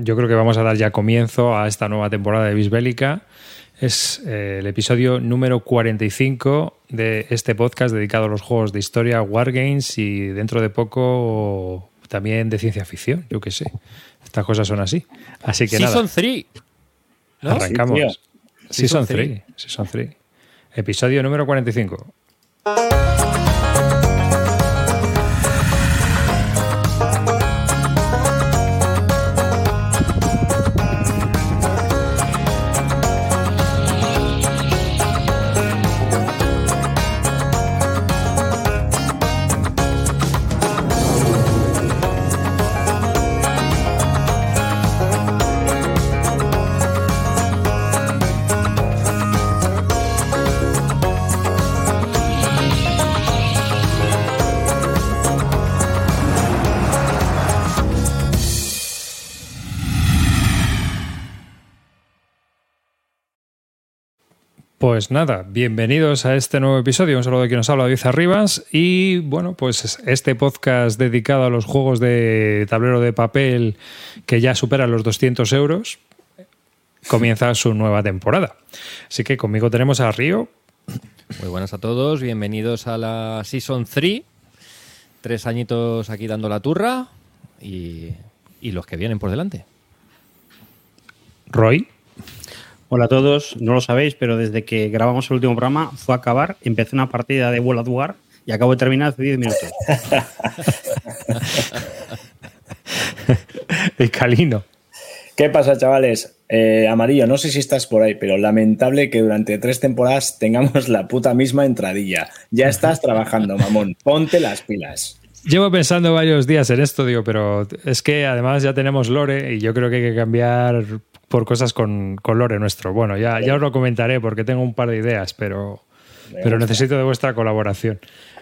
yo creo que vamos a dar ya comienzo a esta nueva temporada de Bisbélica. Es eh, el episodio número 45 de este podcast dedicado a los juegos de historia, Wargames y dentro de poco también de ciencia ficción, yo qué sé. Estas cosas son así. Así que Season 3. nada. Arrancamos. Season 3. Season 3. Episodio número 45. Pues nada, bienvenidos a este nuevo episodio. Un saludo de quien nos habla, David Arribas. Y bueno, pues este podcast dedicado a los juegos de tablero de papel que ya superan los 200 euros comienza su nueva temporada. Así que conmigo tenemos a Río. Muy buenas a todos, bienvenidos a la Season 3. Tres añitos aquí dando la turra y, y los que vienen por delante. Roy. Hola a todos, no lo sabéis, pero desde que grabamos el último programa fue a acabar, empecé una partida de World of War y acabo de terminar hace 10 minutos. El Calino. ¿Qué pasa, chavales? Eh, Amarillo, no sé si estás por ahí, pero lamentable que durante tres temporadas tengamos la puta misma entradilla. Ya estás trabajando, mamón. Ponte las pilas. Llevo pensando varios días en esto, digo, pero es que además ya tenemos Lore y yo creo que hay que cambiar por cosas con, con Lore nuestro. Bueno, ya, ya os lo comentaré porque tengo un par de ideas, pero, pero necesito de vuestra colaboración.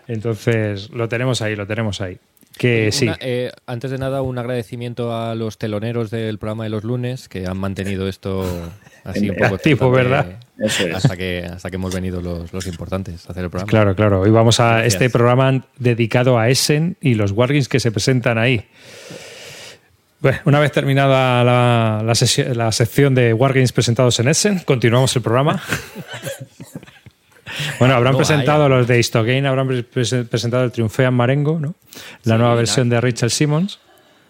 Entonces, lo tenemos ahí, lo tenemos ahí. Que sí. Una, eh, antes de nada, un agradecimiento a los teloneros del programa de los lunes que han mantenido esto así un poco activo, ¿verdad? Hasta que, hasta que hemos venido los, los importantes a hacer el programa. Claro, claro. Hoy vamos a Gracias. este programa dedicado a Essen y los Wargames que se presentan ahí. Bueno, una vez terminada la, la sección de Wargames presentados en Essen, continuamos el programa. bueno, habrán No presentado vaya. los de Histogame, habrán pre- prese- presentado el Triumfean Marengo, ¿no? La Sí, nueva versión de Richard Simmons.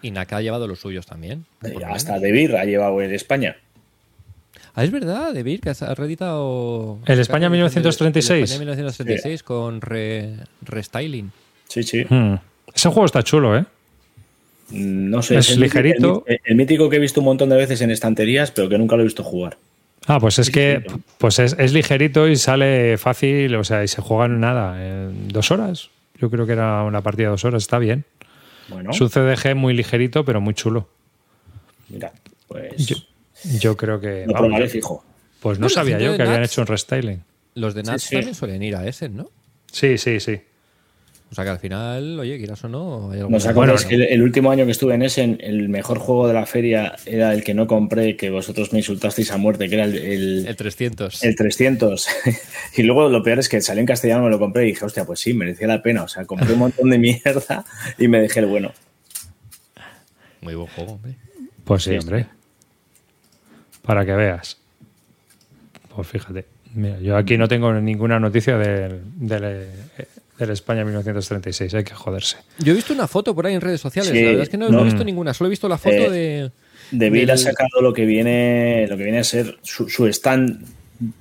Y Naka ha llevado los suyos también. Hasta menos. De Beer ha llevado en España. Ah, es verdad, De Beer, que has- ha reeditado. El España El 1936. España 1936 con re- restyling. Sí, sí. Hmm. Ese juego está chulo, ¿eh? No sé. Es el mítico- ligerito. El, el mítico que he visto un montón de veces en estanterías, pero que nunca lo he visto jugar. Ah, pues es que pues es, es ligerito y sale fácil, o sea, y se juega en nada, en dos horas. Yo creo que era una partida de dos horas, está bien. Bueno, Su CDG muy ligerito, pero muy chulo. mira, pues. Yo, yo creo que. lo vamos, probaré yo- fijo. pues no sabía yo que habían hecho un restyling. Los de Nats sí. también suelen ir a Essen, ¿no? Sí, sí, sí. O sea que al final, oye, quieras o no, hay ¿No alguna- os acordáis Bueno, que el, el último año que estuve en Essen, el mejor juego de la feria era el que no compré, que vosotros me insultasteis a muerte, que era el, el- El 300. el 300? y luego lo peor es que salió en castellano, me lo compré y dije, hostia, pues sí, merecía la pena. O sea, compré un montón de mierda y me dejé el bueno. Muy buen juego, hombre. Pues sí, Sí, hombre. Para que veas. Pues fíjate. Mira, yo aquí no tengo ninguna noticia del, del, eh, del España 1936. Hay que joderse. Yo he visto una foto por ahí en redes sociales. Sí, la verdad es que no, no. no he visto ninguna. Solo he visto la foto Eh, de. David del- ha sacado lo que viene, lo que viene a ser su, su stand.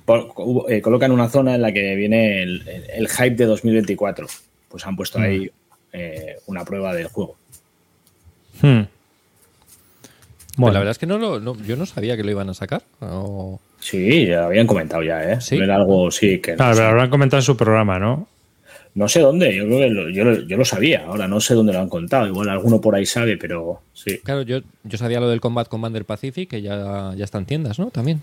po- eh, coloca en una zona en la que viene el, el- el hype de 2024. Pues han puesto ahí eh, una prueba del juego. Hmm. Pues la verdad es que no lo, no- yo no sabía que lo iban a sacar. O- Sí, ya habían comentado ya, ¿eh? ¿Sí? No Era algo, sí, que Claro, no, pero sé, lo habrán comentado en su programa, ¿no? No sé dónde, yo creo que lo, yo, lo, yo lo sabía, ahora no sé dónde lo han contado, igual alguno por ahí sabe, pero sí. Claro, yo, yo sabía lo del Combat Commander Pacific, que ya, ya está en tiendas, ¿no? También.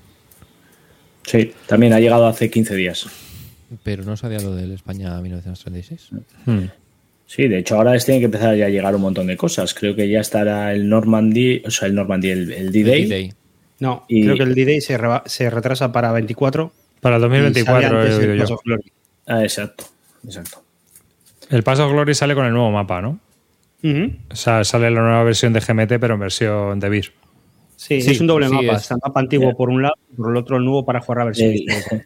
Sí, también ha llegado hace 15 días. Pero no sabía lo del España 1936. Hmm. Sí, de hecho ahora tiene que empezar ya a llegar un montón de cosas. Creo que ya estará el Normandy, o sea, el Normandy, el, el D-Day. El D-Day. No, Y- creo que el D-Day se, reba- se retrasa para 24. Para el y sale 2024 antes he el. Ah, exacto, exacto. El Pass of Glory sale con el nuevo mapa, ¿no? O sea, sale la nueva versión de GMT, pero en versión de Beer. Sí, Sí, es un doble sí, mapa. es- Está el mapa antiguo por un lado, por el otro el nuevo para jugar a ver si. El,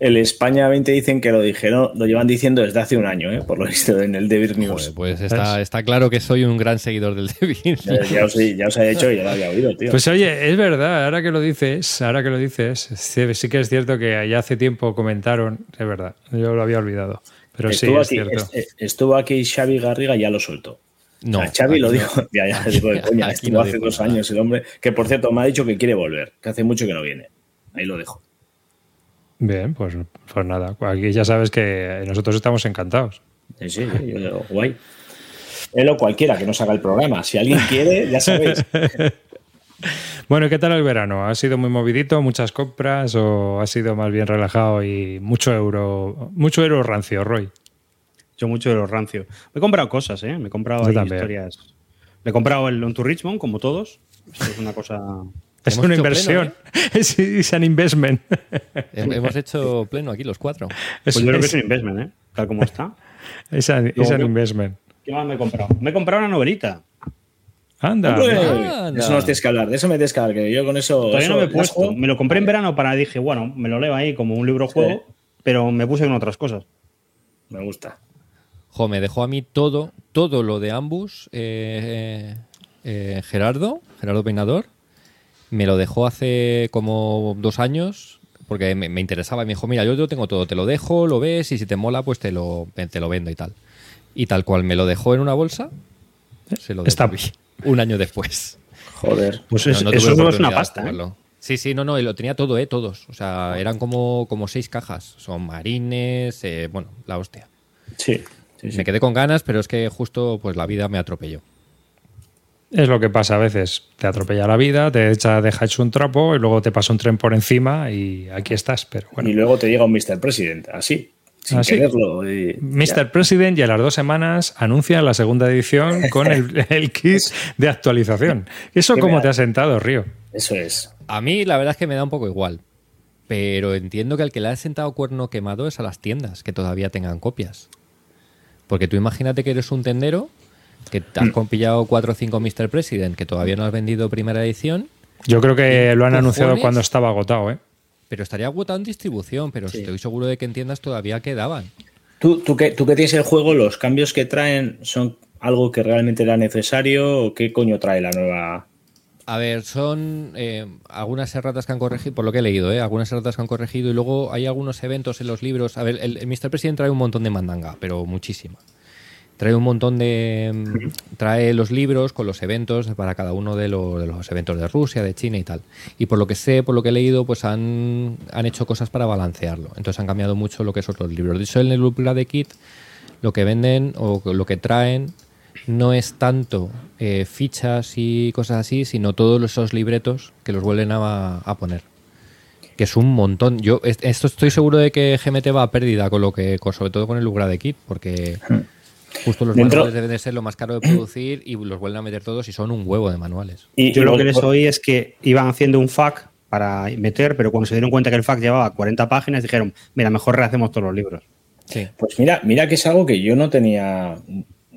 el España 20 dicen que lo dijeron, lo llevan diciendo desde hace un año, ¿eh? por lo visto en el Devir News. Joder, pues está, está claro que soy un gran seguidor del Devil. Ya, ya os, he- ya os he hecho y ya lo había oído, tío. Pues oye, es verdad, ahora que lo dices, ahora que lo dices, sí, sí que es cierto que ya hace tiempo comentaron, es verdad, yo lo había olvidado, pero sí, estuvo, es aquí, es- estuvo aquí Xavi Garriga y ya lo soltó. No, Xavi lo no. dijo, ya, ya, digo de coña, estuvo no hace dos nada. años el hombre, que por cierto me ha dicho que quiere volver, que hace mucho que no viene. Ahí lo dejo. Bien, pues, pues nada, aquí ya sabes que nosotros estamos encantados. Sí, sí, yo- yo- guay. Él o cualquiera que nos haga el programa. Si alguien quiere, ya sabéis. Bueno, ¿y qué tal el verano? ¿Ha sido muy movidito, muchas compras o ha sido más bien relajado y mucho euro, mucho euro rancio, Roy? Yo mucho de los rancios. Me he comprado cosas, ¿eh? Me he comprado ahí también. historias. Me he comprado el On to Richmond, como todos. Esto es una cosa. Es una inversión, pleno, es, es an investment. Hem- Hemos hecho pleno aquí los cuatro. Pues Es, yo creo que es- es un investment, ¿eh? Tal como está. es an, es investment. ¿Qué más me he comprado? Me he comprado una novelita. Anda, Anda. de eso nos tienes que hablar, de eso me tienes que hablar, que yo con eso. Todavía eso no me he puesto. juego. Me lo compré en verano para dije, bueno, me lo leo ahí como un libro juego, pero me puse en otras cosas. Me gusta. Jo, me dejó a mí todo, todo lo de ambos. eh, eh, Gerardo, Gerardo Peinador, me lo dejó hace como dos años porque me, me interesaba y me dijo, mira, yo lo tengo todo, te lo dejo, lo ves y si te mola, pues te lo, te lo vendo y tal. Y tal cual me lo dejó en una bolsa, se lo Está- devolví un año después. Joder. Pues No, es- no tuve eso no es una pasta, ¿eh? Sí, sí, no, no, y lo tenía todo, ¿eh? Todos. O sea, eran como, como seis cajas. Son marines, eh, bueno, la hostia. Sí. sí, sí. Me quedé con ganas, pero es que justo pues la vida me atropelló. Es lo que pasa a veces. Te atropella la vida, te echa, deja hecho un trapo y luego te pasa un tren por encima y aquí estás. Pero bueno. Y luego te llega un Mr. President, así, sin Así. quererlo. y- Mr. President y a las dos semanas anuncia la segunda edición con el, el kit de actualización. ¿Eso cómo te ha sentado, Río? Eso es. A mí la verdad es que me da un poco igual. Pero entiendo que al que le ha sentado cuerno quemado es a las tiendas que todavía tengan copias. Porque tú imagínate que eres un tendero, que te Mm. has compillado 4 o 5 Mr. President, que todavía no has vendido primera edición, Yo creo que lo han anunciado cuando estaba agotado, ¿eh? Pero estaría agotado en distribución, pero estoy seguro de que en tiendas todavía quedaban. ¿Tú, tú, que, tú que tienes el juego, los cambios que traen son algo que realmente era necesario o qué coño trae la nueva? A ver, son eh, algunas erratas que han corregido, por lo que he leído, ¿eh? algunas erratas que han corregido y luego hay algunos eventos en los libros. A ver, el, el Mr. President trae un montón de mandanga, pero muchísima. Trae un montón de... Trae los libros con los eventos para cada uno de, lo- de los eventos de Rusia, de China y tal. Y por lo que sé, por lo que he leído, pues han, han hecho cosas para balancearlo. Entonces han cambiado mucho lo que son los libros. De hecho, en el Upgrade Kit lo que venden o lo que traen no es tanto eh, fichas y cosas así, sino todos esos libretos que los vuelven a, a poner. Que es un montón. Yo est- esto estoy seguro de que GMT va a pérdida con lo que, con- sobre todo con el Upgrade Kit, porque justo los Dentro- manuales deben de ser lo más caro de producir y los vuelven a meter todos y son un huevo de manuales. Y, Yo lo que les oí es que iban haciendo un FAQ para meter, pero cuando se dieron cuenta que el FAQ llevaba 40 páginas, dijeron, mira, mejor rehacemos todos los libros. Sí. Pues mira, mira que es algo que yo no tenía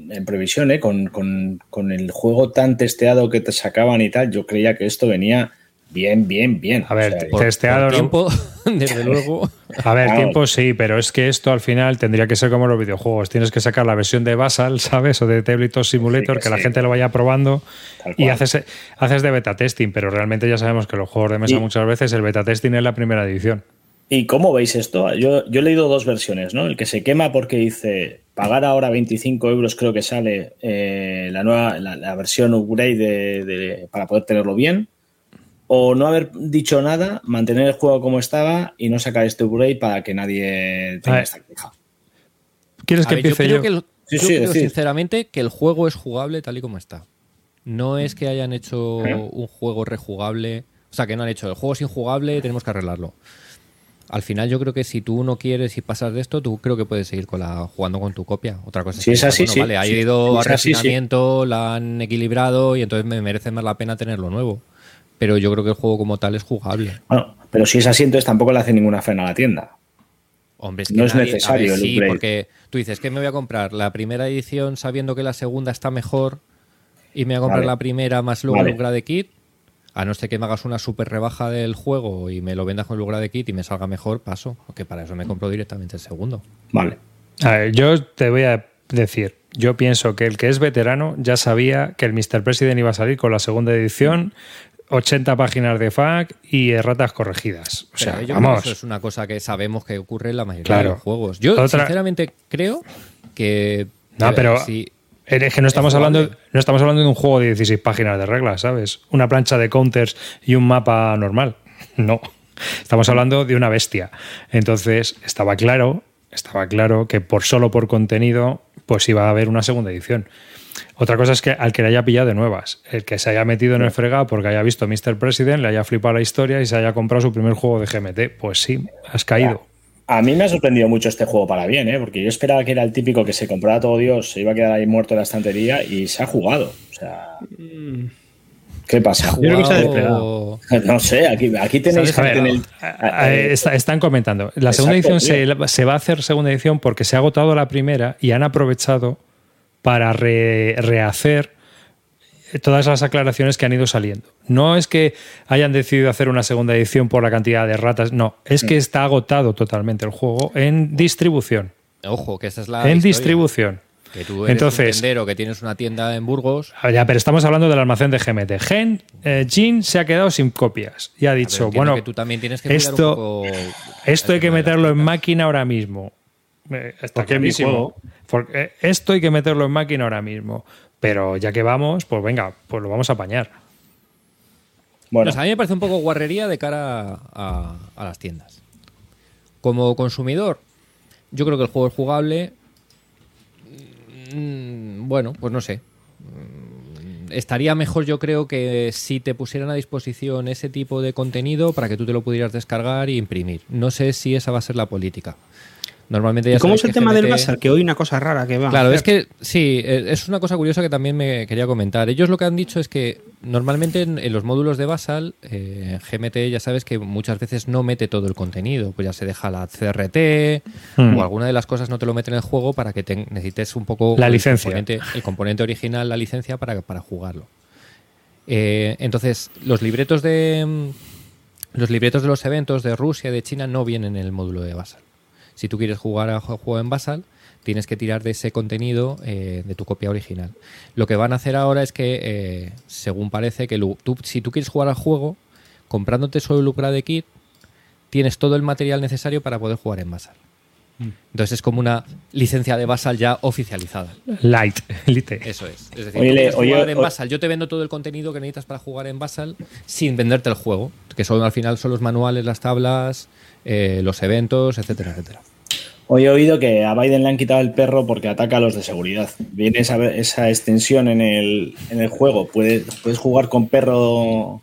en previsión, ¿eh? con, con- con el juego tan testeado que te sacaban y tal, yo creía que esto venía bien, bien, bien. A ver, O sea, Por- Testeado, tiempo, desde luego. A ver, Claro. tiempo sí, pero es que esto al final tendría que ser como los videojuegos. Tienes que sacar la versión de Basal, ¿sabes? O de Tabletop Simulator, que que, la sí. gente lo vaya probando y haces, haces de beta testing, pero realmente ya sabemos que los juegos de mesa Y- muchas veces el beta testing es la primera edición. ¿Y cómo veis esto? Yo, yo he leído dos versiones, ¿no? El que se quema porque dice pagar ahora 25 euros, creo que sale eh, la nueva la, la versión upgrade de- de- para poder tenerlo bien. O no haber dicho nada, mantener el juego como estaba y no sacar este upgrade para que nadie tenga esta queja. ¿Quieres que ver, yo empiece creo yo? que el- Sí, yo sí, creo sinceramente que el juego es jugable tal y como está. No es que hayan hecho ¿Eh? un juego rejugable. O sea, que no han hecho el juego es injugable, tenemos que arreglarlo. Al final yo creo que si tú no quieres y pasas de esto, tú creo que puedes seguir con la, jugando con tu copia. Otra cosa Si que es así, bueno, sí. vale, ha Sí, ido a sí. refinamiento, la han equilibrado y entonces me merece más la pena tenerlo nuevo. Pero yo creo que el juego como tal es jugable. Bueno, pero si es así, entonces tampoco le hace ninguna frena a la tienda. Hombre, es que No es necesario ver, el sí, upgrade. porque tú dices que me voy a comprar la primera edición sabiendo que la segunda está mejor y me voy a comprar Vale. la primera más luego Vale. el upgrade kit. A no ser que me hagas una super rebaja del juego y me lo vendas con lugar de kit y me salga mejor, paso. Porque para eso me compro directamente el segundo. Vale. A ver, yo te voy a decir, yo pienso que el que es veterano ya sabía que el Mr. President iba a salir con la segunda edición, 80 páginas de FAQ y erratas corregidas. O sea, creo que vamos. eso es una cosa que sabemos que ocurre en la mayoría Claro. de los juegos. Yo, Otra- sinceramente, creo que. No, pero si- es que no estamos, es hablando, no estamos hablando de un juego de 16 páginas de reglas, ¿sabes? Una plancha de counters y un mapa normal. No. Estamos hablando de una bestia. Entonces, estaba claro, estaba claro que por solo por contenido, pues iba a haber una segunda edición. Otra cosa es que al que le haya pillado de nuevas, el que se haya metido en el fregado porque haya visto Mr. President, le haya flipado la historia y se haya comprado su primer juego de GMT, pues sí, has caído. A mí me ha sorprendido mucho este juego para bien, ¿eh? porque yo esperaba que era el típico que se compraba todo Dios, se iba a quedar ahí muerto en la estantería y se ha jugado. O sea, ¿qué pasa? Yo creo que se ha No sé, aquí, aquí tenéis gente en el. está- están comentando. La segunda Exacto, edición se, se va a hacer segunda edición porque se ha agotado la primera y han aprovechado para re- rehacer todas las aclaraciones que han ido saliendo. No es que hayan decidido hacer una segunda edición por la cantidad de ratas, no, es Mm. que está agotado totalmente el juego en distribución. Ojo, que esa es la. en historia. distribución. Que tú eres Entonces- un tendero que tienes una tienda en Burgos. Ah, Ya, pero estamos hablando del almacén de GMT. Gen, eh, se ha quedado sin copias y ha dicho, bueno, que tú también tienes que esto, un poco esto hay que meterlo en máquina ahora mismo. Está Porque es mi clarísimo. juego. Porque eh, esto hay que meterlo en máquina ahora mismo. Pero ya que vamos, pues venga, pues lo vamos a apañar. Bueno, a mí me parece un poco guarrería de cara a, a las tiendas. Como consumidor, yo creo que el juego es jugable. Mm, Bueno, pues no sé. Mm, Estaría mejor, yo creo, que si te pusieran a disposición ese tipo de contenido para que tú te lo pudieras descargar e imprimir. No sé si esa va a ser la política. Normalmente ya ¿Y cómo es el tema del Basal? Que hoy una cosa rara que va. a Claro, hacer. es que sí, eh, es una cosa curiosa que también me quería comentar. Ellos lo que han dicho es que normalmente en, en los módulos de Basal, eh, GMT ya sabes que muchas veces no mete todo el contenido, pues ya se deja la CRT Hmm. o alguna de las cosas no te lo mete en el juego para que te, necesites un poco La el licencia. componente, el componente original, la licencia para, para jugarlo. Eh, entonces, los libretos de mm, los libretos de los eventos de Rusia y de China no vienen en el módulo de Basal. Si tú quieres jugar a ju- juego en Basal, tienes que tirar de ese contenido eh, de tu copia original. Lo que van a hacer ahora es que, eh, según parece, que tú, si tú quieres jugar al juego, comprándote solo el upgrade kit, tienes todo el material necesario para poder jugar en Basal. Entonces es como una licencia de Basal ya oficializada. Light, lite. Eso es. Es decir, Oye, tú jugar en Basal. Yo te vendo todo el contenido que necesitas para jugar en Basal sin venderte el juego. Que son al final son los manuales, las tablas, eh, los eventos, etcétera, etcétera. Hoy he oído que a Biden le han quitado el perro porque ataca a los de seguridad. Viene esa, extensión en el, juego. Puedes, jugar con perro.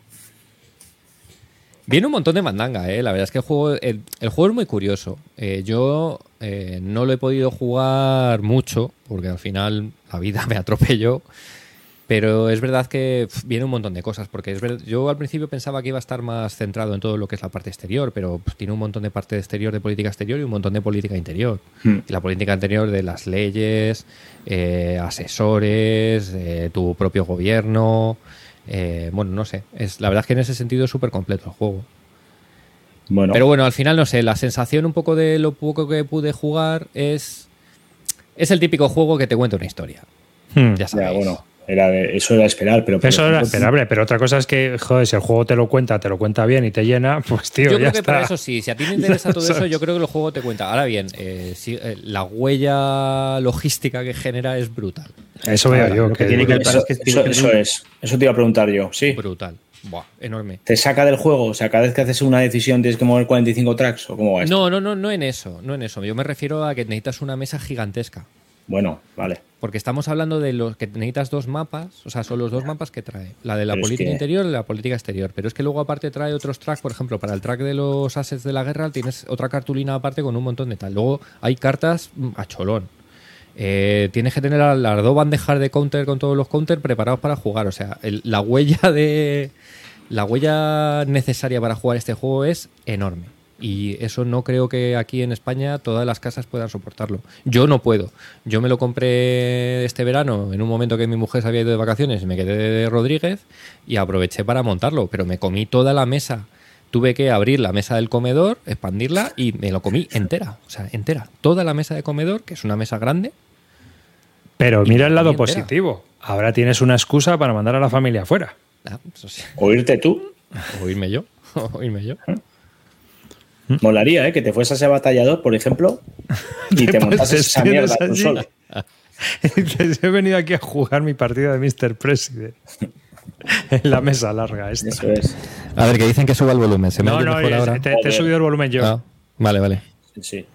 Viene un montón de mandanga, ¿eh? La verdad es que el juego, el, el juego es muy curioso. Eh, yo eh, no lo he podido jugar mucho, porque al final la vida me atropelló. Pero es verdad que viene un montón de cosas, porque es ver- yo al principio pensaba que iba a estar más centrado en todo lo que es la parte exterior, pero tiene un montón de parte exterior de política exterior y un montón de política interior. Hmm. Y la política interior de las leyes, eh, asesores, eh, tu propio gobierno. eh, bueno, no sé. Es, la verdad es que en ese sentido es súper completo el juego. Bueno, Pero bueno, al final no sé, la sensación un poco de lo poco que pude jugar es. Es el típico juego que te cuenta una historia. Hmm. Ya sabéis. ya, bueno, era de- eso era esperar, pero. Eso era esperable, pero otra cosa es que, joder, si el juego te lo cuenta, te lo cuenta bien y te llena, pues tío, yo ya creo que está. para eso sí, si a ti te interesa todo eso, yo creo que el juego te cuenta. Ahora bien, eh, eh, la huella logística que genera es brutal. Eso veo yo. lo que que- tiene que- Eso, es que eso- es. Te iba a preguntar yo. Sí. Brutal. Buah, enorme. ¿Te saca del juego? O sea, cada vez que haces una decisión tienes que mover 45 tracks o cómo va esto? No, no, no, no en eso, no en eso. Yo me refiero a que necesitas una mesa gigantesca. Bueno, vale. Porque estamos hablando de los que necesitas dos mapas, o sea, son los dos mapas que trae. La de la Pero es política que- interior y la política exterior. Pero es que luego aparte trae otros tracks, por ejemplo, para el track de los assets de la guerra tienes otra cartulina aparte con un montón de tal. Luego hay cartas mm, a cholón. Eh, tienes que tener las dos bandejas de counter con todos los counters preparados para jugar. O sea, el- la huella de. La huella necesaria para jugar este juego es enorme. Y eso no creo que aquí en España todas las casas puedan soportarlo. Yo no puedo. Yo me lo compré este verano en un momento que mi mujer se había ido de vacaciones y me quedé de Rodríguez y aproveché para montarlo, pero me comí toda la mesa. Tuve que abrir la mesa del comedor, expandirla y me lo comí entera. O sea, entera. Toda la mesa de comedor, que es una mesa grande. Pero mira el lado entera. positivo. Ahora tienes una excusa para mandar a la familia afuera. Ah, eso sí. Oírte tú. O irme yo. O irme yo. Molaría, ¿eh? Que te fueses a ese batallador, por ejemplo, y te Te montases esa mierda tú allí. solo. He venido aquí a jugar mi partida de Mr. President. en la mesa larga esta. Eso es. A ver, que dicen que suba el volumen. ¿Se me No, oye no, mejor es- ahora? te, te he subido el volumen yo. Ah, vale, vale. Sí, sí.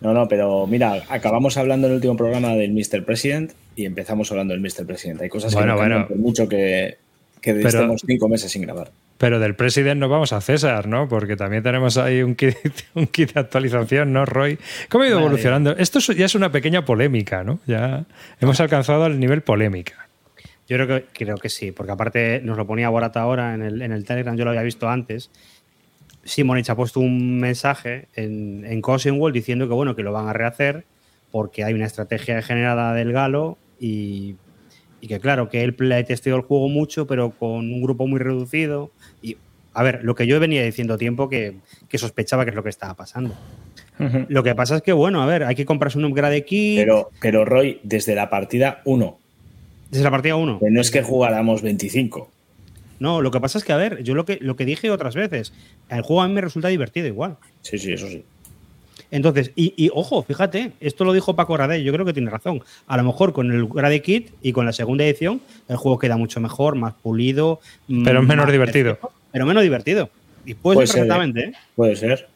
No, no, pero mira, acabamos hablando en el último programa del Mr. President y empezamos hablando del Mr. President. Hay cosas Bueno, que no bueno. por mucho que, que Pero- estemos cinco meses sin grabar. Pero del President nos vamos a César, ¿no? Porque también tenemos ahí un kit, un kit de actualización, ¿no, Roy? ¿Cómo ha ido evolucionando? Esto es- ya es una pequeña polémica, ¿no? Ya hemos alcanzado el nivel polémica. Yo creo que, creo que sí, porque aparte nos lo ponía Borata ahora en el, en el Telegram, yo lo había visto antes. Simonich ha puesto un mensaje en, en Cousin World diciendo que bueno, que lo van a rehacer porque hay una estrategia generada del Galo y, y que claro, que él playtesteó el juego mucho, pero con un grupo muy reducido. Y a ver, lo que yo venía diciendo tiempo que, que sospechaba que es lo que estaba pasando. Lo que pasa es que, bueno, a ver, hay que comprarse un upgrade kit Pero, pero Roy, desde la partida 1, desde la partida 1. que no es que jugáramos 25. No, lo que pasa es que, a ver, yo lo que, lo que dije otras veces, el juego a mí me resulta divertido igual. Sí, sí, eso sí. Entonces, y, y, ojo, fíjate, esto lo dijo Paco Radé, yo creo que tiene razón. A lo mejor con el Grade Kit y con la segunda edición, el juego queda mucho mejor, más pulido. Pero es mm, menos más divertido. perfecto, Pero menos divertido. Y puede, Puede ser ser, perfectamente, ¿eh? Puede ser.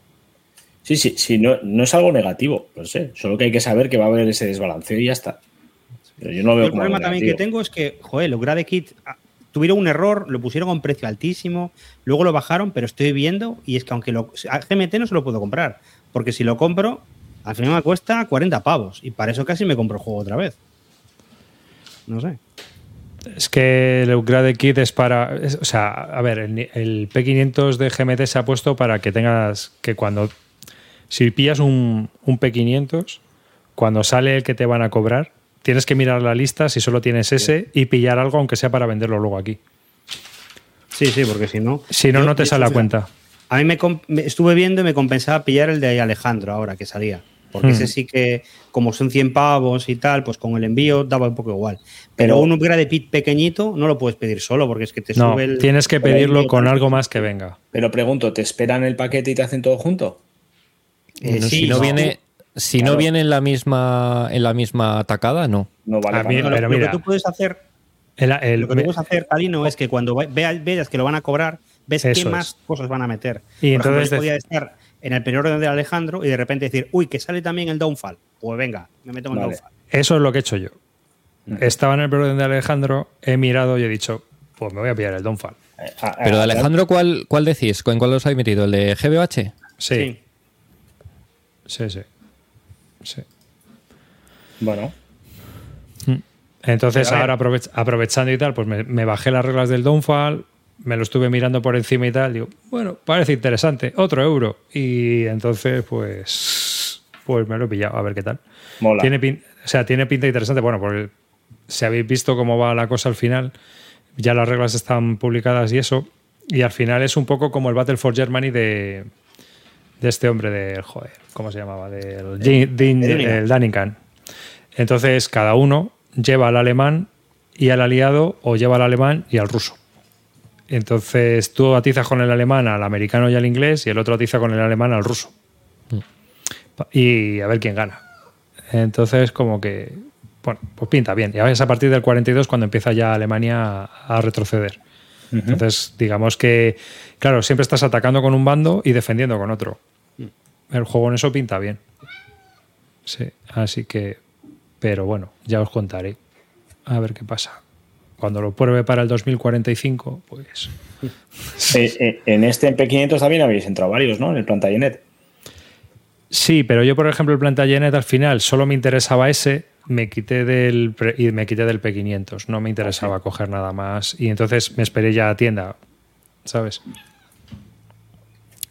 Sí, sí, sí, no, no es algo negativo, no sé. Solo que hay que saber que va a haber ese desbalanceo y ya está. Pero yo no lo veo el como problema también que tengo es que, joder, los Grade Kit ah, tuvieron un error, lo pusieron a un precio altísimo, luego lo bajaron, pero estoy viendo y es que aunque lo, a GMT no se lo puedo comprar, porque si lo compro, al final me cuesta 40 pavos y para eso casi me compro el juego otra vez. No sé. Es que el upgrade kit es para. es- o sea, a ver, el, ni- el P500 de GMT se ha puesto para que tengas que cuando. Si pillas un, un P500, cuando sale el que te van a cobrar, tienes que mirar la lista si solo tienes ese y pillar algo, aunque sea para venderlo luego aquí. Sí, sí, porque si no. Si no, Yo, no te sale hecho, a cuenta. A mí me, me estuve viendo y me compensaba pillar el de Alejandro ahora que salía. Porque Hmm. ese sí que, como son 100 pavos y tal, pues con el envío daba un poco igual. Pero Pero- un upgrade pit pequeñito no lo puedes pedir solo porque es que te No, sube el. tienes que pedirlo con algo más que venga. Pero pregunto, ¿te esperan el paquete y te hacen todo junto? Eh, No, sí, si no, no. viene, si Claro. no viene en la misma en la misma atacada, no. No vale mí-. Lo- que tú puedes hacer, El- el- lo que tú puedes hacer, Calino, es que cuando veas, veas que lo van a cobrar, ves Eso qué es. más cosas van a meter. Y Por ejemplo, entonces yo dec- podía estar en el periodo de Alejandro y de repente decir, uy, que sale también el Downfall. Pues venga, me meto en el. Downfall. Eso es lo que he hecho yo. Estaba en el programa de Alejandro, he mirado y he dicho, pues me voy a pillar el Downfall. Eh, a- Pero de a- Alejandro, ¿cuál, cuál decís? ¿En cuál los habéis metido? ¿El de GBH? Sí, sí, sí. sí. Bueno, Entonces, Pero a ver. ahora aprovech- aprovechando y tal, pues me, me bajé las reglas del Downfall, me lo estuve mirando por encima y tal. Digo, bueno, parece interesante, otro euro. Y entonces, pues, pues me lo he pillado, a ver qué tal. mola. Tiene pin- o sea, tiene pinta interesante. Bueno, porque si habéis visto cómo va la cosa al final, ya las reglas están publicadas y eso. Y al final es un poco como el Battle for Germany de, de este hombre del. Joder, ¿cómo se llamaba? Del Din- el Dunningham. Entonces, cada uno lleva al alemán y al aliado, o lleva al alemán y al ruso. Entonces, tú atizas con el alemán al americano y al inglés, y el otro atiza con el alemán al ruso. Y a ver quién gana. Entonces, como que, bueno, pues pinta bien. Y ahora es a partir del 42 cuando empieza ya Alemania a, a retroceder. Entonces, digamos que, claro, siempre estás atacando con un bando y defendiendo con otro. El juego en eso pinta bien. Sí, así que, pero bueno, ya os contaré. A ver qué pasa. Cuando lo pruebe para el 2045, pues... Eh, eh, en este en P500 también habéis entrado varios, ¿no? En el Plantagenet. Sí, pero yo, por ejemplo, el Plantagenet al final solo me interesaba ese, me quité del y me quité del P500, no me interesaba coger nada más y entonces me esperé ya a tienda, ¿sabes?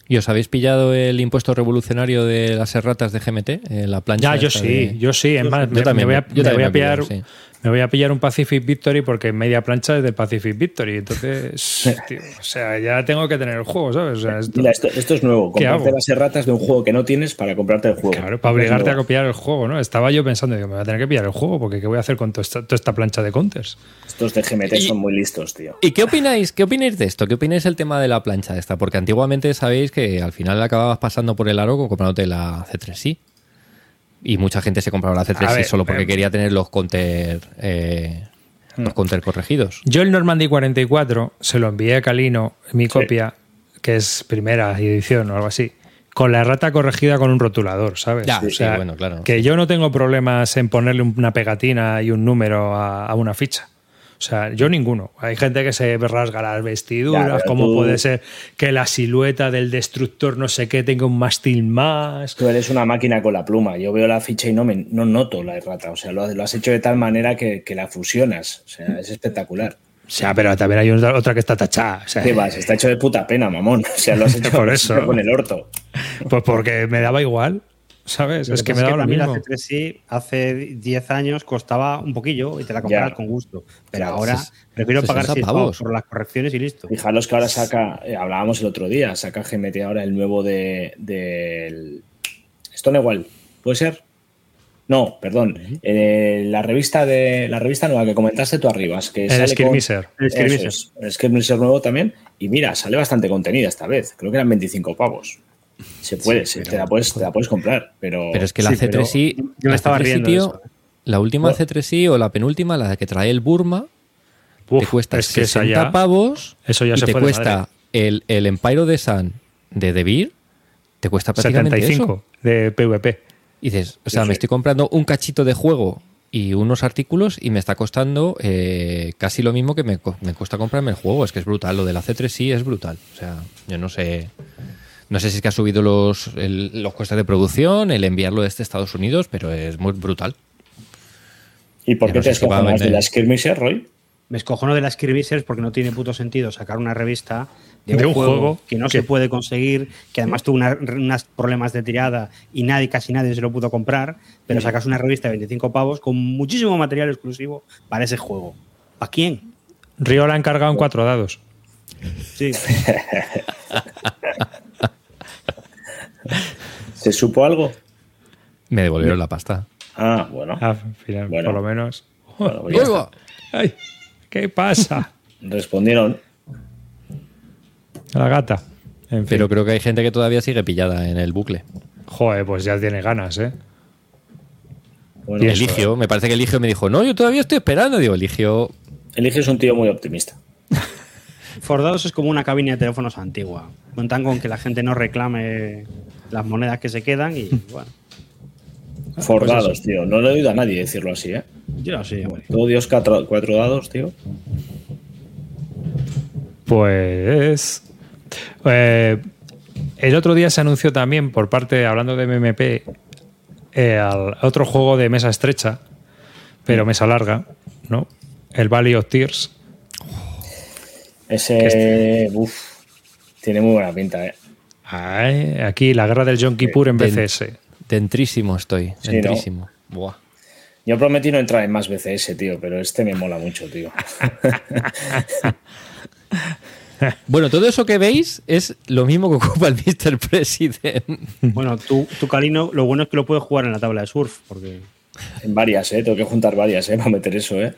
¿Y os habéis pillado el impuesto revolucionario de las erratas de GMT? eh, la plancha Ya, yo sí, de- yo sí. Es más, Yo me, también, me voy a, yo me también voy a me he pillar, pillado, sí. Me voy a pillar un Pacific Victory porque media plancha es del Pacific Victory. Entonces, tío, o sea, ya tengo que tener el juego, ¿sabes? O sea, esto- Mira, esto, esto es nuevo. ¿Qué Comprarte las erratas de un juego que no tienes para comprarte el juego. Claro, para obligarte a copiar el juego, ¿no? Estaba yo pensando, digo, me voy a tener que pillar el juego porque ¿qué voy a hacer con toda esta, toda esta plancha de counters? Estos de GMT Y- son muy listos, tío. ¿Y qué opináis? ¿Qué opináis de esto? ¿Qué opináis del tema de la plancha esta? Porque antiguamente sabéis que al final acababas pasando por el aro comprándote la C3i. Y mucha gente se compraba la A C3i ver, solo porque eh, quería tener los counter, eh, los counter corregidos. Yo el Normandy 44 se lo envié a Calino, mi copia, que es primera edición o algo así, con la errata corregida con un rotulador, ¿sabes? Ya, o sí, sea, bueno, claro. que yo no tengo problemas en ponerle una pegatina y un número a, a una ficha. O sea, yo ninguno. Hay gente que se rasga las vestiduras, cómo tú- puede ser que la silueta del destructor no sé qué tenga un mástil más. Tú eres una máquina con la pluma. Yo veo la ficha y no, me, no noto la errata. O sea, lo, has- lo has hecho de tal manera que, que la fusionas. O sea, es espectacular. O sea, pero también hay otra otra que está tachada. O sea, ¿Qué vas? Está hecho de puta pena, mamón. O sea, lo has hecho Por eso. con el orto. Pues porque me daba igual, ¿sabes? Lo es que me daba lo mismo. la C3i hace 10 años costaba un poquillo y te la comprabas Ya. con gusto. Pero Claro, ahora prefiero pagar 60 6 pavos. por las correcciones y listo. Fijaros que ahora saca, eh, hablábamos el otro día, saca GMT ahora el nuevo de del Stonewall. ¿Puede ser? No, perdón. Eh, la revista de la revista nueva que comentaste tú arriba, es que El Skirmisher. con- El Skirmisher. Es, el Skirmisher nuevo también. Y mira, sale bastante contenida esta vez. Creo que eran 25 pavos. Se puede, se- te, la puedes, te la puedes comprar, pero, Pero es que la Sí, pero C3i, yo me la estaba C3i, riendo tío, eso. la última Bueno. C3i o la penúltima, la que trae el Burma, te cuesta es que esa 60 ya- pavos eso ya y se te cuesta el, el Empire de Sun de Beer, te cuesta prácticamente 75 eso. de PvP. Y dices, o sea, Sí, me estoy comprando un cachito de juego y unos artículos y me está costando eh, casi lo mismo que me, me cuesta comprarme el juego. Es que es brutal. Lo de la C3 sí es brutal. O sea, yo no sé. No sé si es que ha subido los, el- los costes de producción, el enviarlo desde Estados Unidos, pero es muy brutal. ¿Y por qué no te escojonas de la Skirmisher, Roy? Me escojono de las Skirmishers porque no tiene puto sentido sacar una revista de, De un, un juego, juego que no se puede conseguir, que además tuvo una- unos problemas de tirada y nadie, casi nadie se lo pudo comprar, pero sacas una revista de 25 pavos con muchísimo material exclusivo para ese juego. ¿Para quién? Río la ha encargado en cuatro dados. Sí. ¿Se supo algo? Me devolvieron la pasta. Ah, bueno. Al final, Bueno. por lo menos. Bueno, pues. Ay, ¿Qué pasa? Respondieron. La gata. En fin. Pero creo que hay gente que todavía sigue pillada en el bucle. Joder, pues ya tiene ganas, ¿eh? Bueno, Y Eligio, me parece que Eligio me dijo, no, yo todavía estoy esperando. Digo, Eligio, Eligio es un tío muy optimista. Fordados es como una cabina de teléfonos antigua. Cuentan con que la gente no reclame las monedas que se quedan y bueno, Fordados, tío. No le he oído a nadie decirlo así, ¿eh? yo no sé, hombre. Todo Dios cuatro, cuatro dados, tío. Pues. eh, el otro día se anunció también, por parte, hablando de MMP, eh, al- otro juego de mesa estrecha, pero mesa larga, ¿no? El Valley of Tears. Ese. Uf. Tiene muy buena pinta, ¿eh? Ay, aquí la guerra del Yom Kippur en Den- BCS. dentrísimo estoy, Sí, dentrísimo. Buah. Yo prometí no entrar en más BCS, tío, pero este me mola mucho, tío. Bueno, todo eso que veis es lo mismo que ocupa el Mr. President. Bueno, tú, tú Calino, lo bueno es que lo puedes jugar en la tabla de surf, porque En varias, ¿eh? Tengo que juntar varias, ¿eh? Para meter eso, ¿eh?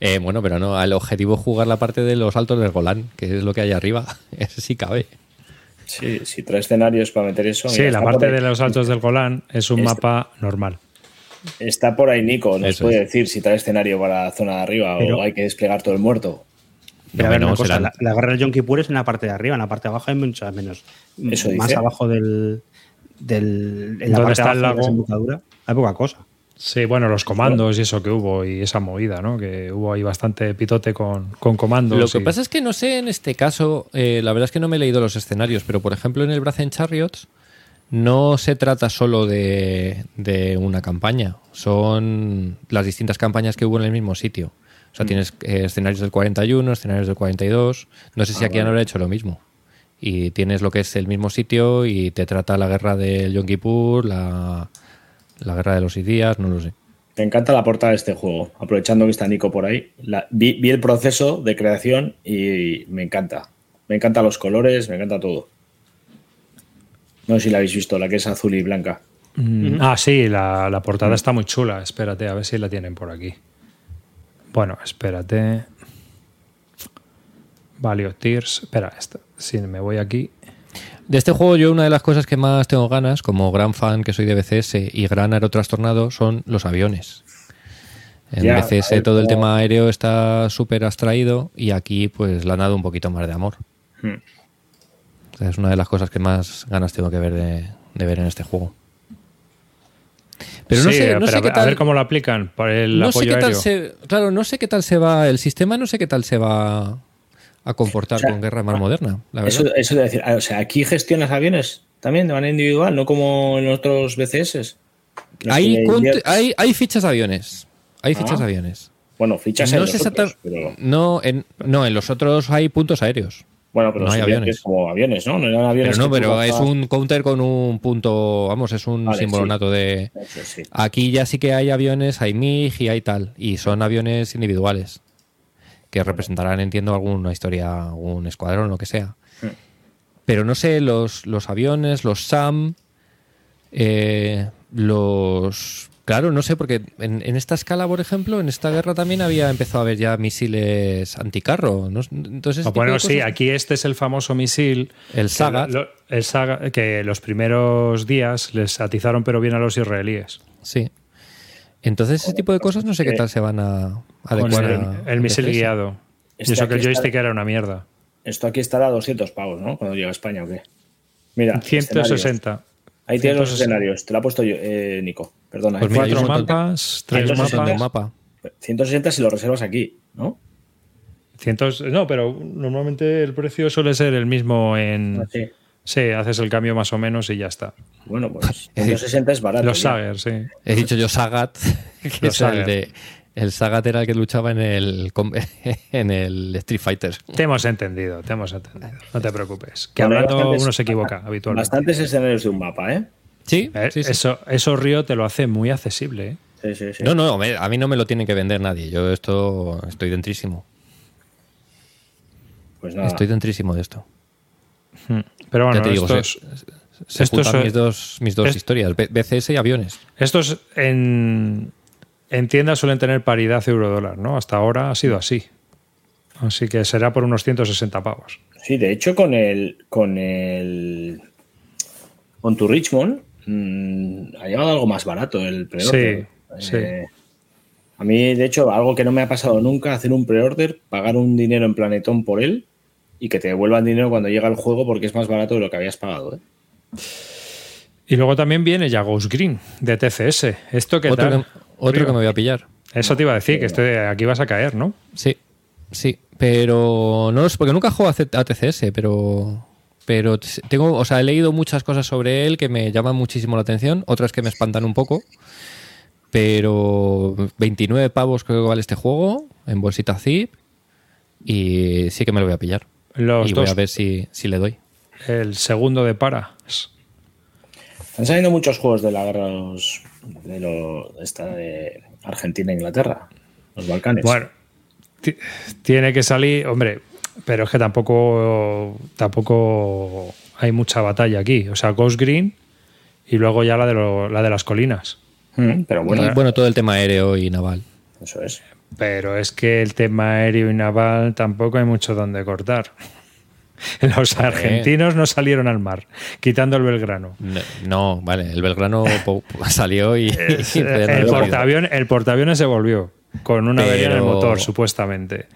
Eh, bueno, pero no, el objetivo es jugar la parte de los altos del Golán, que es lo que hay arriba. Ese sí cabe. Sí, si trae escenarios para meter eso. Sí, mira, la parte de los altos del Golán es un Este- mapa normal. Está por ahí Nico, nos Eso puede es. decir si trae escenario para la zona de arriba Pero- o hay que desplegar todo el muerto. Pero a ver, no, una cosa, serán- la, la guerra del Kippur es en la parte de arriba, en la parte de abajo hay muchas menos. Eso más dice. abajo del. del en ¿Dónde la parte está de el abajo de la lago? desembocadura hay poca cosa. Sí, bueno, los comandos y eso que hubo y esa movida, ¿no? Que hubo ahí bastante pitote con, con comandos. Lo que y- pasa es que no sé en este caso, eh, la verdad es que no me he leído los escenarios, pero por ejemplo en el Brazen Chariots no se trata solo de, de una campaña, son las distintas campañas que hubo en el mismo sitio. O sea, tienes eh, escenarios del 41, escenarios del 42. No sé si Ah, aquí vale. han hecho lo mismo. y tienes lo que es el mismo sitio y te trata la guerra del Yom Kippur, la, la guerra de los días, no lo sé. Me encanta la portada de este juego, aprovechando que está Nico por ahí. La- vi, vi el proceso de creación y me encanta. Me encantan los colores, me encanta todo. No sé si la habéis visto, la que es azul y blanca. Mm, Ah, sí, la, la portada está muy chula. Espérate, a ver si la tienen por aquí. Bueno, espérate. Value of Tears. Espera, esta. si me voy aquí. De este juego yo una de las cosas que más tengo ganas, como gran fan que soy de BCS y gran aerotrastornado, son los aviones. En BCS ver todo el tema aéreo está súper abstraído y aquí pues le han dado un poquito más de amor. Hmm. O sea, es una de las cosas que más ganas tengo que ver de, de ver en este juego. Pero no Sí, sé, no pero sé a qué tal. A ver cómo lo aplican por el no sé apoyo tal aéreo. se, claro, no sé qué tal se va el sistema, no sé qué tal se va a comportar O sea, con guerra más moderna, la verdad. Eso, eso de decir, ah, o sea, aquí gestionas aviones también de manera individual, no como en otros BCS. Hay, hay, hay fichas de aviones. Hay fichas Ah. de aviones. Bueno, fichas en No los sé otros, exacta- pero- no, en, no, en los otros hay puntos aéreos. Bueno, pero No hay aviones. como aviones, ¿no? No eran aviones Pero no, pero es un counter con un punto, vamos, es un Vale, símbolo sí. nato de... Sí. Aquí ya sí que hay aviones, hay MiG y hay tal, y son aviones individuales que representarán, entiendo, alguna historia, algún escuadrón, lo que sea. Hmm. Pero no sé, los, los aviones, los SAM, eh, los... Claro, no sé, porque en, en esta escala, por ejemplo, en esta guerra también había empezado a haber ya misiles anticarro. ¿no? Entonces, ese Ah, bueno, sí, aquí este es el famoso misil. El Sagat. lo- el Sagat, que los primeros días les atizaron pero bien a los israelíes. Sí. Entonces, ese tipo de cosas no sé qué tal se van a Con adecuar el, a- el a misil guiado. Y eso que el aquí está- joystick era una mierda. Esto aquí estará a 200 pavos, ¿no? Cuando llega a España o qué. Mira, 160. Ahí tienes los 160. escenarios. Te lo ha puesto yo, eh, Nico. Perdona. Pues eh. Cuatro mapas, tres 160. Un mapas. mapa. 160 si lo reservas aquí, ¿no? Cientos, no, pero normalmente el precio suele ser el mismo en. Ah, sí. Sí, haces el cambio más o menos y ya está. Bueno, pues 160 es barato. Los. Sager, sí. He dicho yo Sagat, que Los es el Sagat. de. El Sagat era el que luchaba en el, en el Street Fighter. Te hemos entendido, te hemos entendido. No te preocupes. Que Bueno, hablando uno se equivoca habitualmente. Bastantes escenarios de un mapa, ¿eh? Sí, Eh, sí, sí. Eso, eso Río te lo hace muy accesible. ¿eh? Sí, sí, sí. No, no, a mí no me lo tiene que vender nadie. Yo esto estoy dentrísimo. Pues nada. Estoy dentrísimo de esto. Hmm. Pero bueno, ya te digo, estos, se, se estos juntan son- mis dos, mis dos es- historias, BCS y aviones. estos en, en tiendas suelen tener paridad euro-dólar, ¿no? Hasta ahora ha sido así. Así que será por unos 160 pavos. Sí, de hecho, con el. Con el. On to Richmond mm, ha llegado algo más barato el pre-order. Sí, sí. Eh, A mí, de hecho, algo que no me ha pasado nunca, hacer un pre-order, pagar un dinero en Planetón por él y que te devuelvan dinero cuando llega el juego porque es más barato de lo que habías pagado. ¿eh? Y luego también viene ya Ghost Green de TCS. ¿Esto qué Otro, tal? que, otro Río? que me voy a pillar. Eso te iba a decir, que este, aquí vas a caer, ¿no? Sí, sí, pero no es porque nunca juego a TCS, pero pero tengo, o sea, he leído muchas cosas sobre él que me llaman muchísimo la atención, otras que me espantan un poco. Pero 29 pavos creo que vale este juego en bolsita zip y sí que me lo voy a pillar. Los y voy a ver si, si le doy. el segundo de para. Están saliendo muchos juegos de la guerra de los, de lo- esta de Argentina e Inglaterra, los Balcanes. Bueno, ti- tiene que salir, hombre, pero es que tampoco, tampoco hay mucha batalla aquí. O sea, Ghost Green y luego ya la de, lo- la de las colinas. Mm, pero bueno, y bueno, todo el tema aéreo y naval. eso es. Pero es que el tema aéreo y naval tampoco hay mucho donde cortar. Los argentinos no salieron al mar, quitando el Belgrano. No, no, vale, el Belgrano salió y, y el, portaavión- el portaaviones se volvió con una avería en el motor, supuestamente.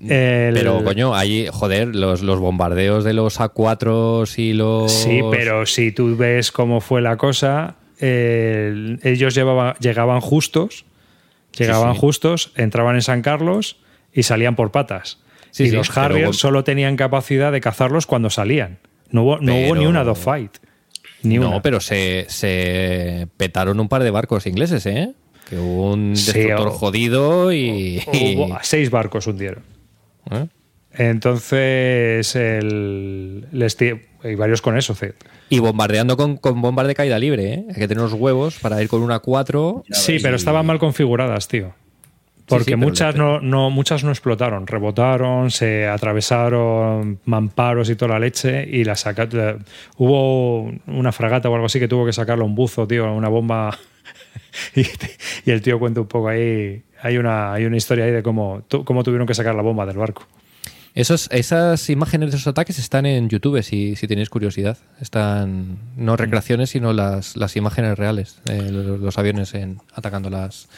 El- Pero, coño, ahí, joder, los, los bombardeos de los A4 y los. Sí, pero si tú ves cómo fue la cosa, el- ellos llegaban justos, llegaban sí. justos, entraban en San Carlos y salían por patas. Sí, y los Harriers solo tenían capacidad de cazarlos cuando salían. No hubo, no hubo Pero- ni una dogfight. Ni no, una. pero se, se petaron un par de barcos ingleses, ¿eh? Que hubo un destructor o- jodido y. y- Hubo- seis barcos hundieron. ¿eh? Entonces, el, les ti- y varios con eso. C. Y bombardeando con, con bombas de caída libre, ¿eh? Hay que tener unos huevos para ir con una 4. Sí, pero estaban mal configuradas, tío. Porque sí, muchas, no, no, muchas no explotaron, rebotaron, se atravesaron mamparos y toda la leche y la saca, la- hubo una fragata o algo así que tuvo que sacarle un buzo, tío, una bomba y, y el tío cuenta un poco ahí, hay una, hay una historia ahí de cómo, cómo tuvieron que sacar la bomba del barco. Esos, esas imágenes de esos ataques están en YouTube, si, si tenéis curiosidad. Están no recreaciones, sino las, las imágenes reales. de los, los aviones en, atacando las,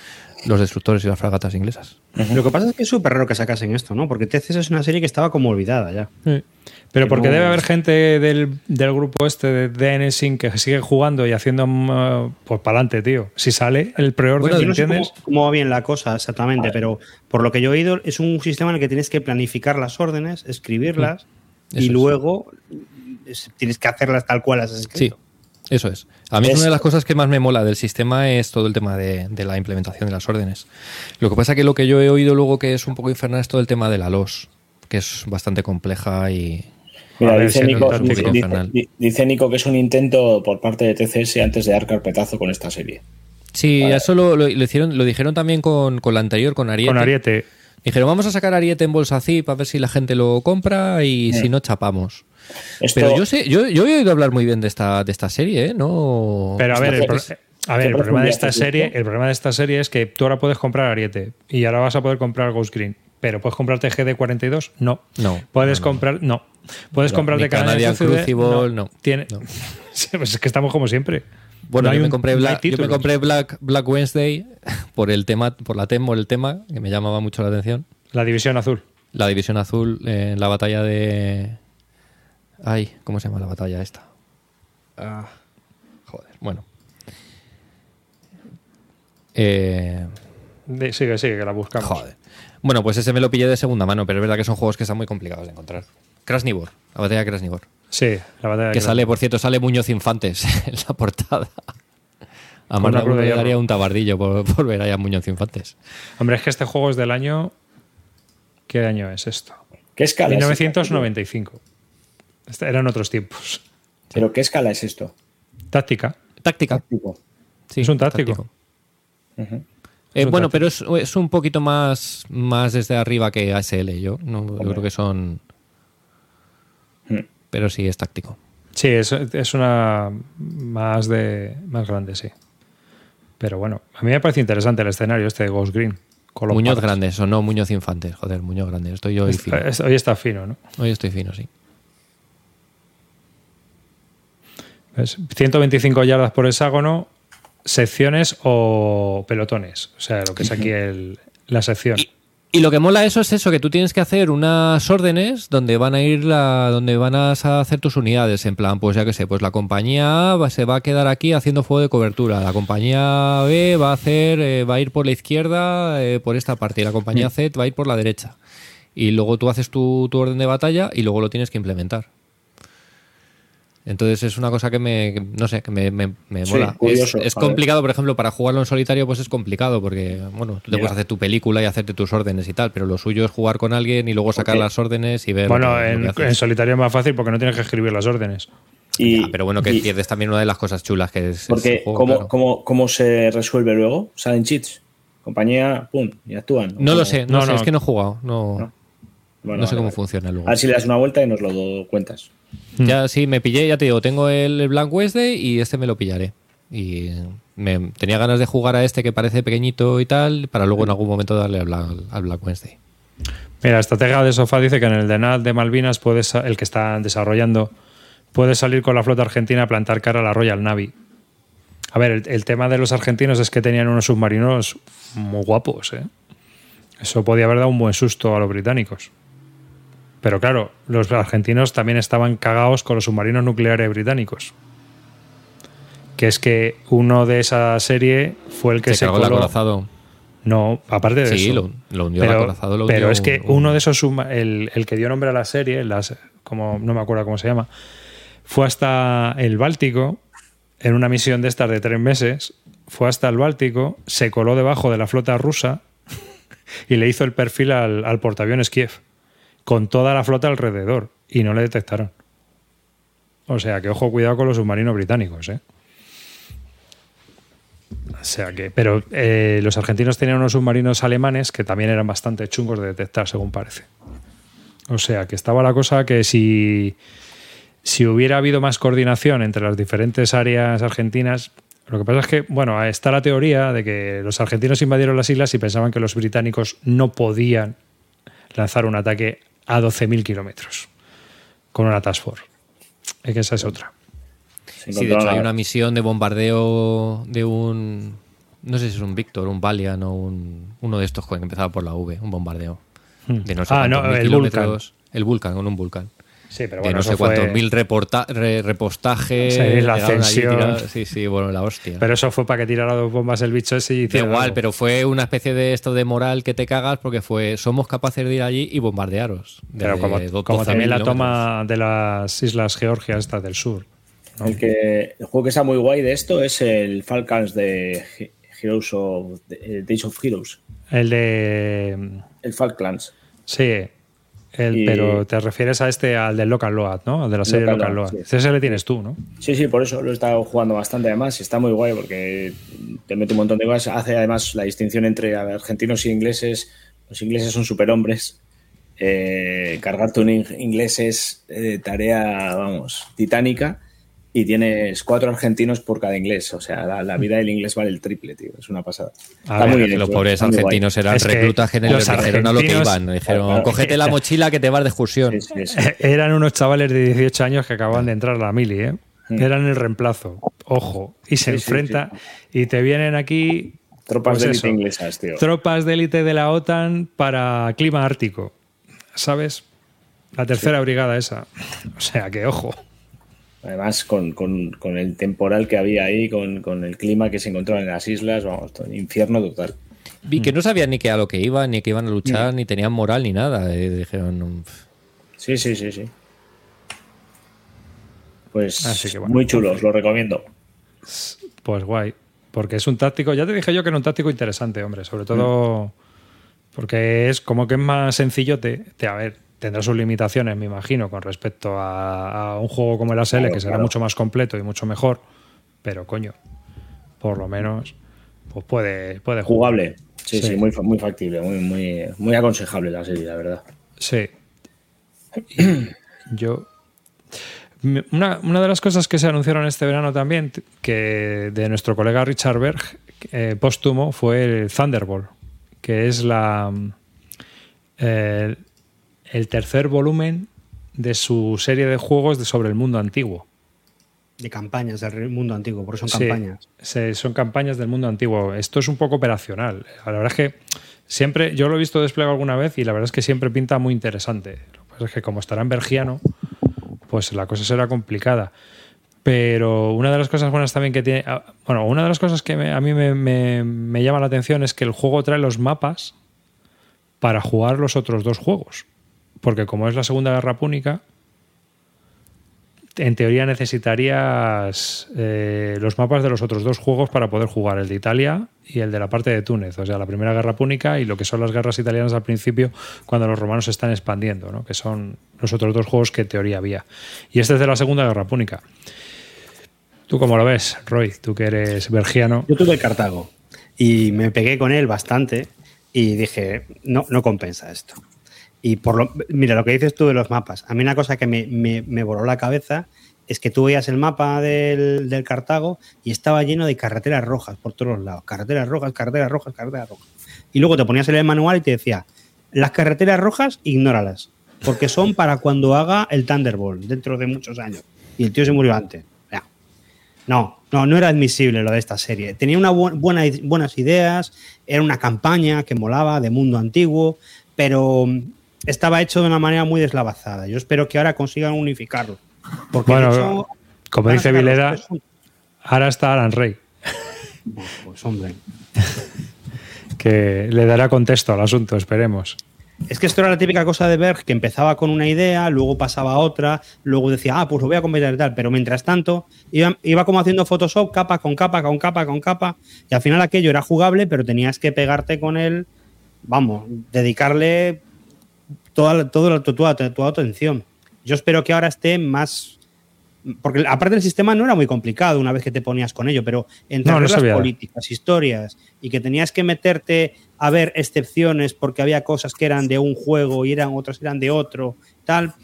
los destructores y las fragatas inglesas. Lo que pasa es que es súper raro que sacasen esto, ¿no? Porque TCS es una serie que estaba como olvidada ya. Pero Que porque no- debe haber gente del, del grupo este de DNSing que sigue jugando y haciendo mm, pues para adelante, tío. Si sale el preorden, Bueno, yo no sé ¿entiendes? cómo, cómo va bien la cosa exactamente, pero por lo que yo he oído, es un sistema en el que tienes que planificar las órdenes, escribirlas Eso y es. luego es- tienes que hacerlas tal cual las has Sí, escrito. eso es. A mí es una de las cosas que más me mola del sistema es todo el tema de, de la implementación de las órdenes. Lo que pasa que lo que yo he oído luego que es un poco infernal es todo el tema de la LOS, que es bastante compleja y... Mira, ver, dice, Nico, dice- dice- infernal. di- dice Nico que es un intento por parte de TCS antes de dar carpetazo con esta serie. Sí, eso lo, lo- lo hicieron, lo dijeron también con, con la anterior, con Ariete. Con Ariete. Dijeron, vamos a sacar Ariete en bolsa zip a ver si la gente lo compra y si no, chapamos. Esto, Pero yo sé, yo, yo he oído hablar muy bien de esta, de esta serie, ¿eh? No... Pero a ver, el, pro- a ver, ¿qué el problema de esta serie, el problema de esta serie es que tú ahora puedes comprar Ariete y ahora vas a poder comprar Ghost Green. Pero puedes comprarte GD42, no. No, Puedes comprar, no. Puedes comprarte Ni Canadian Crucible, no. Tiene, No. Pues es que estamos como siempre. Bueno, No yo, me compré no Black, yo me compré Black, Black Wednesday por el tema, por la tem- por el tema, que me llamaba mucho la atención. La división azul. La división azul en la batalla de. Ay, ¿cómo se llama la batalla esta? Ah, joder, bueno. Eh, De- sigue, sigue, que la buscamos. joder. Bueno, pues ese me lo pillé de segunda mano, pero es verdad que son juegos que están muy complicados de encontrar. Krasnivor, la batalla de Krasnivor. Sí, la batalla de Que Krasnivor. sale, por cierto, sale Muñoz Infantes en la portada. A de le daría un tabardillo por, por ver ahí a Muñoz Infantes. Hombre, es que este juego es del año. ¿Qué año es esto? ¿Qué escala es 1995. Este- Eran otros tiempos. ¿Pero qué escala es esto? Táctica. Táctica. Tipo, Sí, Es un táctico. Eh, bueno, táctico. pero es, es un poquito más, más desde arriba que ASL. Yo, no, yo creo que son. Mm. Pero sí, es táctico. Sí, es, es una más de más grande, sí. Pero bueno, a mí me parece interesante el escenario este de Ghost Green. con Muñoz pads. Grandes, o no Muñoz Infantes. Joder, Muñoz Grandes. Estoy yo hoy fino. Es- hoy está fino, ¿no? Hoy estoy fino, sí. ¿Ves? 125 yardas por hexágono, secciones o pelotones. O sea, lo que es aquí el- la sección. Y lo que mola eso es eso, que tú tienes que hacer unas órdenes donde van a ir la, donde van a hacer tus unidades. En plan, pues ya que sé, pues la compañía A se va a quedar aquí haciendo fuego de cobertura. La compañía B va a hacer, eh, va a ir por la izquierda eh, por esta parte y la compañía Z va a ir por la derecha. Y luego tú haces tu, tu orden de batalla y luego lo tienes que implementar. Entonces es una cosa que me, que, no sé, que me, me- me Sí, mola. curioso, es es ver. complicado, por ejemplo, para jugarlo en solitario, pues es complicado, porque, bueno, tú te Mira. puedes hacer tu película y hacerte tus órdenes y tal, pero lo suyo es jugar con alguien y luego sacar las órdenes y ver. Bueno, que- en, que haces. en solitario es más fácil porque no tienes que escribir las órdenes. Y, Ah, pero bueno, que y- pierdes también una de las cosas chulas que es. es Porque, el juego, ¿cómo, claro. cómo, ¿cómo se resuelve luego? ¿Salen cheats? Compañía, pum, y actúan. No lo sé, no, No, sé, no. es que no he jugado, no, No. Bueno, no sé vale, cómo vale. funciona luego. A ver si le das una vuelta y nos lo do- cuentas. Ya sí, me pillé, ya te digo, tengo el, Blank Wednesday y este me lo pillaré. Y me, tenía ganas de jugar a este que parece pequeñito y tal, para luego en algún momento darle al Black, al Black Wednesday. Mira, estratega de sofá dice que en el de NAD de Malvinas, puedes, el que están desarrollando, puede salir con la flota argentina a plantar cara a la Royal Navy. A ver, el, el tema de los argentinos es que tenían unos submarinos muy guapos, ¿eh? Eso podía haber dado un buen susto a los británicos. Pero claro, los argentinos también estaban cagados con los submarinos nucleares británicos. Que es que uno de esa serie fue el que Se, se, cargó el coló- acorazado. no, aparte de Sí, eso. lo, lo hundió el pero, acorazado. Lo pero hundió es que un- uno de esos, el, el que dio nombre a la serie, las, como no me acuerdo cómo se llama, fue hasta el Báltico, en una misión de estas de tres meses, fue hasta el Báltico, se coló debajo de la flota rusa y le hizo el perfil al, al portaaviones Kiev. Con toda la flota alrededor y no le detectaron. O sea que ojo, cuidado con los submarinos británicos, ¿eh? O sea que, pero eh, los argentinos tenían unos submarinos alemanes que también eran bastante chungos de detectar, según parece. O sea que estaba la cosa que si, si hubiera habido más coordinación entre las diferentes áreas argentinas, lo que pasa es que, bueno, está la teoría de que los argentinos invadieron las islas y pensaban que los británicos no podían lanzar un ataque a 12.000 kilómetros con una Task Force. Es que esa es otra. Sí, de hecho hay una misión de bombardeo de un... No sé si es un Victor, un Valiant o un, uno de estos que empezaba por la V, un bombardeo. Hmm. De no sé Ah, no, el kilómetros. El Vulcan, con un Vulcan. Sí, pero de bueno, no sé eso fue- cuántos mil reporta- re- repostajes. Sí, la ascensión. Sí, sí, bueno, la hostia. Pero eso fue para que tirara dos bombas el bicho ese y Da igual, algo. pero fue una especie de esto de moral que te cagas porque fue somos capaces de ir allí y bombardearos. Pero como, como 12.000 también la toma de las Islas Georgia, estas del sur. El, que, el juego que está muy guay de esto es el Falcons de He- Heroes of de- eh, Days of Heroes. El de. El Falklands. Sí. El, Y- Pero te refieres a este, al del Local Load, ¿no? Al de la serie Local Local, Load, sí. Ese le tienes tú, ¿no? Sí, sí, por eso lo he estado jugando bastante además y está muy guay porque te mete un montón de cosas. Hace además la distinción entre argentinos y ingleses. Los ingleses son superhombres. Eh, cargarte un ing- inglés es eh, tarea, vamos, titánica. Y tienes cuatro argentinos por cada inglés. O sea, la, la vida del inglés vale el triple, tío. Es una pasada. A Está ver, muy bien los hecho, pobres argentinos eran Es reclutas generales, los dijeron a lo que argentinos- iban. Dijeron, Claro. cógete la mochila que te vas de excursión. Sí, sí, sí. Eran unos chavales de 18 años que acaban de entrar a la mili, ¿eh? Eran el reemplazo. Ojo. Y se. Sí, sí, enfrenta y te vienen aquí. Tropas pues de élite inglesas, tío. Tropas de élite de la OTAN para clima ártico. ¿Sabes? La tercera brigada esa. O sea que, ojo. Además, con, con- con el temporal que había ahí, con, con el clima que se encontraba en las islas, vamos, todo- infierno total. Vi que no sabían ni qué a lo que iban, ni que iban a luchar, ni tenían moral ni nada. Y dijeron, "Pff, Sí, sí, sí, sí. Pues Así que bueno. muy chulo, os lo recomiendo. Pues guay. Porque es un táctico. Ya te dije yo que era un táctico interesante, hombre. Sobre todo porque es como que es más sencillo. Te, te- a ver, tendrá sus limitaciones, me imagino, con respecto a, a un juego como el ASL, Claro, que será claro. mucho más completo y mucho mejor. Pero coño, por lo menos, pues puede, puede jugar. Jugable. Sí, Sí. sí, muy, fa- muy factible, muy, muy, muy aconsejable la serie, la verdad. Sí. Y yo. Una, una de las cosas que se anunciaron este verano también, que de nuestro colega Richard Berg, eh, póstumo, fue el Thunderbolt, que es la mm, el, tercer volumen de su serie de juegos de- sobre el mundo antiguo. De campañas del mundo antiguo, porque son Sí, campañas. son campañas del mundo antiguo. Esto es un poco operacional. La verdad es que siempre, yo lo he visto desplegado alguna vez y la verdad es que siempre pinta muy interesante. Lo que pasa es que como estará en Bergiano, pues la cosa será complicada. Pero una de las cosas buenas también que tiene. ah, Bueno, una de las cosas que me- a mí me, me- me llama la atención es que el juego trae los mapas para jugar los otros dos juegos. Porque como es la Segunda Guerra Púnica, en teoría necesitarías eh, los mapas de los otros dos juegos para poder jugar, el de Italia y el de la parte de Túnez, o sea, la Primera Guerra Púnica y lo que son las guerras italianas al principio cuando los romanos se están expandiendo, ¿no? que son los otros dos juegos que en teoría había. Y este es de la Segunda Guerra Púnica. ¿Tú cómo lo ves, Roy? Tú que eres bergiano. Yo tuve Cartago y me pegué con él bastante y dije, no, no compensa esto. Y por lo, mira, lo que dices tú de los mapas, a mí una cosa que me, me, me voló la cabeza es que tú veías el mapa del, del Cartago y estaba lleno de carreteras rojas por todos lados. Carreteras rojas, carreteras rojas, carreteras rojas. Y luego te ponías en el manual y te decía, las carreteras rojas, ignóralas, porque son para cuando haga el Thunderbolt dentro de muchos años. Y el tío se murió antes. No, no, no era admisible lo de esta serie. Tenía una bu- buena, buenas ideas, era una campaña que molaba de mundo antiguo, pero estaba hecho de una manera muy deslavazada. Yo espero que ahora consigan unificarlo. Porque Bueno, hecho, como dice juntos. ahora está Alan Rey, Pues hombre. que le dará contexto al asunto, esperemos. Es que esto era la típica cosa de Berg que empezaba con una idea, luego pasaba a otra, luego decía, ah, pues lo voy a completar y tal. Pero mientras tanto, iba, iba como haciendo Photoshop, capa con capa, con capa, con capa. Y al final aquello era jugable, pero tenías que pegarte con él, vamos, dedicarle toda, toda, toda, toda tu atención. Yo espero que ahora esté más. Porque aparte el sistema no era muy complicado una vez que te ponías con ello, pero entre No, sabía. políticas, historias y que tenías que meterte a ver excepciones porque había cosas que eran de un juego y eran otras que eran de otro, tal,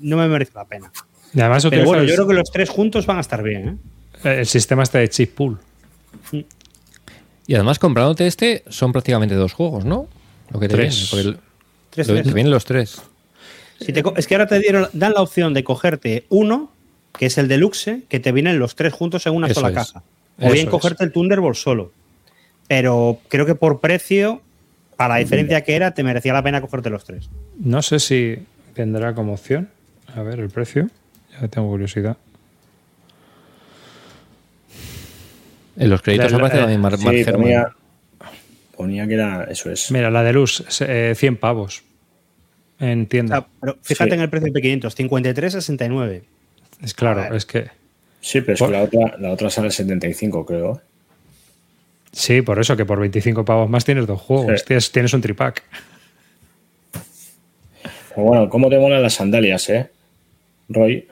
no me merece la pena. Y además Pero bueno, yo creo que los tres juntos van a estar bien. ¿eh? el sistema este de chip pool. Y además, comprándote este, son prácticamente dos juegos, ¿no? Lo que te Tres. viene. Tres, lo- tres. te vienen los tres. Si te co- es que ahora te dieron, dan la opción de cogerte uno, que es el deluxe, que te vienen los tres juntos en una Eso sola es. caja. O Eso bien es. cogerte el Thunderbolt solo. Pero creo que por precio, para la diferencia que era, te merecía la pena cogerte los tres. No sé si vendrá como opción. A ver, el precio. Ya tengo curiosidad. En los créditos La- la- aparece también Mar, Sí. Ponía, que era. Eso es. Mira, la de luz, eh, 100 pavos. En O tienda. sea, pero fíjate Sí. en el precio de 500, 53,69. Es claro, es que. Sí, pero es Por- que la otra, la otra sale 75, creo. Sí, por eso que por 25 pavos más tienes dos juegos. Sí. Tienes, tienes un tripack. Pero bueno, ¿cómo te molan las sandalias, eh? Roy.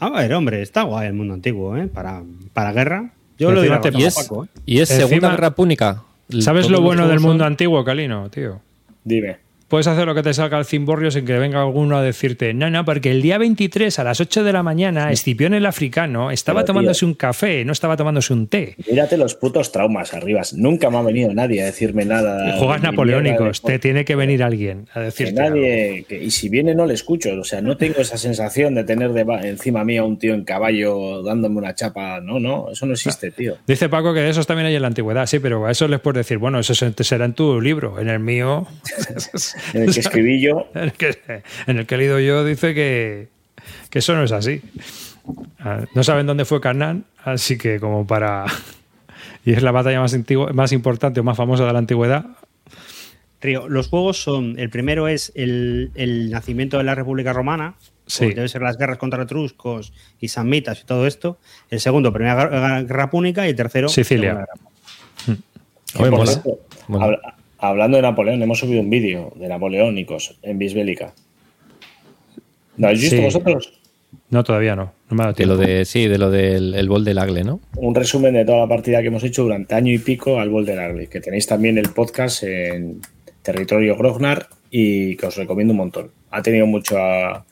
A ver, hombre, está guay el mundo antiguo, ¿eh? Para, para guerra. Yo Y lo a es, Paco, ¿eh? y es Encima- Segunda Guerra Púnica. ¿Sabes lo bueno del mundo antiguo, Calino, tío? Dime. Puedes hacer lo que te salga al cimborrio sin que venga alguno a decirte, no, no, porque el día 23 a las 8 de la mañana, Escipión el africano estaba Pero, tío. tomándose un café, no estaba tomándose un té. Mírate los putos traumas arriba. Nunca me ha venido nadie a decirme nada. Y juegas ni napoleónicos, de- te tiene que venir alguien a que decirte. algo. nadie, que- y si viene no le escucho, o sea, no tengo esa sensación de tener deba- encima mía un tío en caballo dándome una chapa, no, no, eso no existe, tío. Dice Paco que de esos también hay en la antigüedad, sí, pero a eso les puedes decir, bueno, eso se- será en tu libro, en el mío, En el que escribí yo, en el que, en el que he leído yo, dice que, que eso no es así. Ah, No saben dónde fue Canaán, así que como para... Y es la batalla más, antigua- más importante o más famosa de la antigüedad. Río, los juegos son, el primero es el, el nacimiento de la República Romana, Sí. debe ser las guerras contra etruscos y samnitas y todo esto. El segundo, Primera Guerra- Púnica y el tercero, Sicilia. Guerra. Oye, Por mola. cierto, Mola. habla- hablando de Napoleón, hemos subido un vídeo de napoleónicos en Bisbélica. ¿Lo habéis visto Sí. vosotros? No, todavía no. No me ha dado De lo de, sí, de lo del el bol del Agle, ¿no? Un resumen de toda la partida que hemos hecho durante año y pico al Bol del Agle, que tenéis también el podcast en Territorio Grognar y que os recomiendo un montón. Ha tenido mucha,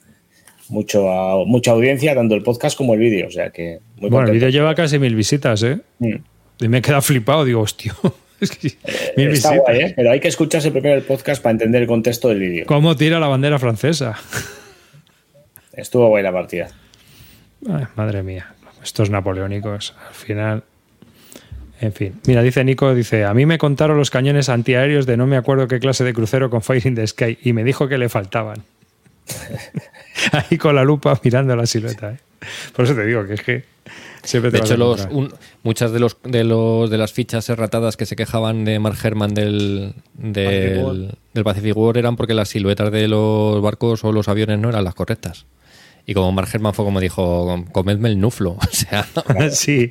mucho, mucha audiencia, tanto el podcast como el vídeo, o sea que muy Bueno, el contento. vídeo lleva casi mil visitas, ¿eh? Mm. Y me he quedado flipado, digo, hostia. es que mil Está guay, ¿eh? pero hay que escucharse primero el podcast para entender el contexto del vídeo. ¿Cómo tira la bandera francesa? Estuvo guay la partida. Ay, madre mía, estos napoleónicos, al final. En fin, mira, dice Nico, dice, a mí me contaron los cañones antiaéreos de no me acuerdo qué clase de crucero con Fire in the Sky y me dijo que le faltaban. Ahí con la lupa mirando la silueta. ¿eh? Por eso te digo que es que siempre te De hecho, los, un- muchas de los, de los de las fichas erratadas que se quejaban de Mark Herman del, Pacific War. del, del Pacific War eran porque las siluetas de los barcos o los aviones no eran las correctas. Y como Mark Herman fue como dijo, comedme el nuflo. O sea, sí,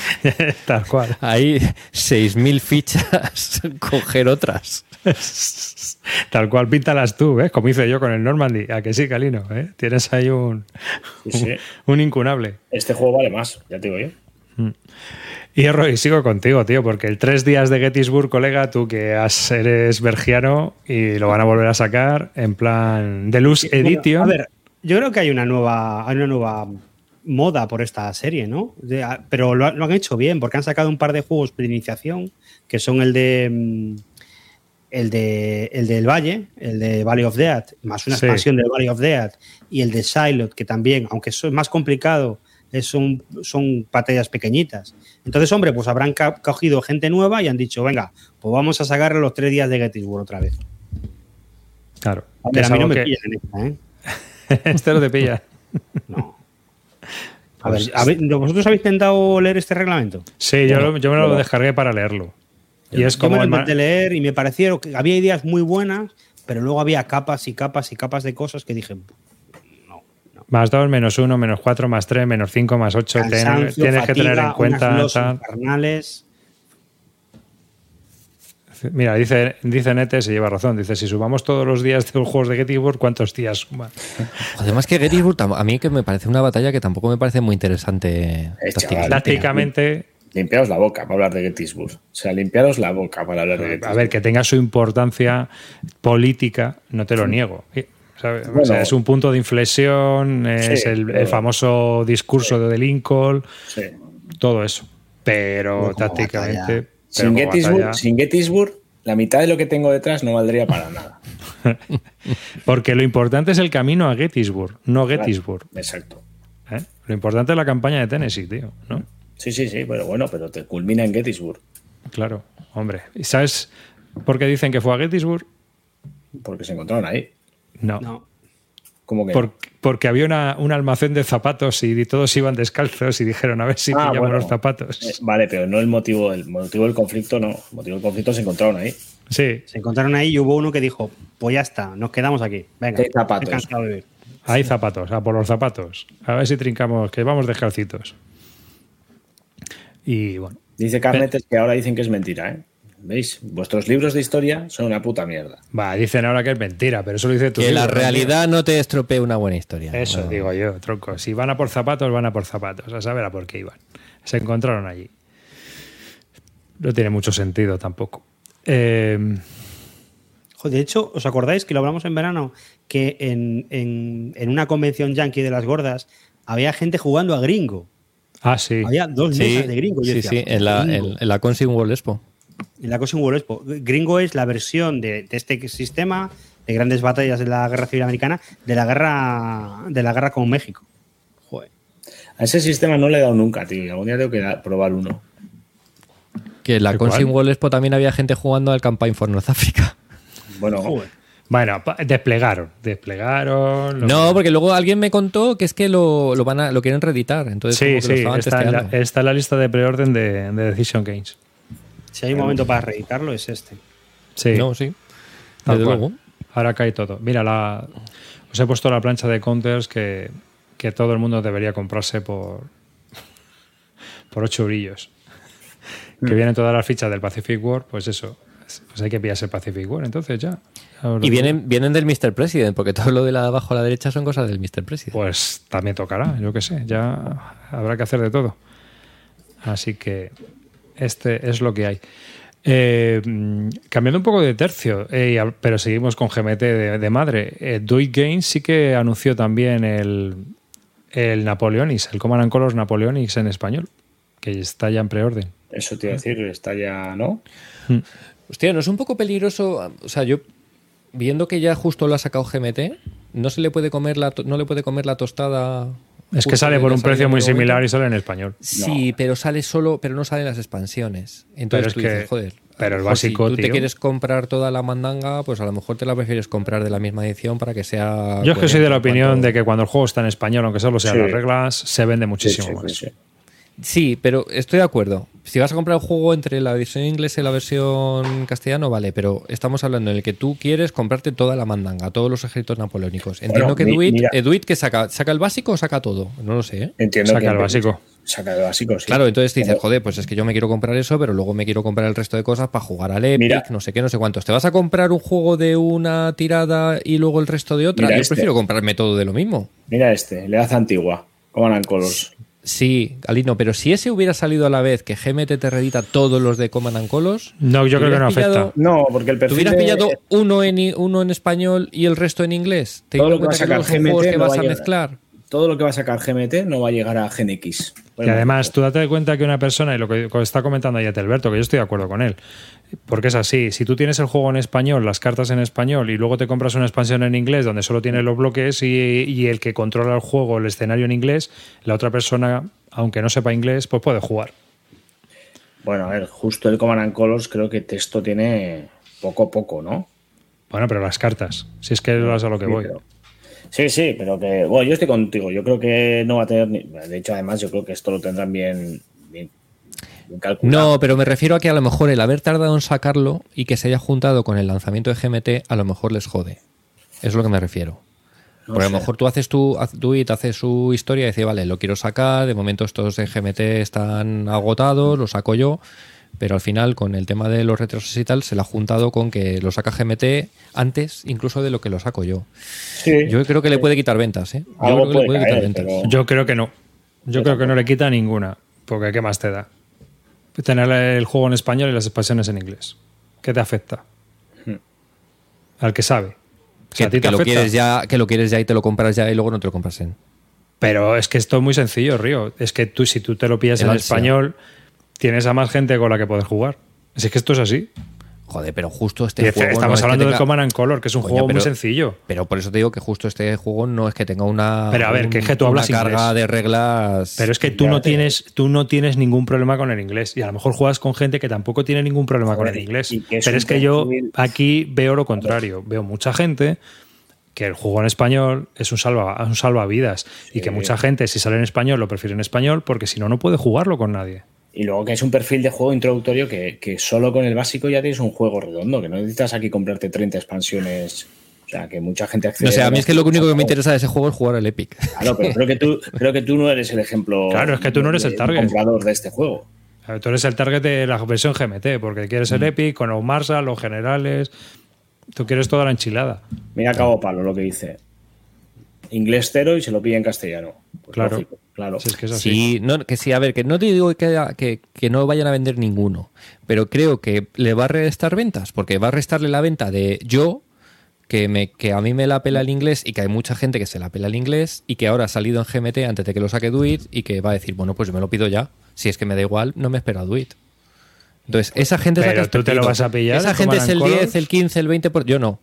tal cual. hay 6.000 fichas, coger otras. Tal cual, píntalas tú, ¿ves? Como hice yo con el Normandy. A que sí, Calino, ¿eh? Tienes ahí un, Sí, sí. un incunable. Este juego vale más, ya te digo yo. Y Roy, sigo contigo, tío, porque el tres días de Gettysburg, colega, tú que has- eres bergiano y lo van a volver a sacar en plan Deluxe Bueno, Edition. a ver, yo creo que hay una nueva, hay una nueva moda por esta serie, ¿no? De- a- pero lo han hecho bien, porque han sacado un par de juegos de iniciación, que son el de mm, el de el del Valle, el de Valley of Death, más una Sí. expansión del Valley of Death, y el de Silot, que también, aunque es más complicado, es- son, son batallas pequeñitas. Entonces, hombre, pues habrán cogido gente nueva y han dicho, venga, pues vamos a sacar los tres días de Gettysburg otra vez. Claro. A que ver, a mí no algo me que- pillan en esta, ¿eh? este no te pilla. No. A ver, a ver, ¿vosotros habéis intentado leer este reglamento? Sí, yo, lo- yo me lo descargué para leerlo. Y es Yo como me lo intenté leer y me parecieron que había ideas muy buenas, pero luego había capas y capas y capas de cosas que dije, más 2, menos 1, menos 4, más 3, menos 5, más 8. Cansancio, tienes que tener fatiga, en cuenta. Mira, dice, dice Nete, se lleva razón. Dice, si sumamos todos los días de los juegos de Gettysburg, ¿cuántos días suma? Además que Gettysburg, a mí que me parece una batalla que tampoco me parece muy interesante. Eh, tácticamente. chaval. Tácticamente, Limpiaros la boca para hablar de Gettysburg. O sea, limpiaros la boca para hablar de a Gettysburg. ver, que tenga su importancia política, no te lo niego. ¿sabes? O sea, es un punto de inflexión, es Sí, el, pero- el famoso discurso de Lincoln, Sí. todo eso. Pero tácticamente. pero Sin Gettysburg, batalla- sin Gettysburg, la mitad de lo que tengo detrás no valdría para nada. Porque lo importante es el camino a Gettysburg, no Gettysburg. Exacto. ¿eh? Lo importante es la campaña de Tennessee, tío. ¿no? Sí, sí, sí, pero bueno, pero te culmina en Gettysburg. Claro, hombre. ¿Y sabes por qué dicen que fue a Gettysburg? Porque se encontraron ahí. No. No. ¿Cómo que? Por- porque había una- un almacén de zapatos y todos iban descalzos y dijeron a ver si Ah, pillamos bueno. los zapatos. Eh, vale, pero no el motivo, el motivo del conflicto, no. El motivo del conflicto se encontraron ahí. Sí, Se encontraron ahí y hubo uno que dijo, pues ya está, nos quedamos aquí. Venga, Hay zapatos. hay zapatos, a por los zapatos. A ver si trincamos, que vamos descalcitos. Y bueno, Dice Carnetes que ahora dicen que es mentira, ¿eh? ¿Veis? Vuestros libros de historia son una puta mierda. va, dicen ahora que es mentira, pero eso lo dice tu Que la realidad no te estropee una buena historia. Eso Bueno, digo yo, tronco. Si van a por zapatos, van a por zapatos. A saber a por qué iban. Se encontraron allí. No tiene mucho sentido tampoco. Eh, Joder, de hecho, ¿os acordáis que lo hablamos en verano? Que en, en- en una convención yankee de las gordas había gente jugando a gringo. Ah, sí. Había dos Sí, mesas de gringo. Yo sí, decía, sí, en la, en, en la Consing World Expo. En la en World Expo. Gringo es la versión de, de este sistema de grandes batallas de la guerra civil americana, de la guerra, de la guerra con México. Joder. A ese sistema no le he dado nunca, tío. Algún día tengo que probar uno. Que en la ¿De Consing? World Expo también había gente jugando al Campaign for North Africa. Bueno, Joder. Bueno, desplegaron. Desplegaron. lo- No, porque luego alguien me contó que es que lo, lo van a, lo quieren reeditar. Entonces, Sí, lo sí, está en, la, está en la lista de preorden de, de Decision Games. Si hay un momento para reeditarlo, es este. Sí, No, sí. tal Desde cual. luego. Ahora cae todo. Mira, la, os he puesto la plancha de counters que, que todo el mundo debería comprarse por, por 8 brillos. Que vienen todas las fichas del Pacific War, pues eso. Pues hay que pillarse el Pacific War, entonces ya. Y vienen, vienen del Mr. President, porque todo lo de la de abajo a la derecha son cosas del Mr. President. Pues también tocará, yo qué sé, ya habrá que hacer de todo. Así que este es lo que hay. Eh, mm, cambiando un poco de tercio, eh, pero seguimos con GMT de, de madre. Eh, Duit Games sí que anunció también el, el Napoleonis, el Command and Colors Napoleonis en español, que está ya en preorden. eso te iba a decir, está ya, ¿no? Hostia, ¿no es un poco peligroso? O sea, yo, viendo que ya justo lo ha sacado GMT, ¿no se le puede comer la, to- no le puede comer la tostada? Es que sale por un precio muy momento? similar y sale en español. Sí, pero sale solo, pero no salen las expansiones. Entonces Pero es tú que- dices, joder. pero el básico, Si tú te quieres comprar toda la mandanga, pues a lo mejor te la prefieres comprar de la misma edición para que sea. Yo es que soy de la opinión de que cuando el juego está en español, aunque solo sean Sí. las reglas, se vende Sí, muchísimo sí, más. sí, sí. Sí, pero estoy de acuerdo. Si vas a comprar un juego entre la versión inglesa y la versión castellano, vale, pero estamos hablando en el que tú quieres comprarte toda la mandanga, todos los ejércitos napoleónicos. Entiendo Bueno, que Duit, que saca, saca el básico o saca todo, no lo sé. ¿eh? Entiendo Saca que el básico. Saca el básico, sí. Claro, entonces dices, Pero- joder, pues es que yo me quiero comprar eso, pero luego me quiero comprar el resto de cosas para jugar al Epic, Mira. no sé qué, no sé cuántos. ¿Te vas a comprar un juego de una tirada y luego el resto de otra? Yo este. prefiero comprarme todo de lo mismo. Mira este, le hace antigua. Command and Colors. Sí, Galino, pero si ese hubiera salido a la vez que GMT te reedita todos los de Command and Colors, No, yo ¿te creo que no hubieras pillado- afecta. No, porque el ¿Te perfil hubieras de- pillado uno en, uno en español y el resto en inglés? ¿Te Todo lo que va a sacar GMT juegos que no vas va a a mezclar? Todo lo que va a sacar GMT no va a llegar a GenX. Y además, tú date cuenta que una persona, y lo que está comentando ahí Alberto, que yo estoy de acuerdo con él, porque es así, si tú tienes el juego en español, las cartas en español, y luego te compras una expansión en inglés donde solo tienes los bloques y, y el que controla el juego, el escenario en inglés, la otra persona, aunque no sepa inglés, pues puede jugar. Bueno, a ver, justo el Command and Colors creo que texto tiene poco a poco, ¿no? Bueno, pero las cartas, si es que es a lo que Sí, voy. pero- Sí, sí, pero que. Bueno, yo estoy contigo. Yo creo que no va a tener. ni- De hecho, además, yo creo que esto lo tendrán bien, bien, bien calculado. No, pero me refiero a que a lo mejor el haber tardado en sacarlo y que se haya juntado con el lanzamiento de GMT, a lo mejor les jode. Es lo que me refiero. No Porque a lo mejor tú haces tu, haz- tú it hace su historia y dice, vale, lo quiero sacar, de momento estos de GMT están agotados, lo saco yo, pero al final con el tema de los retrasos y tal se la ha juntado con que lo saca GMT antes incluso de lo que lo saco yo. Sí. Yo creo que le puede quitar ventas, ¿eh? Yo creo que le puede quitar ventas. pero- Yo creo que no. Yo creo que no le quita ninguna. Porque ¿qué más te da? Tener el juego en español y las expansiones en inglés. ¿Qué te afecta? Al que sabe. O sea, Que, a ti te que lo quieres ya, que lo quieres ya y te lo compras ya y luego no te lo compras en. Pero es que esto es muy sencillo, Río. Es que tú, si tú te lo pillas El en ansia. español, tienes a más gente con la que poder jugar. Es que esto es así. Joder, pero justo este es- juego. no estamos es que hablando del tenga- Command and Color, que es un Coño, juego muy pero- sencillo. Pero por eso te digo que justo este juego no es que tenga una. Pero a ver, que es que tú hablas una carga inglés. de reglas. Pero es que tú no, tienes, tú no tienes ningún problema con el inglés. Y a lo mejor juegas con gente que tampoco tiene ningún problema con el inglés. es Pero es que yo aquí veo lo contrario. Veo mucha gente que el juego en español es un, salva, un salvavidas. Y que mucha gente, si sale en español, lo prefiere en español porque si no, no puede jugarlo con nadie. Y luego que es un perfil de juego introductorio que, que solo con el básico ya tienes un juego redondo, que no necesitas aquí comprarte 30 expansiones. O sea, que mucha gente accede No sé, a mí es que lo único que me interesa de ese juego es jugar al Epic. Claro, pero creo que tú, creo que tú no eres el ejemplo. Claro, es que tú no eres el target. comprador de este juego. Tú eres el target de la versión GMT porque quieres Mm. el Epic con los Marshall, los generales. Tú quieres toda la enchilada. Mira Cabo Palo lo que dice. Inglés cero y se lo pilla en castellano. Pues Claro. lógico, claro. Si es que es así. Sí, no, que sí, a ver, que no te digo que, que, que no vayan a vender ninguno, pero creo que le va a restar ventas, porque va a restarle la venta de yo, que, me, que a mí me la pela el inglés y que hay mucha gente que se la pela el inglés y que ahora ha salido en GMT antes de que lo saque Duit y que va a decir, bueno, pues yo me lo pido ya. Si es que me da igual, no me espero a Duit. Entonces, esa gente es la que tú te lo vas a pillar, Esa gente es el and 10, Colors. el 15, el 20%. Por... Yo no.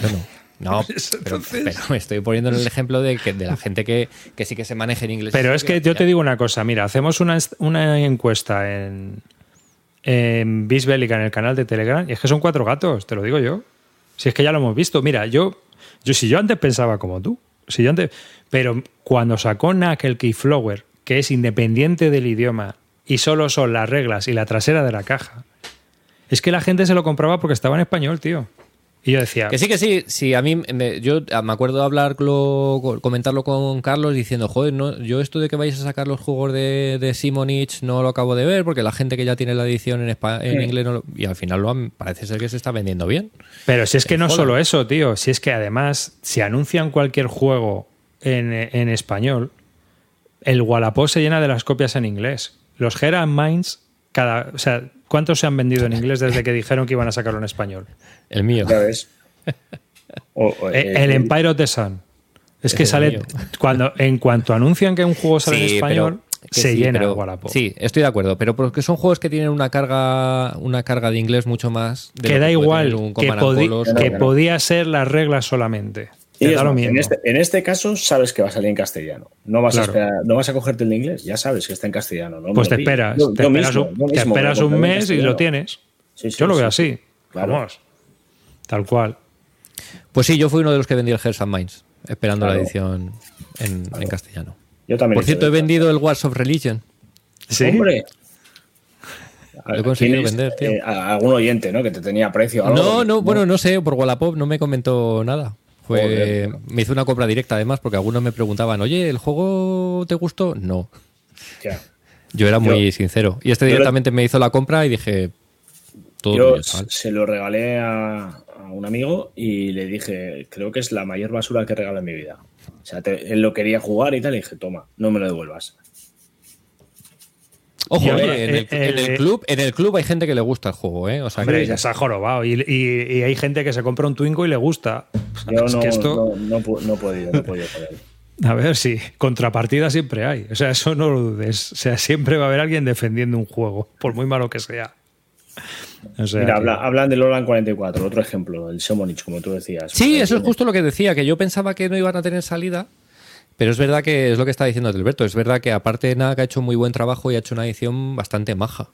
Yo no. No, pero, pero me estoy poniendo en el ejemplo de, que, de la gente que, que sí que se maneja en inglés. Pero es que yo te digo una cosa, mira, hacemos una, una encuesta en, en Bisbélica, en el canal de Telegram, y es que son cuatro gatos, te lo digo yo. Si es que ya lo hemos visto. Mira, yo, yo si yo antes pensaba como tú, si yo antes, pero cuando sacó NAC el Keyflower, que es independiente del idioma y solo son las reglas y la trasera de la caja, es que la gente se lo compraba porque estaba en español, tío. Y yo decía, Que sí, que sí. Sí, a mí me, yo me acuerdo de hablarlo, comentarlo con Carlos diciendo, joder, no, yo esto de que vais a sacar los juegos de, de Simonich no lo acabo de ver porque la gente que ya tiene la edición en, en inglés no lo- y al final lo han- parece ser que se está vendiendo bien. Pero si es que no solo eso, tío. Si es que además, si anuncian cualquier juego en, en español, el Wallapop se llena de las copias en inglés. Los Hera Minds, cada, o sea, ¿cuántos se han vendido en inglés desde que dijeron que iban a sacarlo en español? El mío. O- o, Eh, eh, el Empire of the Sun. Es que es sale mío. cuando en cuanto anuncian que un juego sale en español, pero- se sí, llena pero- el Wallapop. Sí, estoy de acuerdo, pero porque son juegos que tienen una carga una carga de inglés mucho más. de que da igual, un que, Colors. que podía ser las reglas solamente. Y es en, este, en este caso sabes que va a salir en castellano. No vas, Claro. a, esperar- no vas a cogerte el de inglés, ya sabes que está en castellano. ¿no? Pues te esperas, Yo- te yo esperas, mismo, un, te esperas mes y lo tienes. Sí, sí, Yo lo veo sí. así. Claro. Vamos. Tal cual. Pues sí, yo fui uno de los que vendí el Hearts and Minds, esperando la edición en, en castellano. Yo también. Por cierto, he vendido el Wars of Religion. Sí. Hombre. Lo he conseguido ¿Tienes, vender, tío. eh, a- algún oyente, ¿no? Que te tenía precio. algo? No, no, bueno, no sé, por Wallapop no me comentó nada. Fue, Joder. me hizo una compra directa además porque algunos me preguntaban, oye, ¿el juego te gustó? No. Ya. Yo era muy Yo- sincero. Y este lo- directamente me hizo la compra y dije, todo Yo chaval. se lo regalé a, a un amigo y le dije, creo que es la mayor basura que he regalado en mi vida. O sea, te- él lo quería jugar y tal, y dije, toma, no me lo devuelvas. Ojo, Yo, oye, en, eh, el, en el eh, club, en el club hay gente que le gusta el juego, ¿eh? O sea, Hombre, que- ya se ha jorobado. Y, y- y hay gente que se compra un Twingo y le gusta. Yo Es no, que esto, no, no, no he podido, no he podido a ver, sí, contrapartida siempre hay. O sea, eso no lo dudes. O sea, siempre va a haber alguien defendiendo un juego, por muy malo que sea. O sea, Mira, que- habla- hablan del Orlan 44, otro ejemplo, el Somonich, como tú decías. Sí, Pues, eso es tiene- justo lo que decía, que yo pensaba que no iban a tener salida, pero es verdad que es lo que está diciendo Alberto, es verdad que aparte NAC ha hecho muy buen trabajo y ha hecho una edición bastante maja.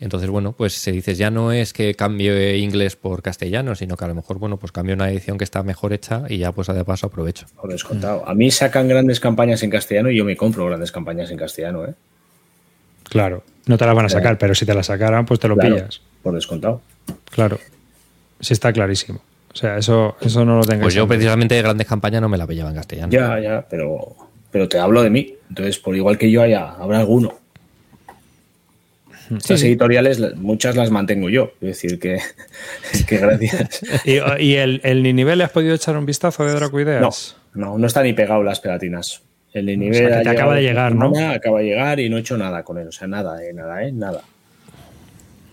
Entonces, bueno, pues se dices, ya no es que cambie inglés por castellano, sino que a lo mejor, bueno, pues cambio una edición que está mejor hecha y ya pues de paso aprovecho. Por descontado. A mí sacan grandes campañas en castellano y yo me compro grandes campañas en castellano, ¿eh? Claro, no te las van a sacar, pero si te las sacaran, pues te lo Claro, pillas. Por descontado. Claro. Sí, está clarísimo. O sea, eso, eso no lo tengo Pues yo precisamente de grandes campañas no me la pillaba en castellano. Ya, ya, pero, pero te hablo de mí. Entonces, por igual que yo haya, habrá alguno. Las editoriales, muchas las mantengo yo. Es decir, que, que gracias. ¿Y, el, el nivel le has podido echar un vistazo de Dracoideas? No, no, no está ni pegado las pegatinas. El nivel te acaba de llegar, ¿no? Acaba de llegar y no he hecho nada con él. O sea, nada, eh, nada, eh, nada.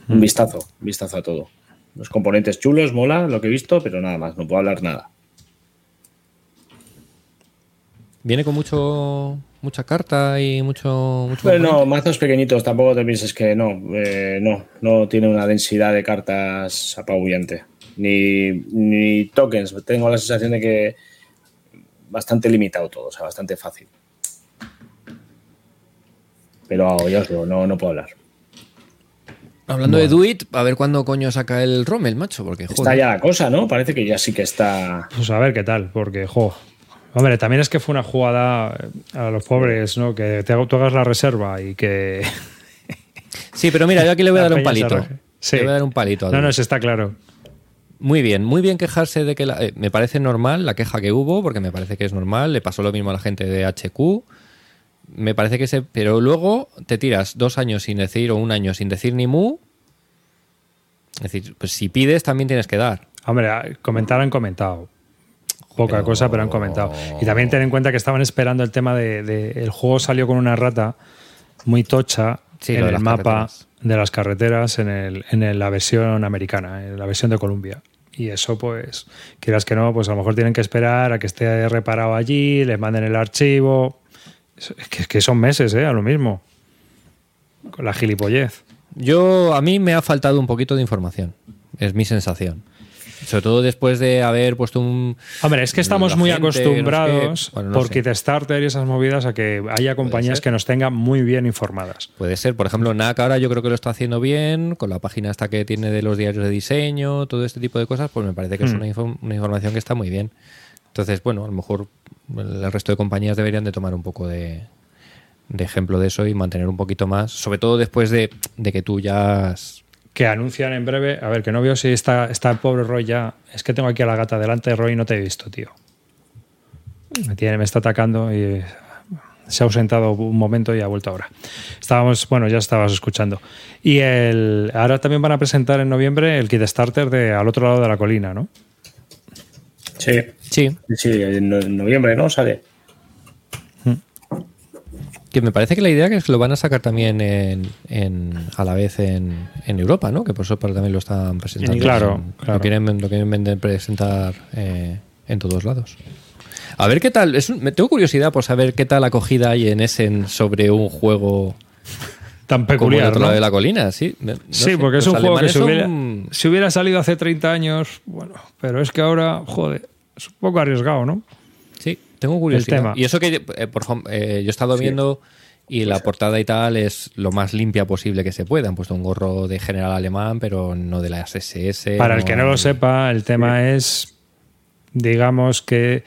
Un mm. vistazo, un vistazo a todo. Los componentes chulos, mola lo que he visto, pero nada más, no puedo hablar nada. Viene con mucho mucha carta y mucho. mucho bueno, no, mazos pequeñitos, tampoco te pienses que no. Eh, no, no tiene una densidad de cartas apabullante. Ni, ni tokens. Tengo la sensación de que bastante limitado todo, o sea, bastante fácil. Pero ya os digo, no, no puedo hablar. Hablando de Duit, a ver cuándo coño saca el Rommel, macho, porque Está ya la cosa, ¿no? Parece que ya sí que está. Pues a ver qué tal, porque, jo. Hombre, también es que fue una jugada a los pobres, ¿no? Que te hagas la reserva y que. Sí, pero mira, yo aquí le voy a dar un palito. Sí. Le voy a dar un palito. no, no, eso está claro. Muy bien, muy bien quejarse de que eh, me parece normal la queja que hubo, porque me parece que es normal, le pasó lo mismo a la gente de HQ. Me parece que se. Pero luego te tiras dos años sin decir o un año sin decir ni mu. Es decir, pues si pides también tienes que dar. Hombre, comentar han comentado. Poca cosa, pero han comentado. Y también ten en cuenta que estaban esperando el tema de. el juego salió con una rata muy tocha en el mapa de las carreteras en, el, en la versión americana, en la versión de Columbia. Y eso, pues, quieras que no, pues a lo mejor tienen que esperar a que esté reparado allí, les manden el archivo. Es que, son meses, ¿eh? A lo mismo. Con la gilipollez. Yo, a mí me ha faltado un poquito de información. Es mi sensación. Sobre todo después de haber puesto un. Hombre, es que estamos muy acostumbrados por Kickstarter y esas movidas a que haya compañías que nos tengan muy bien informadas. Puede ser, por ejemplo, NAC ahora yo creo que lo está haciendo bien, con la página hasta que tiene de los diarios de diseño, todo este tipo de cosas, pues me parece que es hmm. una, información que está muy bien. Entonces, bueno, a lo mejor el resto de compañías deberían de tomar un poco de, ejemplo de eso y mantener un poquito más, sobre todo después de, que tú ya has que anuncian en breve. A ver, que no veo si está, está el pobre Roy ya. Es que tengo aquí a la gata delante de Roy y no te he visto, tío. Me, tiene, me está atacando y se ha ausentado un momento y ha vuelto ahora. Estábamos, bueno, ya estabas escuchando. Y el, ahora también van a presentar en noviembre el kit starter de Al otro lado de la colina, ¿no? Sí. Sí. Sí, en noviembre, ¿no? Sale. Que me parece que la idea es que lo van a sacar también en, a la vez en, Europa, ¿no? Que por eso también lo están presentando. Claro, Lo, quieren, lo quieren presentar eh, en todos lados. A ver qué tal. Es me tengo curiosidad por saber qué tal acogida hay en Essen sobre un juego tan peculiar. Como el otro de la colina, sí. sí, porque es un juego que si hubiera, si hubiera, salido hace 30 años, bueno, pero es que ahora, joder, es un poco arriesgado, ¿no? Tengo curiosidad. Y eso que, eh, por eh, yo he estado viendo y la portada y tal es lo más limpia posible que se pueda. Han puesto un gorro de general alemán, pero no de las SS. Para el que no lo sepa, el tema es, digamos que...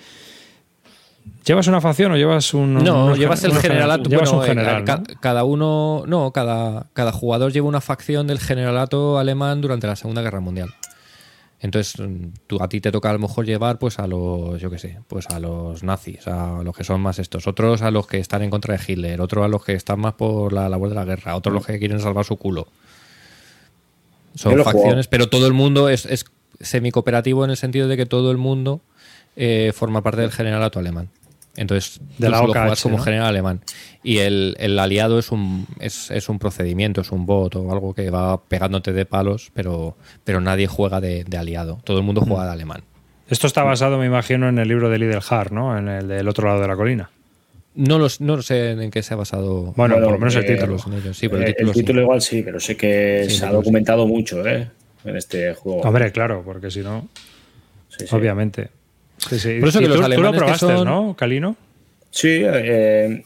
¿Llevas una facción o llevas un.? No, llevas el generalato. Llevas un eh, general. Cada uno. No, cada, cada jugador lleva una facción del generalato alemán durante la Segunda Guerra Mundial. Entonces, tú, a ti te toca a lo mejor llevar pues a los, yo qué sé, pues a los nazis, a los que son más estos, otros a los que están en contra de Hitler, otros a los que están más por la labor de la guerra, otros a los que quieren salvar su culo. Son facciones, pero todo el mundo es, es semi-cooperativo en el sentido de que todo el mundo eh, forma parte del generalato alemán. Entonces, de la lo juegas como general alemán. Y el, aliado es un, es, un procedimiento, es un bot o algo que va pegándote de palos, pero, pero nadie juega de, aliado. Todo el mundo juega de alemán. Esto está basado, me imagino, en el libro de Lidl ¿no? En el del otro lado de la colina. No, no sé en qué se ha basado. Bueno, por lo menos el eh, título. Sí, pero el título, igual sí, pero sé que se ha documentado mucho ¿eh? en este juego. Hombre, claro, porque si no, obviamente. Por eso que los tú, alemanes lo probaste, ¿no, Calino? Sí, eh,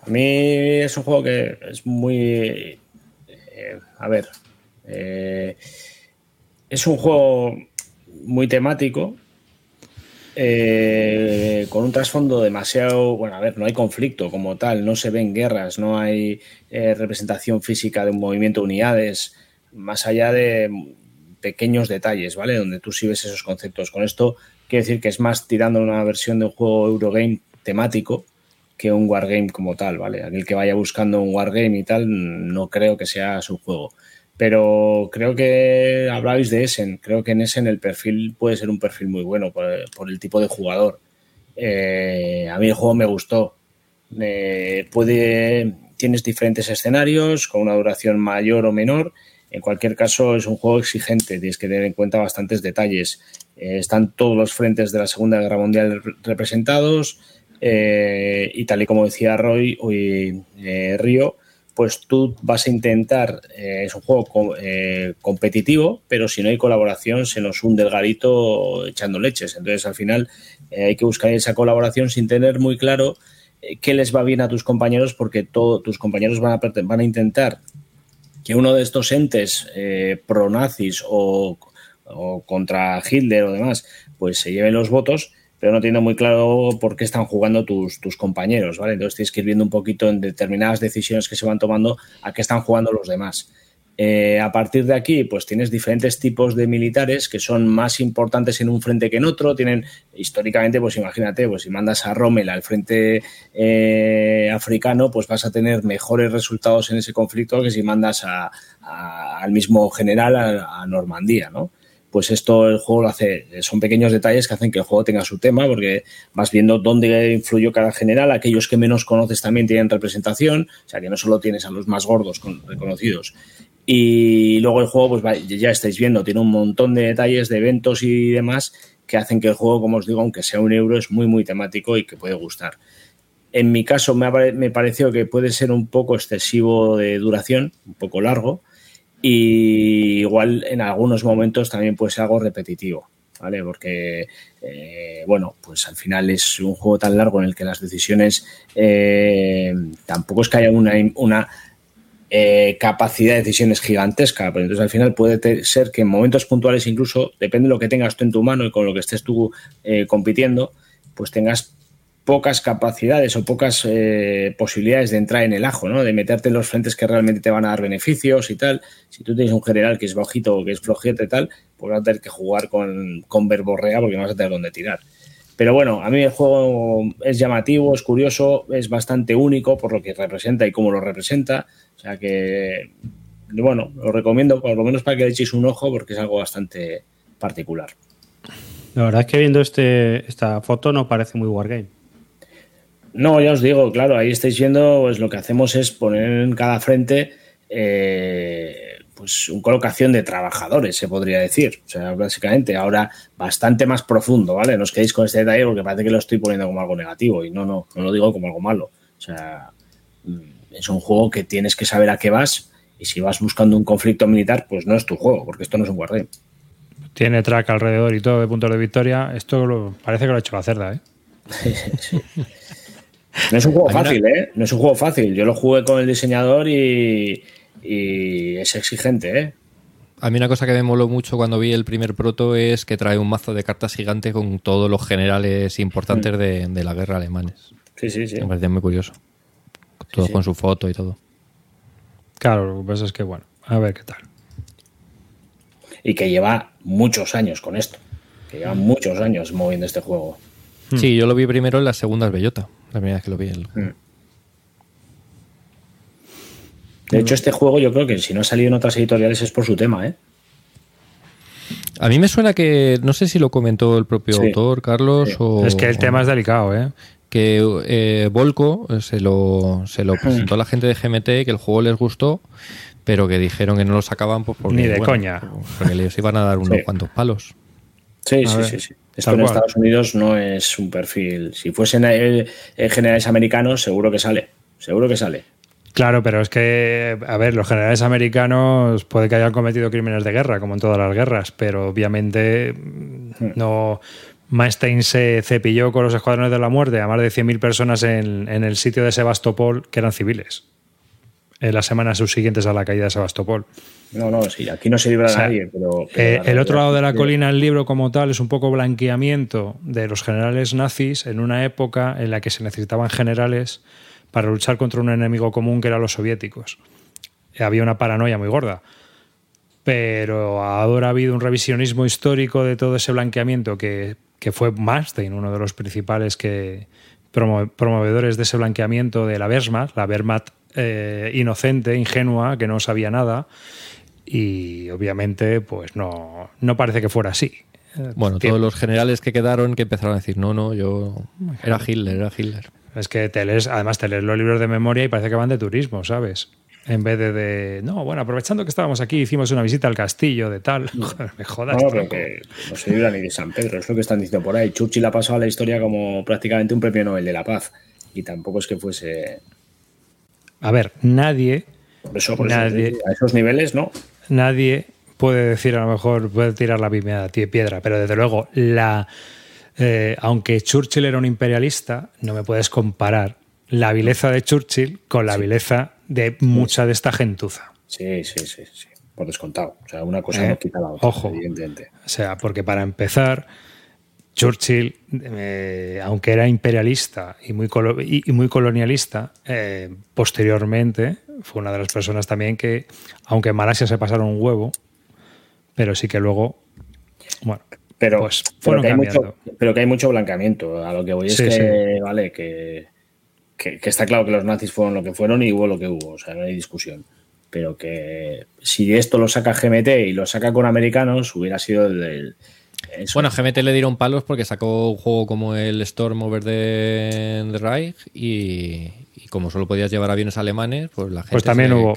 a mí es un juego que es muy... Eh, a ver, eh, es un juego muy temático, con un trasfondo demasiado, bueno, a ver, no hay conflicto como tal, no se ven guerras, no hay representación física de un movimiento de unidades, más allá de pequeños detalles, ¿vale? Donde tú sí ves esos conceptos. Con esto quiero decir que es más tirando una versión de un juego Eurogame temático que un wargame como tal, ¿vale? Aquel que vaya buscando un wargame y tal, no creo que sea su juego. Pero creo que hablabais de Essen. Creo que en Essen el perfil puede ser un perfil muy bueno por, el tipo de jugador. Eh, a mí el juego me gustó. Eh, puede, tienes diferentes escenarios con una duración mayor o menor. En cualquier caso, es un juego exigente, tienes que tener en cuenta bastantes detalles. Eh, están todos los frentes de la Segunda Guerra Mundial representados y tal y como decía Roy hoy Río, pues tú vas a intentar, eh, es un juego eh, competitivo, pero si no hay colaboración se nos hunde el garito echando leches. Entonces al final eh, hay que buscar esa colaboración sin tener muy claro qué les va bien a tus compañeros, porque todos tus compañeros van a intentar que uno de estos entes pro-nazis o, o contra Hitler o demás, pues se lleven los votos pero no tiene muy claro por qué están jugando tus, tus compañeros, ¿vale? Entonces tienes que ir viendo un poquito en determinadas decisiones que se van tomando a qué están jugando los demás. Eh, a partir de aquí, pues tienes diferentes tipos de militares que son más importantes en un frente que en otro. Tienen, históricamente, pues imagínate, pues si mandas a Rommel al frente eh, africano, pues vas a tener mejores resultados en ese conflicto que si mandas al mismo general a, Normandía, ¿no? pues esto el juego lo hace, son pequeños detalles que hacen que el juego tenga su tema, porque vas viendo dónde influyó cada general, aquellos que menos conoces también tienen representación, o sea que no solo tienes a los más gordos reconocidos. Y luego el juego, pues ya estáis viendo, tiene un montón de detalles de eventos y demás que hacen que el juego, como os digo, aunque sea un euro, es muy, muy temático y que puede gustar. En mi caso me, pareció que puede ser un poco excesivo de duración, un poco largo, y igual en algunos momentos también puede ser algo repetitivo, ¿vale? Porque, eh, bueno, pues al final es un juego tan largo en el que las decisiones eh, tampoco es que haya una, una eh, capacidad de decisiones gigantesca, pero entonces al final puede ser que en momentos puntuales incluso, depende de lo que tengas tú en tu mano y con lo que estés tú compitiendo, pues tengas pocas capacidades o pocas eh, posibilidades de entrar en el ajo, ¿no? De meterte en los frentes que realmente te van a dar beneficios y tal. Si tú tienes un general que es bajito o que es flojete y tal, pues vas a tener que jugar con, con verborrea porque no vas a tener dónde tirar. Pero bueno, a mí el juego es llamativo, es curioso, es bastante único por lo que representa y cómo lo representa. O sea que, bueno, lo recomiendo por lo menos para que le echéis un ojo porque es algo bastante particular. La verdad es que viendo este, esta foto no parece muy Wargame. No, ya os digo, claro, ahí estáis viendo, pues lo que hacemos es poner en cada frente eh, pues una colocación de trabajadores, se podría decir. O sea, básicamente, ahora bastante más profundo, ¿vale? No os quedéis con este detalle porque parece que lo estoy poniendo como algo negativo y no, no, no lo digo como algo malo. O sea, mm, es un juego que tienes que saber a qué vas y si vas buscando un conflicto militar, pues no es tu juego, porque esto no es un guardián. Tiene track alrededor y todo de puntos de victoria. Esto parece que lo ha hecho la cerda, ¿eh? sí. No es un juego fácil, ¿eh? No es un juego fácil. Yo lo jugué con el diseñador y, es exigente, ¿eh? A mí una cosa que me moló mucho cuando vi el primer proto es que trae un mazo de cartas gigante con todos los generales importantes mm. de, la guerra alemanes. Sí, sí, sí. Me parecía muy curioso. Todo con su foto y todo. Claro, lo que pasa es que, bueno, a ver qué tal. Y que lleva muchos años con esto. Que lleva muchos años moviendo este juego. Sí, yo lo vi primero en las segundas bellota. La primera vez que lo vi. Mm. De hecho, este juego yo creo que si no ha salido en otras editoriales es por su tema, ¿eh? A mí me suena que, no sé si lo comentó el propio autor, Carlos, o... Es que el tema es delicado, ¿eh? Que eh, Volco se lo, se lo presentó a la gente de GMT, que el juego les gustó, pero que dijeron que no lo sacaban pues porque... Ni de coña. Porque les iban a dar unos cuantos palos. Sí, sí, sí, sí. Esto en Estados Unidos no es un perfil. Si fuesen eh, eh, generales americanos, seguro que sale. Seguro que sale. Claro, pero es que, a ver, los generales americanos puede que hayan cometido crímenes de guerra, como en todas las guerras, pero obviamente hmm. no. Mainstein se cepilló con los escuadrones de la muerte a más de 100.000 personas en, en, el sitio de Sebastopol que eran civiles. En las semanas subsiguientes a la caída de Sebastopol. No, no, sí, aquí no se libra nadie, pero... Eh, el otro lado de la colina, el libro como tal, es un poco blanqueamiento de los generales nazis en una época en la que se necesitaban generales para luchar contra un enemigo común que eran los soviéticos. Había una paranoia muy gorda. Pero ahora ha habido un revisionismo histórico de todo ese blanqueamiento que, que fue Manstein, uno de los principales que, promo- promovedores de ese blanqueamiento de la Wehrmacht, la Wehrmacht eh, inocente, ingenua, que no sabía nada. Y obviamente, pues no, no parece que fuera así. Eh, Bueno, todos los generales que quedaron que empezaron a decir, no, no, yo era Hitler, era Hitler. Es que te lees, además te lees los libros de memoria y parece que van de turismo, ¿sabes? En vez de, de no, bueno, aprovechando que estábamos aquí, hicimos una visita al castillo de tal. Joder, me jodas. No, pero que no se libra ni de San Pedro, es lo que están diciendo por ahí. Churchill ha pasado a la historia como prácticamente un premio Nobel de la Paz. Y tampoco es que fuese. A ver, nadie, Por eso, por eso, Nadie. a esos niveles, ¿no? nadie puede decir, a lo mejor puede tirar la primera piedra, pero desde luego, la, eh, aunque Churchill era un imperialista, no me puedes comparar la vileza de Churchill con la vileza de mucha de esta gentuza. Sí, sí, sí, sí. Por descontado. O sea, una cosa Eh, no quita la otra, ojo. evidentemente. O sea, porque para empezar, Churchill, eh, aunque era imperialista y muy, colo- y, y muy colonialista, eh, posteriormente fue una de las personas también que, aunque en Malasia se pasaron un huevo, pero sí que luego, bueno, Pero, Pues pero, que hay mucho, pero que hay mucho blanqueamiento. A lo que voy es Sí, que, vale, que, que, que está claro que los nazis fueron lo que fueron y hubo lo que hubo. O sea, no hay discusión. Pero que si esto lo saca GMT y lo saca con americanos, hubiera sido el. el- eso. Bueno, a GMT le dieron palos porque sacó un juego como el Storm Over the, the Reich y, y como solo podías llevar aviones alemanes, pues la gente, Pues también se, le hubo.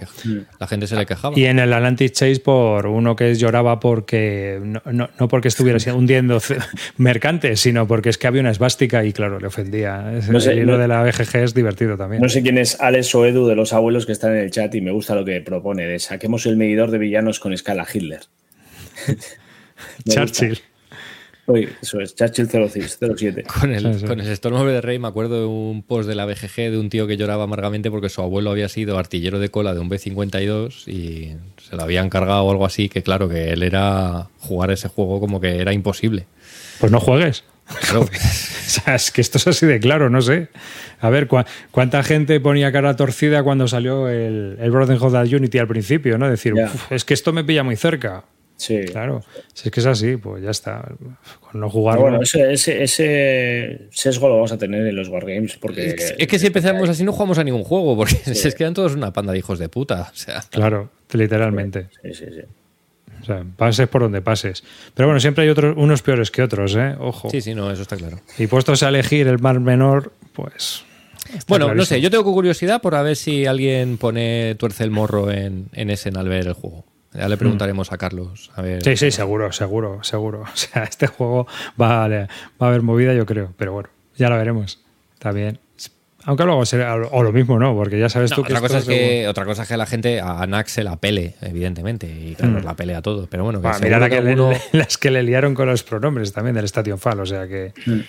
la gente se le quejaba. Y en el Atlantic Chase por uno que lloraba porque no, no- no porque estuviera hundiendo mercantes, sino porque es que había una esvástica y claro, le ofendía. Es- No sé, el hilo no- de la BGG es divertido también. No sé quién es Alex o Edu de los abuelos que están en el chat y me gusta lo que propone de saquemos el medidor de villanos con escala Hitler. Churchill. Uy, eso es, Churchill 07. Con el, Sí, sí. con el the Reich me acuerdo de un post de la BGG de un tío que lloraba amargamente porque su abuelo había sido artillero de cola de un B-52 y se lo habían cargado o algo así, que claro, que él era jugar ese juego como que era imposible. Pues no juegues. Claro. O sea, es que esto es así de claro, no sé. A ver, ¿cuá- ¿cuánta gente ponía cara torcida cuando salió el, el Brotherhood of Unity al principio? ¿no? Decir. "Uf, es que esto me pilla muy cerca. Sí. Claro, si es que es así, pues ya está. Con no jugarlo. bueno, ese, ese, ese sesgo lo vamos a tener en los Wargames porque... Es, es que si empezamos así no jugamos a ningún juego porque se quedan todos una panda de hijos de puta. O sea, Claro, literalmente. Sí, sí, sí. O sea, pases por donde pases. Pero bueno, siempre hay otros, unos peores que otros, ¿eh? Ojo. sí, sí, no, eso está claro. Y puestos a elegir el más menor, pues. está Bueno, no sé, yo tengo curiosidad por a ver si alguien pone tuerce el morro en, en ese al ver el juego. Ya le preguntaremos a Carlos. A ver. Sí, sí, seguro, seguro, seguro. O sea, este juego va a, va a haber movida, yo creo. Pero bueno, ya lo veremos. Está bien. Aunque luego será. O lo mismo, ¿no? Porque ya sabes No, tú que. otra, cosa es que, otra cosa es que la gente a Nax se la pele, evidentemente. Y Carlos la pelea todo. Pero bueno, que la alguno- las que le liaron con los pronombres también del Station Fall. O sea que. Mm.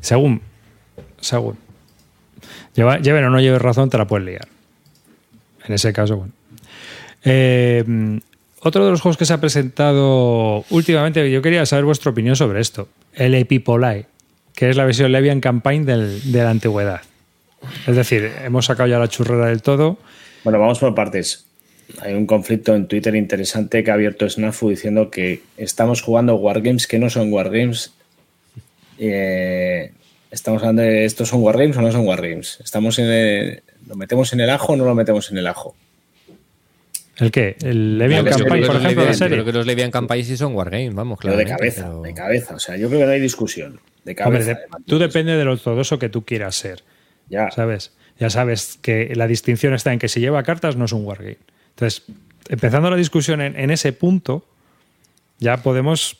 Según. Según. Lleva- lleven o no lleves razón, te la puedes liar. En ese caso, bueno. Eh, otro de los juegos que se ha presentado últimamente, yo quería saber vuestra opinión sobre esto. El Epipolae, que es la versión Levian Campaign de la antigüedad. Es decir, hemos sacado ya la churrera del todo. Bueno, vamos por partes. Hay un conflicto en Twitter interesante que ha abierto Snafu diciendo que estamos jugando Wargames que no son Wargames. Eh, estamos hablando de estos son Wargames o no son Wargames. Estamos en el- ¿Lo metemos en el ajo o no lo metemos en el ajo? ¿El qué? ¿El Levian Campaign, por ejemplo, la Levian- serie? Creo que los Levian Campaign sí son Wargames, vamos, Pero claro. de cabeza, de cabeza. O sea, yo creo que no hay discusión. De cabeza. Hombre, de- además. tú depende de lo ortodoxo que tú quieras ser, Ya. ¿sabes? Ya sabes que la distinción está en que si lleva cartas no es un wargame. Entonces, empezando la discusión en, en ese punto, ya podemos...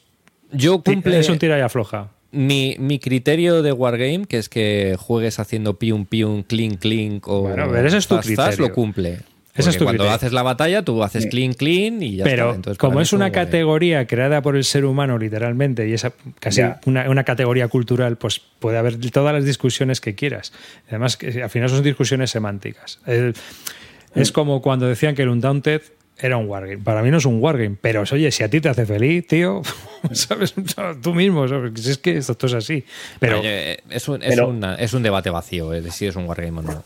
Yo cumple Es un tira y afloja. mi, mi criterio de Wargame, que es que juegues haciendo pium pium, clink clink o Bueno, pero ese es tu criterio. lo cumple. Es tu cuando haces la batalla, tú haces clean, clean y ya Pero está. Entonces, como es una categoría creada por el ser humano literalmente y es casi una, una categoría cultural, pues puede haber todas las discusiones que quieras. Además, que al final son discusiones semánticas. El- es como cuando decían que el Undaunted era un wargame. Para mí no es un wargame, pero oye, si a ti te hace feliz, tío, sabes, tú mismo, ¿sabes? Si es que esto es así. Pero Oye, es, un, es, pero- una- es un debate vacío, es decir, es un wargame o no.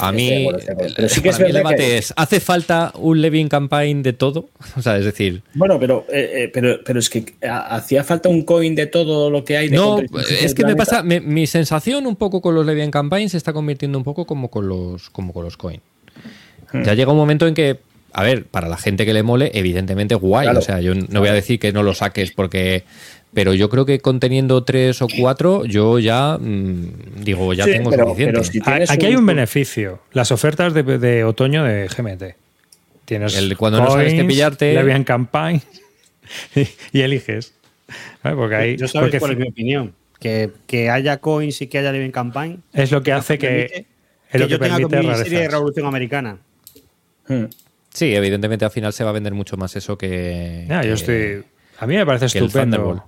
A mí. Pero sí que es mí el verdad debate que- es, ¿hace falta un Levin Campaign de todo? O sea, es decir, Bueno, pero, eh, eh, pero, pero es que ha- hacía falta un coin de todo lo que hay. De no, es que me pasa, me- mi sensación un poco con los Levin Campaign se está convirtiendo un poco como con los, como con los coin. Hmm. Ya llega un momento en que, a ver, para la gente que le mole, evidentemente guay. Claro. O sea, yo no voy a decir que no lo saques porque... Pero yo creo que conteniendo tres o cuatro, yo ya mm, digo, ya Sí, tengo pero- suficiente. pero si- A- tienes Aquí un- hay un beneficio. Las ofertas de, de otoño de GMT. Tienes El- cuando no sabes qué coins, pillarte- Levian Campaign y, y eliges. ¿Vale? Porque hay, Yo sabes porque cuál es mi opinión. Que, que haya coins y que haya Living Campaign. es lo que hace que, permite es que lo que yo tenga permite mi serie de. Revolución Americana. Hmm. Sí, evidentemente al final se va a vender mucho más eso que... Yo estoy. A mí me parece estupendo.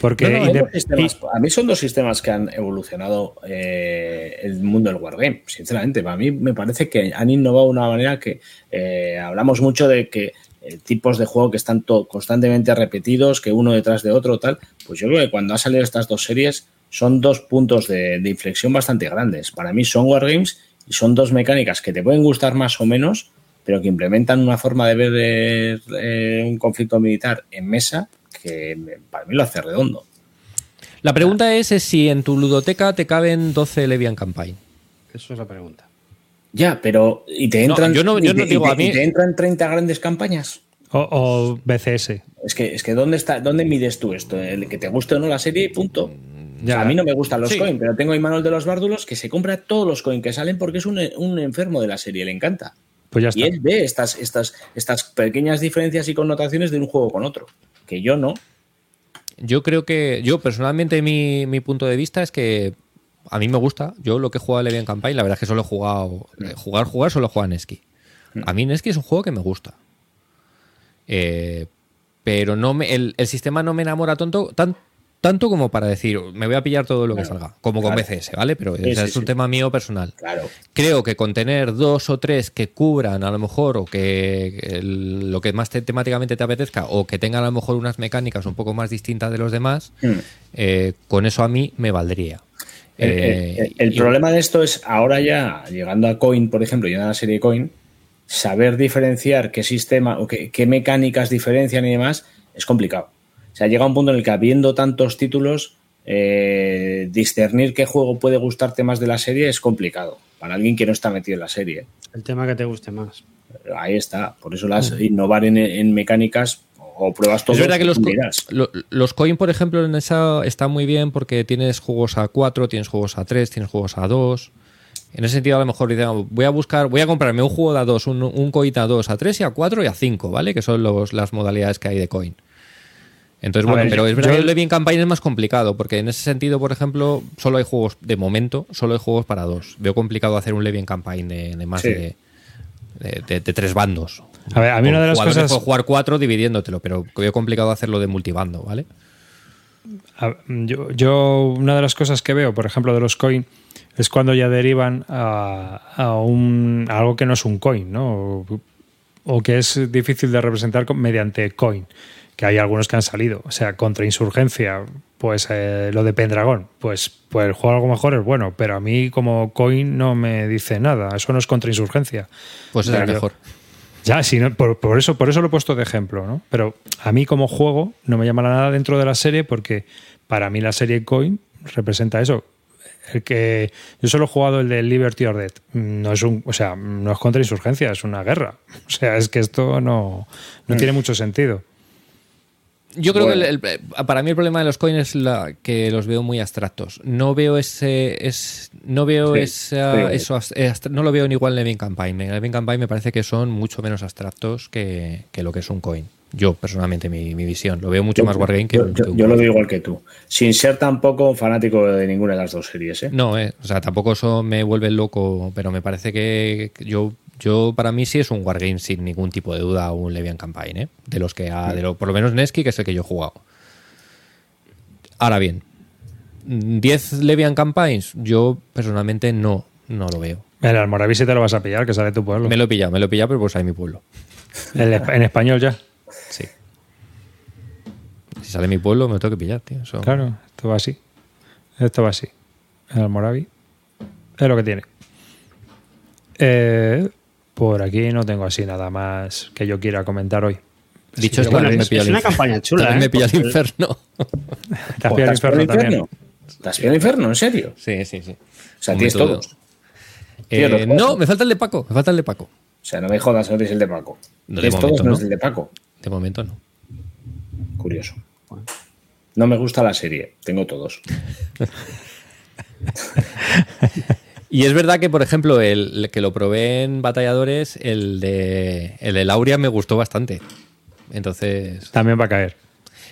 Porque No, no, sistemas- a mí son dos sistemas que han evolucionado eh, el mundo del wargame, sinceramente. Para mí me parece que han innovado de una manera que eh, hablamos mucho de que eh, tipos de juego que están constantemente repetidos, que uno detrás de otro, tal. Pues yo creo que cuando han salido estas dos series son dos puntos de, de inflexión bastante grandes. Para mí son wargames y son dos mecánicas que te pueden gustar más o menos, pero que implementan una forma de ver un conflicto militar en mesa que para mí lo hace redondo. La pregunta es, es si en tu ludoteca te caben 12 Levian Campaign. Eso es la pregunta. Ya, pero ¿y te No, entran, yo no- y yo no te- digo, y te- a mí- y te entran 30 grandes campañas? o, o BCS. Es que, es que ¿dónde está, dónde mides tú esto? ¿El que te guste o no la serie? Punto. O sea, Ya. a mí no me gustan los Sí. coins, pero tengo a Imanol de los Bárdulos que se compra todos los coins que salen porque es un, un enfermo de la serie, le encanta. Pues ya está. Y él ve estas, estas, estas pequeñas diferencias y connotaciones de un juego con otro, que yo no. Yo creo que, yo personalmente mi, mi punto de vista es que a mí me gusta. Yo lo que he jugado a Levian Campaign, la verdad es que solo he jugado, eh, jugar, jugar, solo he jugado en Neski. A mí Neski es un juego que me gusta. Eh, pero no me, el, el sistema no me enamora tonto, tan, tanto como para decir, me voy a pillar todo lo que salga, como con. BCS, ¿vale? Pero Sí, o sea, sí, es un sí. tema mío personal. Claro. Creo que con tener dos o tres que cubran a lo mejor o que el- lo que más te- temáticamente te apetezca o que tengan a lo mejor unas mecánicas un poco más distintas de los demás, Mm. eh, con eso a mí me valdría. El, Eh, el- el y- problema de esto es ahora ya, llegando a Coin, por ejemplo, y a la serie Coin, saber diferenciar qué sistema o qué, qué mecánicas diferencian y demás es complicado. Sea, llega un punto en el que habiendo tantos títulos, eh, discernir qué juego puede gustarte más de la serie es complicado para alguien que no está metido en la serie. El tema que te guste más. Ahí está. Por eso las innovar en, en mecánicas o pruebas todo. es verdad que los, co- los coin, por ejemplo, en esa está muy bien porque tienes juegos a 4, tienes juegos a 3, tienes juegos a 2. En ese sentido, a lo mejor digamos, voy a buscar, voy a comprarme un juego de a 2, un, un coin a 2, a 3 y a 4 y a 5, ¿vale? Que son los, las modalidades que hay de coin. Entonces, A bueno, ver, pero es verdad yo- que el Levin Campaign es más complicado, porque en ese sentido, por ejemplo, solo hay juegos, de momento, solo hay juegos para dos. Veo complicado hacer un Levin Campaign de, de más Sí. de, de- de- de tres bandos. A ver, a mí Con una de las cosas. puedo jugar cuatro dividiéndotelo, pero veo complicado hacerlo de multibando, ¿vale? A- Yo, yo, una de las cosas que veo, por ejemplo, de los coin, es cuando ya derivan a, a un, a algo que no es un coin, ¿no? O, o que es difícil de representar mediante coin, que hay algunos que han salido. O sea, contra insurgencia, pues eh, lo de Pendragón, pues, pues el juego algo mejor es bueno, pero a mí como coin no me dice nada, eso no es contra insurgencia. Pues es el yo- mejor. Ya, sí, no, por, por eso, por eso lo he puesto de ejemplo, ¿no? Pero a mí como juego no me llama nada dentro de la serie porque para mí la serie Coin representa eso. El que yo solo he jugado el de Liberty or Death. No es un, o sea, no es contra insurgencia, es una guerra. O sea, es que esto no, no tiene mucho sentido. Yo creo Bueno. que el- el- para mí el problema de los coins es la, que los veo muy abstractos. No veo ese, es, no veo Sí, esa- sí. eso, eh, no lo veo ni igual en Levin Campaign. En Levin Campaign me parece que son mucho menos abstractos que, que lo que es un coin. Yo personalmente mi, mi visión lo veo mucho más wargame que, yo, un- yo- que un yo lo veo igual que tú. Sin ser tampoco fanático de ninguna de las dos series. ¿eh? No, eh, o sea, tampoco eso me vuelve loco, pero me parece que yo, yo para mí sí es un wargame sin ningún tipo de duda un Levian Campaign, ¿eh? de los que ha, de lo, por lo menos Neski, que es el que yo he jugado. Ahora bien, 10 Levian Campaigns, yo personalmente no, no lo veo. El Almoraví sí te lo vas a pillar, que sale de tu pueblo. Me lo he pillado, me lo he pillado, pero pues hay mi pueblo. En español ya. Sí. Si sale mi pueblo, me lo tengo que pillar, tío. Eso- Claro, esto va así. Esto va así. El Almoraví es lo que tiene. Eh, por aquí no tengo así nada más que yo quiera comentar hoy. Dicho esto, que, bueno, me es- una campaña chula, ¿eh? me pilla el infierno. te has ¿Te pillado el has infierno también. ¿Te has pillado el infierno? ¿En serio? Sí, sí, sí. O sea, tienes todos. Eh, no, me falta el de Paco. Me falta el de Paco. O sea, no me jodas, no tienes el de Paco. No, de todos menos ¿no? el de Paco. De momento no. Curioso. No me gusta la serie, tengo todos. Y es verdad que, por ejemplo, el, el que lo probé en Batalladores, el de, el de Lauria me gustó bastante. Entonces. También va a caer.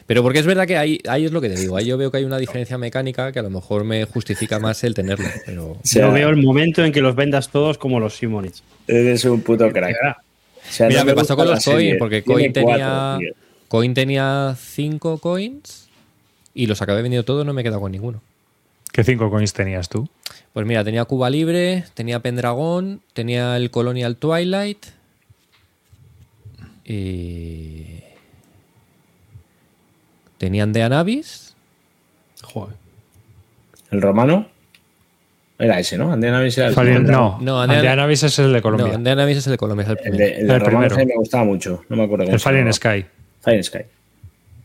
Pero porque es verdad que ahí, ahí es lo que te digo. Ahí yo veo que hay una diferencia mecánica que a lo mejor me justifica más el tenerlo. Pero. Yo veo el momento en que los vendas todos como los Simonits. Eres un puto crack. O sea, Mira, no me pasó con los serie. coins, porque coin tenía, cuatro, coin tenía cinco coins y los acabé vendiendo todos, no me he quedado con ninguno. ¿Qué cinco coins tenías tú? Pues mira, tenía Cuba Libre, tenía Pendragón, tenía el Colonial Twilight y. Tenían de Anabis. Joder. ¿El romano? Era ese, ¿no? Andean Avis era el no, No, es el de Colombia. No, de Anabis es el de Colombia, es el primero. el de El romano primero. me gustaba mucho. No me acuerdo el Fallen. Sky. Fallen Sky.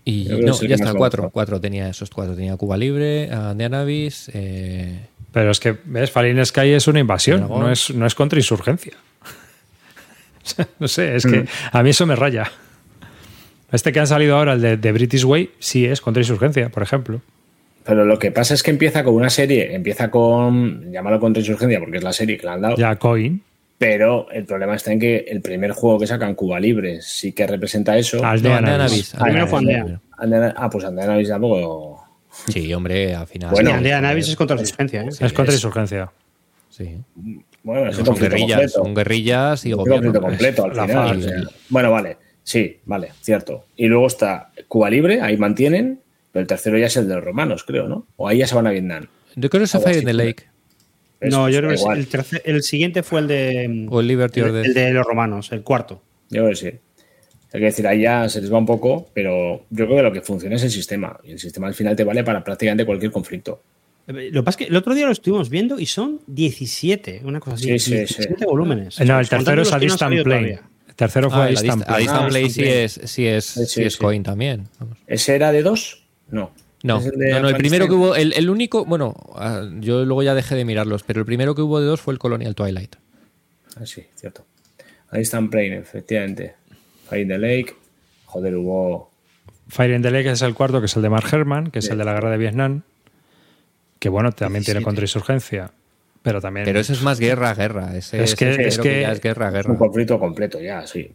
Y no, ya está, cuatro. Cuatro tenía esos cuatro. Tenía Cuba Libre, de Anabis. Eh, Pero es que, ¿ves? Fallen Sky es una invasión, no es, no es contrainsurgencia. No sé, es Mm. que a mí eso me raya. Este que han salido ahora, el de, de British Way, sí es contrainsurgencia, por ejemplo. Pero lo que pasa es que empieza con una serie, empieza con, llámalo contrainsurgencia porque es la serie que le han dado, Ya Coin, pero el problema está en que el primer juego que sacan, Cuba Libre, sí que representa eso. Aldean Andean Abyss. Abyss. Primero fue ah, pues Andean Abyss tampoco. Sí, hombre, al final. Bueno, Sí, Andrea Navis es contra resistencia, ¿eh? es contrainsurgencia. Sí. Bueno, es un conflicto guerrillas, completo. son guerrillas y Un gobierno. conflicto completo al final. FARC, o sea, sí. bueno, vale. Sí, vale, cierto. Y luego está Cuba Libre, ahí mantienen, pero el tercero ya es el de los romanos, creo, ¿no? O ahí ya se van a Vietnam. Yo creo que Fire así, in the Lake. No, yo creo que el, tercer- el siguiente fue el de. O el Liberty el, el de los romanos, el cuarto. Yo creo que sí. Hay que decir, ahí ya se les va un poco, pero yo creo que lo que funciona es el sistema. Y el sistema al final te vale para prácticamente cualquier conflicto. Eh, Lo que pasa es que el otro día lo estuvimos viendo y son 17, una cosa así. Sí, sí, 17 volúmenes. No, el tercero es a no Distant todavía. El tercero fue Ah, a la Distant dist- a. Distant Ah, Play sí es, sí es, Sí, sí es sí. coin también. Vamos. ¿Ese era de dos? No. No, ¿Es el de no, no, el primero que hubo, el, el único, bueno, ah, yo luego ya dejé de mirarlos, pero el primero que hubo de dos fue el Colonial Twilight. Ah, sí, cierto. Ahí están Plane, efectivamente. Fire in the Lake. Joder, hubo. Fire in the Lake es el cuarto, que es el de Mark Herman, que es el de la guerra de Vietnam. Que bueno, también tiene 17. contrainsurgencia. Pero también. Pero eso es más guerra, guerra. Ese Es que- el es que- ya es guerra, Un guerra. conflicto completo ya, sí.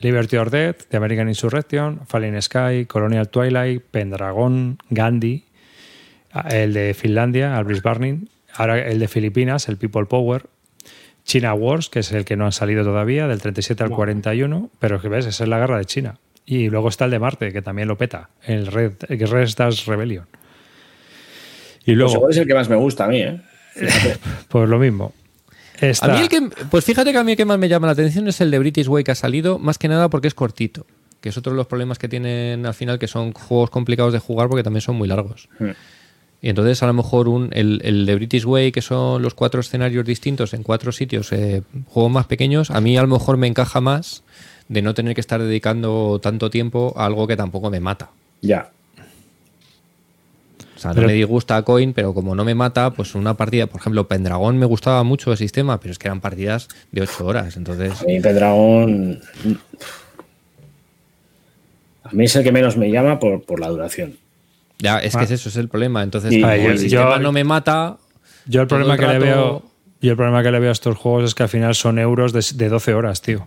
Liberty or Death, The American Insurrection, Falling Sky, Colonial Twilight, Pendragon, Gandhi, ah, el de Finlandia, Albris Burning, ahora el de Filipinas, el People Power, China Wars, que es el que no ha salido todavía, del 37 al 41, pero que ves, esa es la guerra de China. Y luego está el de Marte, que también lo peta, el Red, el Red Stars Rebellion. Y Pues luego, es el que más me gusta a mí, ¿eh? Pues lo mismo. A mí el que, pues fíjate que a mí el que más me llama la atención es el de British Way que ha salido, más que nada porque es cortito, que es otro de los problemas que tienen al final, que son juegos complicados de jugar porque también son muy largos. Hmm. Y entonces a lo mejor un, el, el de British Way, que son los cuatro escenarios distintos en cuatro sitios, eh, juegos más pequeños, a mí a lo mejor me encaja más de no tener que estar dedicando tanto tiempo a algo que tampoco me mata. Ya. O sea, Pero- no me disgusta Coin, pero como no me mata, pues una partida, por ejemplo, Pendragón me gustaba mucho el sistema, pero es que eran partidas de ocho horas, entonces... A mí Pendragon. A mí es el que menos me llama por, por la duración. Ya, es que es eso, es el problema. Entonces, Y- como ver, el yo- sistema yo- no me mata. yo el problema el que le veo... Yo el problema que le veo a estos juegos es que al final son euros de, de 12 horas, tío.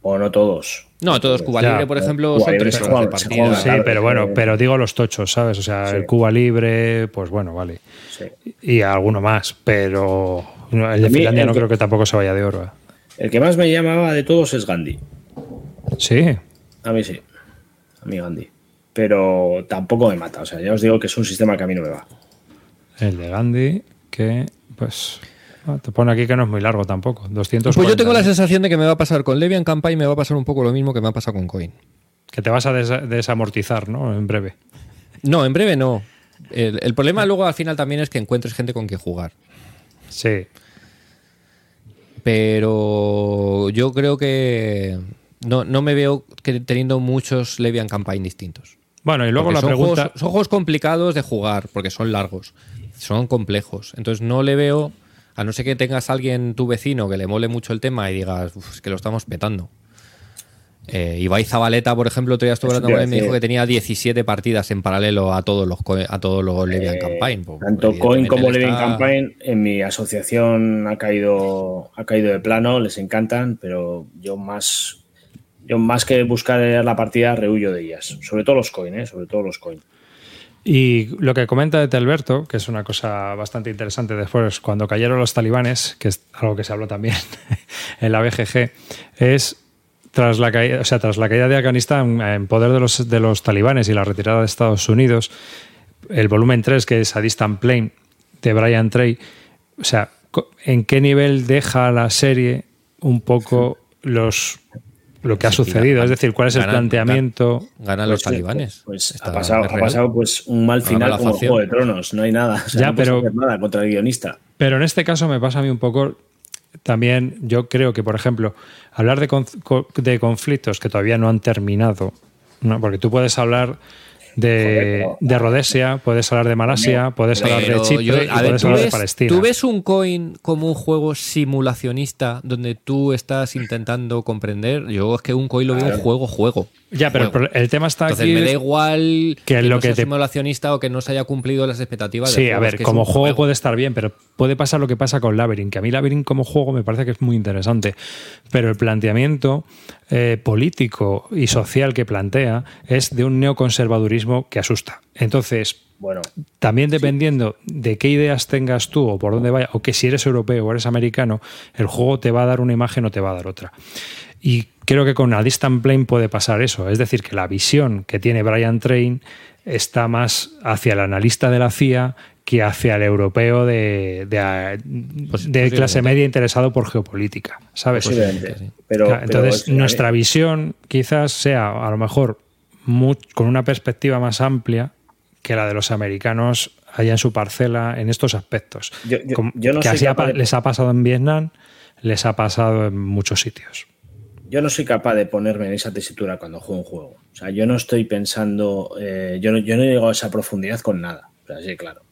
O no todos. No, todos Cuba Ya, Libre, por ejemplo, Cuba son tres se horas de juega Sí, pero eh, bueno, pero digo los tochos, ¿sabes? O sea, Sí. el Cuba Libre, pues bueno, vale. Sí. Y alguno más, pero el de Finlandia el no que- creo que tampoco se vaya de oro. ¿eh? El que más me llamaba de todos es Gandhi. Sí, A mí sí. A mí Gandhi. Pero tampoco me mata. O sea, ya os digo que es un sistema que a mí no me va. el de Gandhi, que pues ah, te pone aquí que no es muy largo tampoco, 200 Pues yo tengo la sensación de que me va a pasar con Levian Campaign, me va a pasar un poco lo mismo que me ha pasado con Coin. que te vas a des- desamortizar, ¿no? En breve. No, en breve no. El, el problema luego al final también es que encuentres gente con quien jugar. Sí. pero yo creo que no, no me veo que teniendo muchos Levian Campaign distintos. Bueno, y luego Porque la son pregunta. Juegos, son juegos complicados de jugar porque son largos, son complejos. Entonces no le veo, a no ser que tengas a alguien, tu vecino, que le mole mucho el tema y digas, "Uf, es que lo estamos petando. Eh, Ibai Zabaleta, por ejemplo, otro día estuve hablando con él y me dijo que tenía 17 partidas en paralelo a todos los a todos los Levian Eh, Campaign. Pues, Tanto Coin como le Living está- Campaign en mi asociación ha caído, ha caído de plano, les encantan, pero yo más, yo más que buscar la partida rehuyo de ellas. Sobre todo los Coin, ¿eh? sobre todo los Coin. Y lo que comenta de Telberto, que es una cosa bastante interesante después, cuando cayeron los talibanes, que es algo que se habló también en la BGG, es tras la caída, o sea, tras la caída de Afganistán en poder de los, de los talibanes y la retirada de Estados Unidos, el volumen 3, que es A Distant Plane, de Brian Trey, o sea, ¿en qué nivel deja la serie un poco los lo que ha sucedido? Es decir, ¿cuál es el ganan- planteamiento? Ganan los Pues, talibanes. Pues Está- ha pasado, ha pasado pues un mal final como. Juego de Tronos, no hay nada. O sea, Ya, no puedes pero- hacer nada contra el guionista. Pero en este caso me pasa a mí un poco también, yo creo que, por ejemplo, hablar de, de conflictos que todavía no han terminado, ¿no? porque tú puedes hablar de, Correcto. de Rhodesia, puedes hablar de Malasia, puedes hablar de Chipre yo- y ver, puedes ¿tú hablar de Palestina. ¿Tú ves un coin como un juego simulacionista donde tú estás intentando comprender? Yo es que un coin lo veo un juego, juego. Ya, pero el, Juego. pro- el tema está Entonces aquí. me da igual que que, lo no que sea te- simulacionista o que no se haya cumplido las expectativas. Sí, a ver, como juego, puede estar bien, pero puede pasar lo que pasa con Labyrinth, que a mí Labyrinth como juego me parece que es muy interesante, pero el planteamiento eh, político y social que plantea es de un neoconservadurismo que asusta. Entonces, Bueno, también dependiendo de qué ideas tengas tú o por dónde vaya, o que si eres europeo o eres americano, el juego te va a dar una imagen o te va a dar otra. Y creo que con A Distant Plane puede pasar eso. Es decir, que la visión que tiene Brian Train está más hacia el analista de la CIA que hacia el europeo de, de- Pues- de clase media interesado por geopolítica. ¿Sabes? Pero, Entonces, es- nuestra visión quizás sea a lo mejor con una perspectiva más amplia que la de los americanos allá en su parcela en estos aspectos. Yo- yo- Como- yo no que así ha de- les ha pasado en Vietnam, les ha pasado en muchos sitios. Yo no soy capaz de ponerme en esa tesitura cuando juego un juego. O sea, yo no estoy pensando, eh, yo, no, yo no he llegado a esa profundidad con nada. O sea, sí, claro.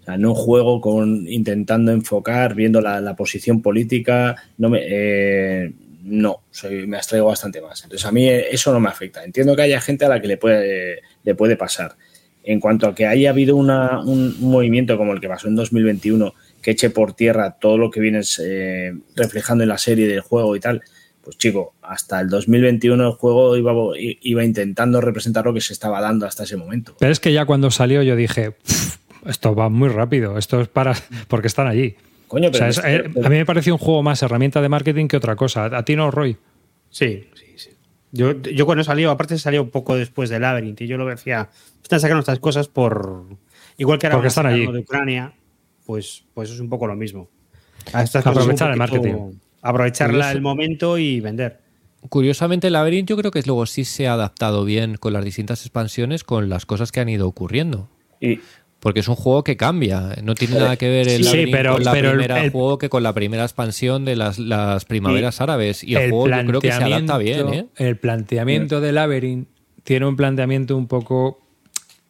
O sea, no juego con intentando enfocar, viendo la, la posición política. No me, eh, no, soy, me abstraigo bastante más. Entonces a mí eso no me afecta. Entiendo que haya gente a la que le puede, le puede pasar. En cuanto a que haya habido una- un, un movimiento como el que pasó en 2021 que eche por tierra todo lo que vienes eh, reflejando en la serie del juego y tal, pues chico, hasta el 2021 el juego iba, iba intentando representar lo que se estaba dando hasta ese momento. Pero es que ya cuando salió yo dije, "Pff, esto va muy rápido, esto es para... porque están allí. Coño, O sea, es- eh, a mí me pareció un juego más herramienta de marketing que otra cosa. ¿A ti no, Roy? Sí, sí, sí. Yo, yo cuando salió, aparte salió un poco después de Labyrinth y yo lo decía, están sacando estas cosas por... Igual que ahora Porque están allí. de Ucrania, pues, pues es un poco lo mismo. A estas cosas Aprovechar el marketing. Aprovecharla Curioso. el momento y vender. Curiosamente, el Labyrinth yo creo que luego sí se ha adaptado bien con las distintas expansiones, con las cosas que han ido ocurriendo. Y, Porque es un juego que cambia. No tiene nada que ver el Sí, pero- con la pero el- primera el- juego que con la primera expansión de las, las primaveras árabes. Y el, juego yo creo que se adapta bien, ¿eh? El planteamiento de Labyrinth tiene un planteamiento un poco.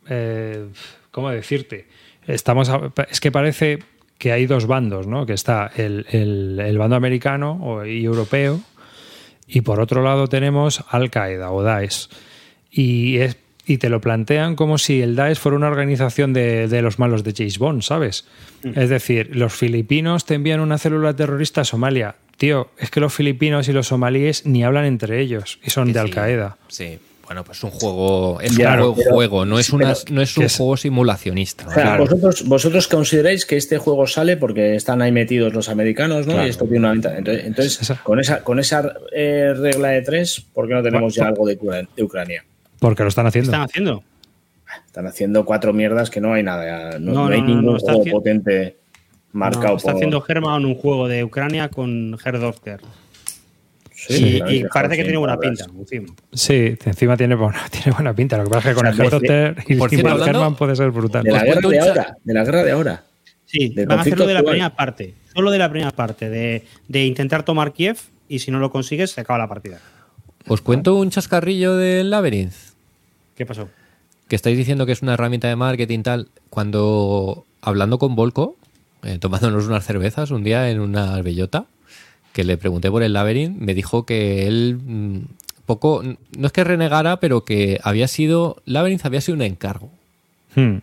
eh, ¿Cómo decirte? Estamos a- es que parece que hay dos bandos, ¿no? Que está el, el- el bando americano y europeo, y por otro lado tenemos Al Qaeda o Daesh. Y, es, y te lo plantean como si el Daesh fuera una organización de, de los malos de James Bond, ¿sabes? Es decir, los filipinos te envían una célula terrorista a Somalia. Tío, es que los filipinos y los somalíes ni hablan entre ellos y son Que de sí, Al Qaeda. Sí. Bueno, pues es un juego, es Ya, un juego, pero- juego, no es, una, no es un es- juego simulacionista. o sea, Claro. vosotros, vosotros consideráis que este juego sale porque están ahí metidos los americanos, ¿no? Claro. Y esto tiene una ventaja. Entonces, entonces, con esa, con esa eh, regla de tres, ¿por qué no tenemos ya algo de, de Ucrania? Porque lo están ¿Qué haciendo. están haciendo? Están haciendo cuatro mierdas que no hay nada. No, No, no hay ningún juego haci- potente marcado No, está por. haciendo Herman un juego de Ucrania con Herdofter. Sí, y, parece que tiene buena pinta. encima. Sí, encima tiene, buena- tiene buena pinta. Lo que pasa es que con O el sea, Helicópter y por encima cierto, el Herman puede ser brutal. De la Os guerra de ahora. De la guerra de ahora. Sí, van a hacerlo de la actual. primera parte. solo de la primera parte, de, de intentar tomar Kiev y si no lo consigues, se acaba la partida. Os cuento un chascarrillo del Labyrinth. ¿Qué pasó? Que estáis diciendo que es una herramienta de marketing tal. Cuando hablando con Volco, eh, tomándonos unas cervezas un día en una bellota, que le pregunté por el Labyrinth, me dijo que él mm, poco, no es que renegara, pero que había sido, Labyrinth había sido un encargo. Hmm.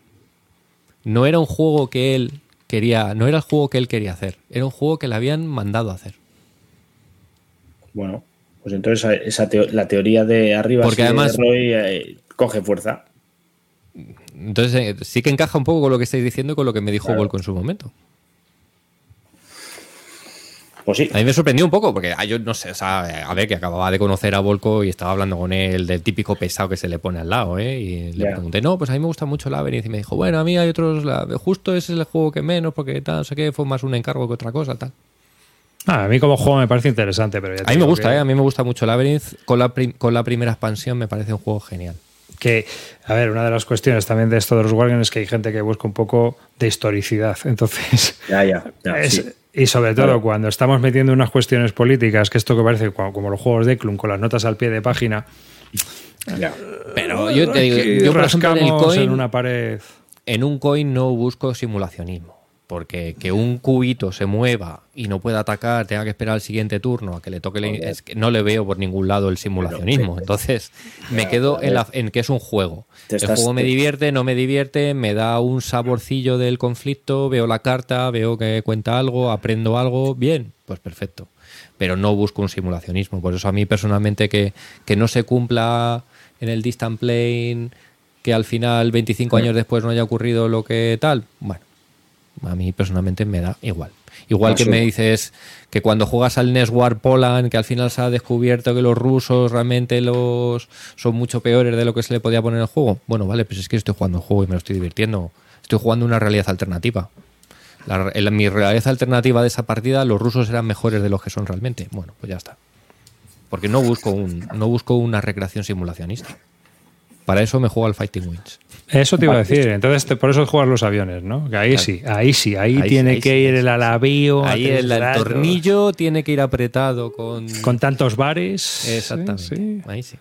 No era un juego que él quería, no era el juego que él quería hacer, era un juego que le habían mandado a hacer. Bueno, pues entonces esa teo- la teoría de arriba Porque de además- Roy, eh, coge fuerza. Entonces eh, sí que encaja un poco con lo que estáis diciendo y con lo que me dijo Claro. Volco en su momento. Pues sí, A mí me sorprendió un poco, porque ah, yo no sé, o sea, a ver, que acababa de conocer a Volco y estaba hablando con él del típico pesado que se le pone al lado, ¿eh? Y le pregunté, no, pues a mí me gusta mucho Labyrinth. Y me dijo, bueno, a mí hay otros, la- justo ese es el juego que menos, porque tal, no sé qué, fue más un encargo que otra cosa, tal. Ah, a mí como juego me parece interesante, pero ya A mí me gusta, que- ¿eh? A mí me gusta mucho Labyrinth. Con la, con la primera expansión me parece un juego genial. que, a ver, una de las cuestiones también de esto de los Wargames es que hay gente que busca un poco de historicidad. Entonces, ya, ya. ya, es- sí. Y sobre todo Claro. cuando estamos metiendo unas cuestiones políticas, que esto que parece como los juegos de Clun, con las notas al pie de página, ya. Pero yo te digo, aquí yo por ejemplo en el rascamos coin, en una pared. en un coin no busco simulacionismo. Porque que un cubito se mueva y no pueda atacar, tenga que esperar al siguiente turno a que le toque Joder. es que no le veo por ningún lado el simulacionismo. Entonces, me quedo en, la- en que es un juego. El juego me te- divierte, no me divierte, me da un saborcillo del conflicto, veo la carta, veo que cuenta algo, aprendo algo, bien, pues perfecto. Pero no busco un simulacionismo. Por eso a mí personalmente que, que no se cumpla en el distant plane, que al final 25 años después no haya ocurrido lo que tal, bueno, a mí personalmente me da igual. Igual No, que sí. me dices que cuando juegas al NES War Poland, que al final se ha descubierto que los rusos realmente los son mucho peores de lo que se le podía poner en el juego. Bueno, vale, pues es que estoy jugando un juego y me lo estoy divirtiendo. Estoy jugando una realidad alternativa. La- en mi realidad alternativa de esa partida, los rusos eran mejores de los que son realmente. Bueno, pues ya está. Porque no busco un, no busco una recreación simulacionista. Para eso me juego al Fighting Wings. Eso te iba a decir. Entonces, te- por eso juegas los aviones, ¿no? Que ahí Claro. sí, ahí sí, ahí, Ahí tiene sí, ahí que sí, ir el sí. alavío. a Ahí el, tornillo tiene que ir apretado con... Con tantos bares. Exactamente. Sí, sí. Ahí sí.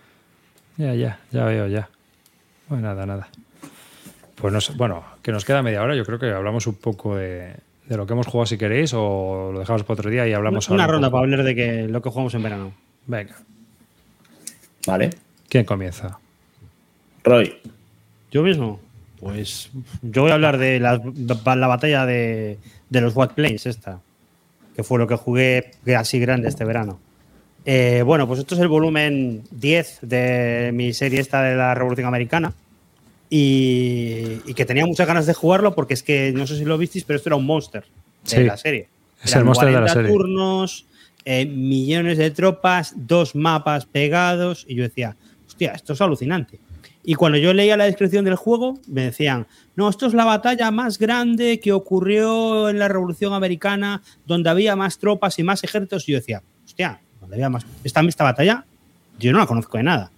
Ya, ya, ya veo, ya. Pues nada, nada. Pues no sé, bueno, que nos queda media hora. Yo creo que hablamos un poco de, de lo que hemos jugado si queréis o lo dejamos para otro día y hablamos Una ronda para hablar de que lo que jugamos en verano. Venga, Vale. ¿quién comienza? Roy, ¿Yo mismo? Pues yo voy a hablar de la, la batalla de, de los White Plains, esta, que fue lo que jugué así grande este verano. Eh, bueno, pues esto es el volumen 10 de mi serie esta de la Revolución Americana. Y, y que tenía muchas ganas de jugarlo porque es que no sé si lo visteis, pero esto era un monster de Sí, la serie. es Eran el monster de la 40 serie. turnos, eh, millones de tropas, dos mapas pegados. Y yo decía, hostia, esto es alucinante. Y cuando yo leía la descripción del juego, me decían, no, esto es la batalla más grande que ocurrió en la Revolución Americana, donde había más tropas y más ejércitos. Y yo decía, hostia, donde había más. Esta, batalla, yo no la conozco de nada.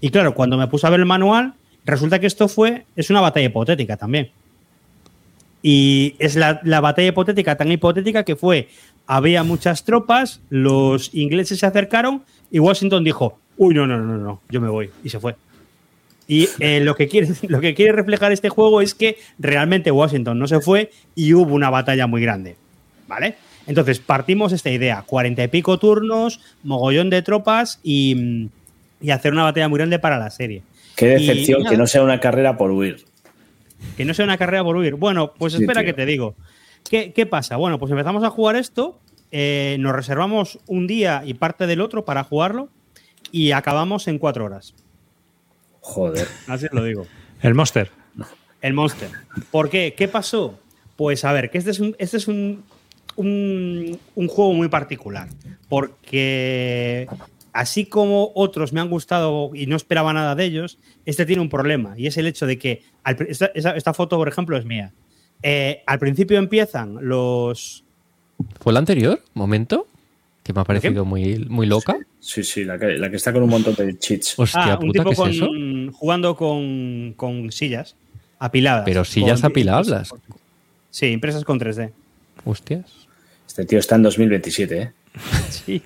Y claro, cuando me puse a ver el manual, resulta que esto fue, es una batalla hipotética también. Y es la, la batalla hipotética tan hipotética que fue, había muchas tropas, los ingleses se acercaron y Washington dijo, uy, no, no, no, no, yo me voy. Y se fue. Y eh, lo, que quiere, lo que quiere reflejar este juego es que realmente Washington no se fue y hubo una batalla muy grande. ¿Vale? Entonces partimos esta idea, cuarenta y pico turnos, mogollón de tropas y, y hacer una batalla muy grande para la serie. qué decepción que no sea una carrera por huir. Que no sea una carrera por huir. Bueno, pues espera que te digo. ¿Qué, qué pasa? Bueno, pues empezamos a jugar esto, eh, nos reservamos un día y parte del otro para jugarlo y acabamos en cuatro horas. Joder. Así os lo digo. El monster. El Monster. ¿Por qué? ¿Qué pasó? Pues a ver, que este es un, este es un, un, un juego muy particular. Porque así como otros me han gustado y no esperaba nada de ellos, este tiene un problema. Y es el hecho de que. al esta foto, por ejemplo, es mía. Eh, al principio empiezan los. ¿Fue la anterior? ¿Momento? Que me ha parecido muy, muy loca. Sí, sí, la que, la que está con un montón de cheats. Hostia, Ah, un puta, tipo ¿qué con, es eso? jugando con, con sillas apiladas. Pero sillas Con- apilables. Sí, impresas con 3D. Hostias. Este tío está en 2027, ¿eh? Sí.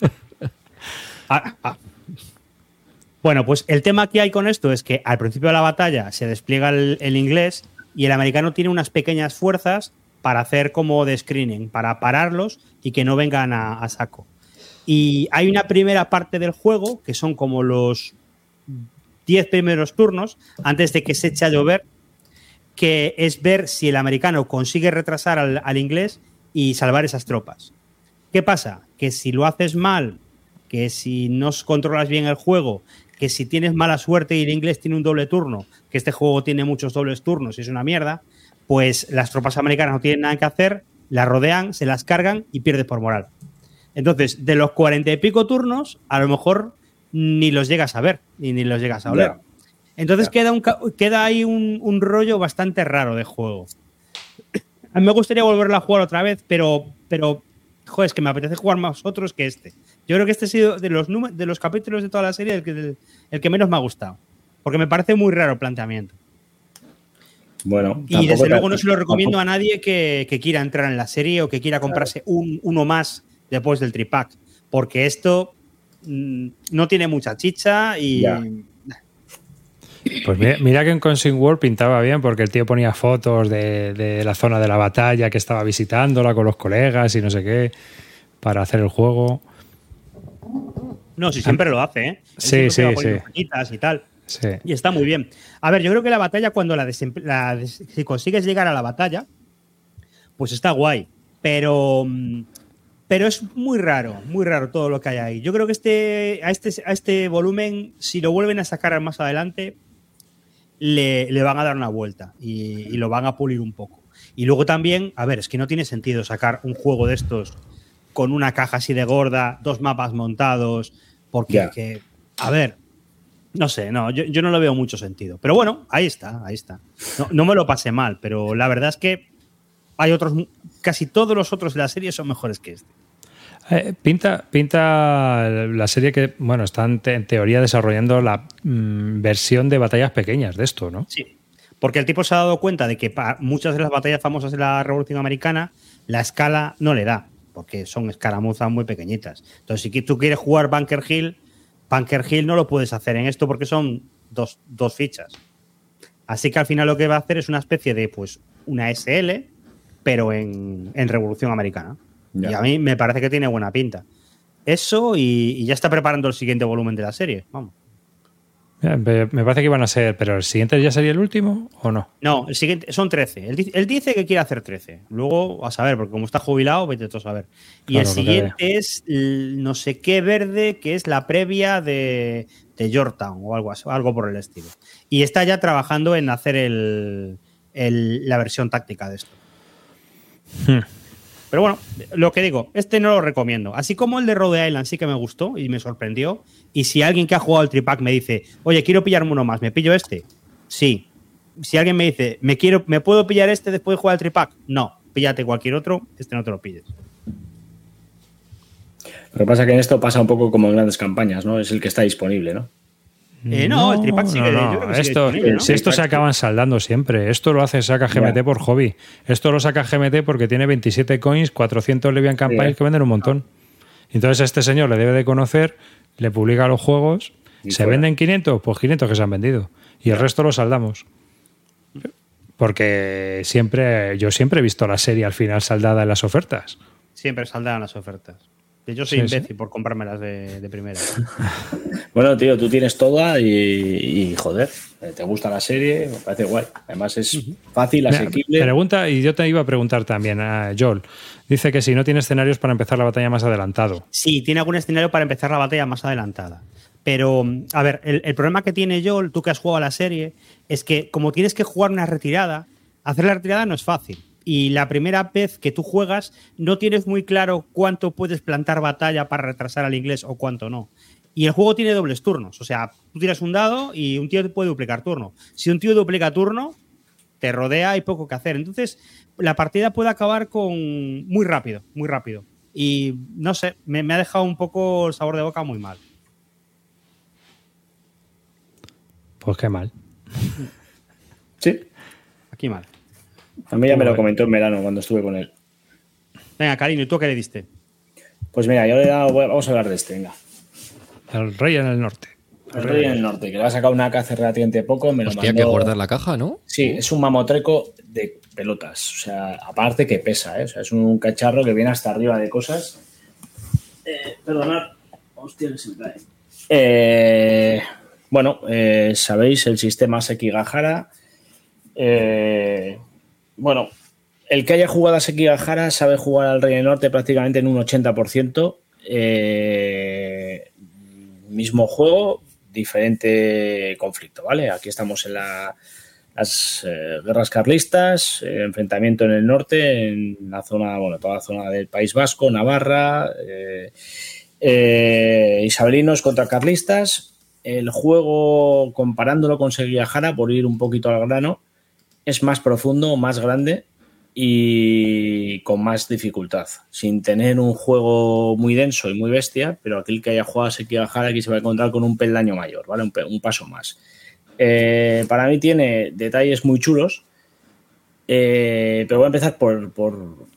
Ah, ah. Bueno, pues el tema que hay con esto es que al principio de la batalla se despliega el, el inglés y el americano tiene unas pequeñas fuerzas para hacer como de screening, para pararlos y que no vengan a, a saco. Y hay una primera parte del juego que son como los 10 primeros turnos antes de que se eche a llover, que es ver si el americano consigue retrasar al, inglés y salvar esas tropas. ¿Qué pasa? Que si lo haces mal, que si no controlas bien el juego, que si tienes mala suerte y el inglés tiene un doble turno, que este juego tiene muchos dobles turnos y es una mierda, pues las tropas americanas no tienen nada que hacer, las rodean, se las cargan y pierdes por moral. Entonces, de los cuarenta y pico turnos, a lo mejor ni los llegas a ver y ni los llegas a oler. Entonces queda, un, queda ahí un, un rollo bastante raro de juego. A mí me gustaría volverla a jugar otra vez, pero, pero joder, es que me apetece jugar más otros que este. Yo creo que este ha sido de los, de los capítulos de toda la serie el que, el que menos me ha gustado. Porque me parece muy raro el planteamiento. Bueno, Y desde luego no se lo recomiendo tampoco- a nadie que, que quiera entrar en la serie o que quiera comprarse un, uno más después del tripack. Porque esto mm, no tiene mucha chicha y. Ya. Pues mira, mira que en Consing World pintaba bien porque el tío ponía fotos de, de la zona de la batalla que estaba visitándola con los colegas y no sé qué para hacer el juego. No, si siempre lo hace, ¿eh? Él Sí, sí, sí. y tal. Sí. Y está muy bien. A ver, yo creo que la batalla, cuando la, la si consigues llegar a la batalla, pues está guay. Pero, mm, pero es muy raro, muy raro todo lo que hay ahí. Yo creo que este, a, este, a este volumen, si lo vuelven a sacar más adelante, le, le van a dar una vuelta y, y lo van a pulir un poco. Y luego también, a ver, es que no tiene sentido sacar un juego de estos con una caja así de gorda, dos mapas montados, porque, que, a ver, no sé, no, yo, yo no le veo mucho sentido. Pero bueno, ahí está, ahí está. No, no me lo pasé mal, pero la verdad es que hay otros, casi todos los otros de la serie son mejores que este. Eh, pinta, pinta la serie que, bueno, están en teoría desarrollando la mm, versión de batallas pequeñas de esto, ¿no? Sí. Porque el tipo se ha dado cuenta de que muchas de las batallas famosas de la Revolución Americana, la escala no le da, porque son escaramuzas muy pequeñitas. Entonces, si tú quieres jugar Bunker Hill, Bunker Hill no lo puedes hacer en esto porque son dos, dos fichas. Así que al final lo que va a hacer es una especie de, pues, una SL, pero en, en Revolución Americana. Ya. Y a mí me parece que tiene buena pinta. Eso y, y ya está preparando el siguiente volumen de la serie. Vamos. Me parece que iban a ser, pero el siguiente ya sería el último o no. No, el siguiente son 13. Él, di- él dice que quiere hacer 13. Luego, a saber, porque como está jubilado, vete tú a saber. Y Claro, el que siguiente es no sé qué verde, que es la previa de, de Yorktown o algo, así, algo por el estilo. Y está ya trabajando en hacer el, el- la versión táctica de esto. Hmm. Pero bueno, lo que digo, este no lo recomiendo. Así como el de Rhode Island sí que me gustó y me sorprendió. Y si alguien que ha jugado el tripack me dice, oye, quiero pillarme uno más, ¿me pillo este? Sí. Si alguien me dice, ¿me, quiero, ¿me puedo pillar este después de jugar el tripack? No, píllate cualquier otro, este no te lo pilles. Lo que pasa es que en esto pasa un poco como en grandes campañas, ¿no? Es el que está disponible, ¿no? Eh, no, el tripack sigue- yo creo que sigue esto, ¿no? Si esto se acaban saldando siempre. Esto lo hace saca GMT por hobby. Esto lo saca GMT porque tiene 27 coins, 400 Levian Campaigns que venden un montón. Entonces este señor le debe de conocer, le publica los juegos, Y se fuera. venden 500, pues 500 que se han vendido. Y el resto lo saldamos. Porque siempre, yo siempre he visto la serie al final saldada en las ofertas. Siempre saldrán las ofertas. Yo soy Sí, sí. imbécil por comprármelas de, de primera. Bueno, tío, tú tienes toda y, y, joder, eh, te gusta la serie, me parece guay. Además es fácil, Mira, asequible. Pregunta, y yo te iba a preguntar también a Joel. Dice que si no tiene escenarios para empezar la batalla más adelantado. Sí, tiene algún escenario para empezar la batalla más adelantada. Pero, a ver, el, el problema que tiene Joel, tú que has jugado a la serie, es que como tienes que jugar una retirada, hacer la retirada no es fácil. Y la primera vez que tú juegas, no tienes muy claro cuánto puedes plantar batalla para retrasar al inglés o cuánto no. Y el juego tiene dobles turnos. O sea, tú tiras un dado y un tío te puede duplicar turno. Si un tío duplica turno, te rodea y poco que hacer. Entonces, la partida puede acabar con muy rápido, muy rápido. Y no sé, me, me ha dejado un poco el sabor de boca muy mal. Pues qué mal. Sí, Aquí mal. A mí ya me lo comentó en verano cuando estuve con él. Venga, cariño, ¿y tú qué le diste? Pues mira, yo le he dado. Vamos a hablar de este, venga. El Rey en el Norte. El Rey en el Norte, que le ha sacado una caza hace relativamente poco. Me lo Hostia, mandó- que guardar la caja, ¿no? Sí, es un mamotreco de pelotas. O sea, aparte que pesa, ¿eh? O sea, es un cacharro que viene hasta arriba de cosas. Eh, perdonad. Hostia, que se me cae. Eh, bueno, eh, sabéis el sistema Sekigahara. Eh, bueno, el que haya jugado a Sekigahara sabe jugar al Rey del Norte prácticamente en un 80%. Eh, mismo juego, diferente conflicto, ¿vale? Aquí estamos en la- las eh, guerras carlistas, eh, enfrentamiento en el norte, en la zona, bueno, toda la zona del País Vasco, Navarra, eh, isabelinos contra carlistas. El juego, comparándolo con Sekigahara, por ir un poquito al grano, es más profundo, más grande y con más dificultad, sin tener un juego muy denso y muy bestia, pero aquel que haya jugado a Sekigahara aquí se va a encontrar con un peldaño mayor, ¿vale? Un, paso más. Eh, para mí tiene detalles muy chulos, eh, pero voy a empezar por,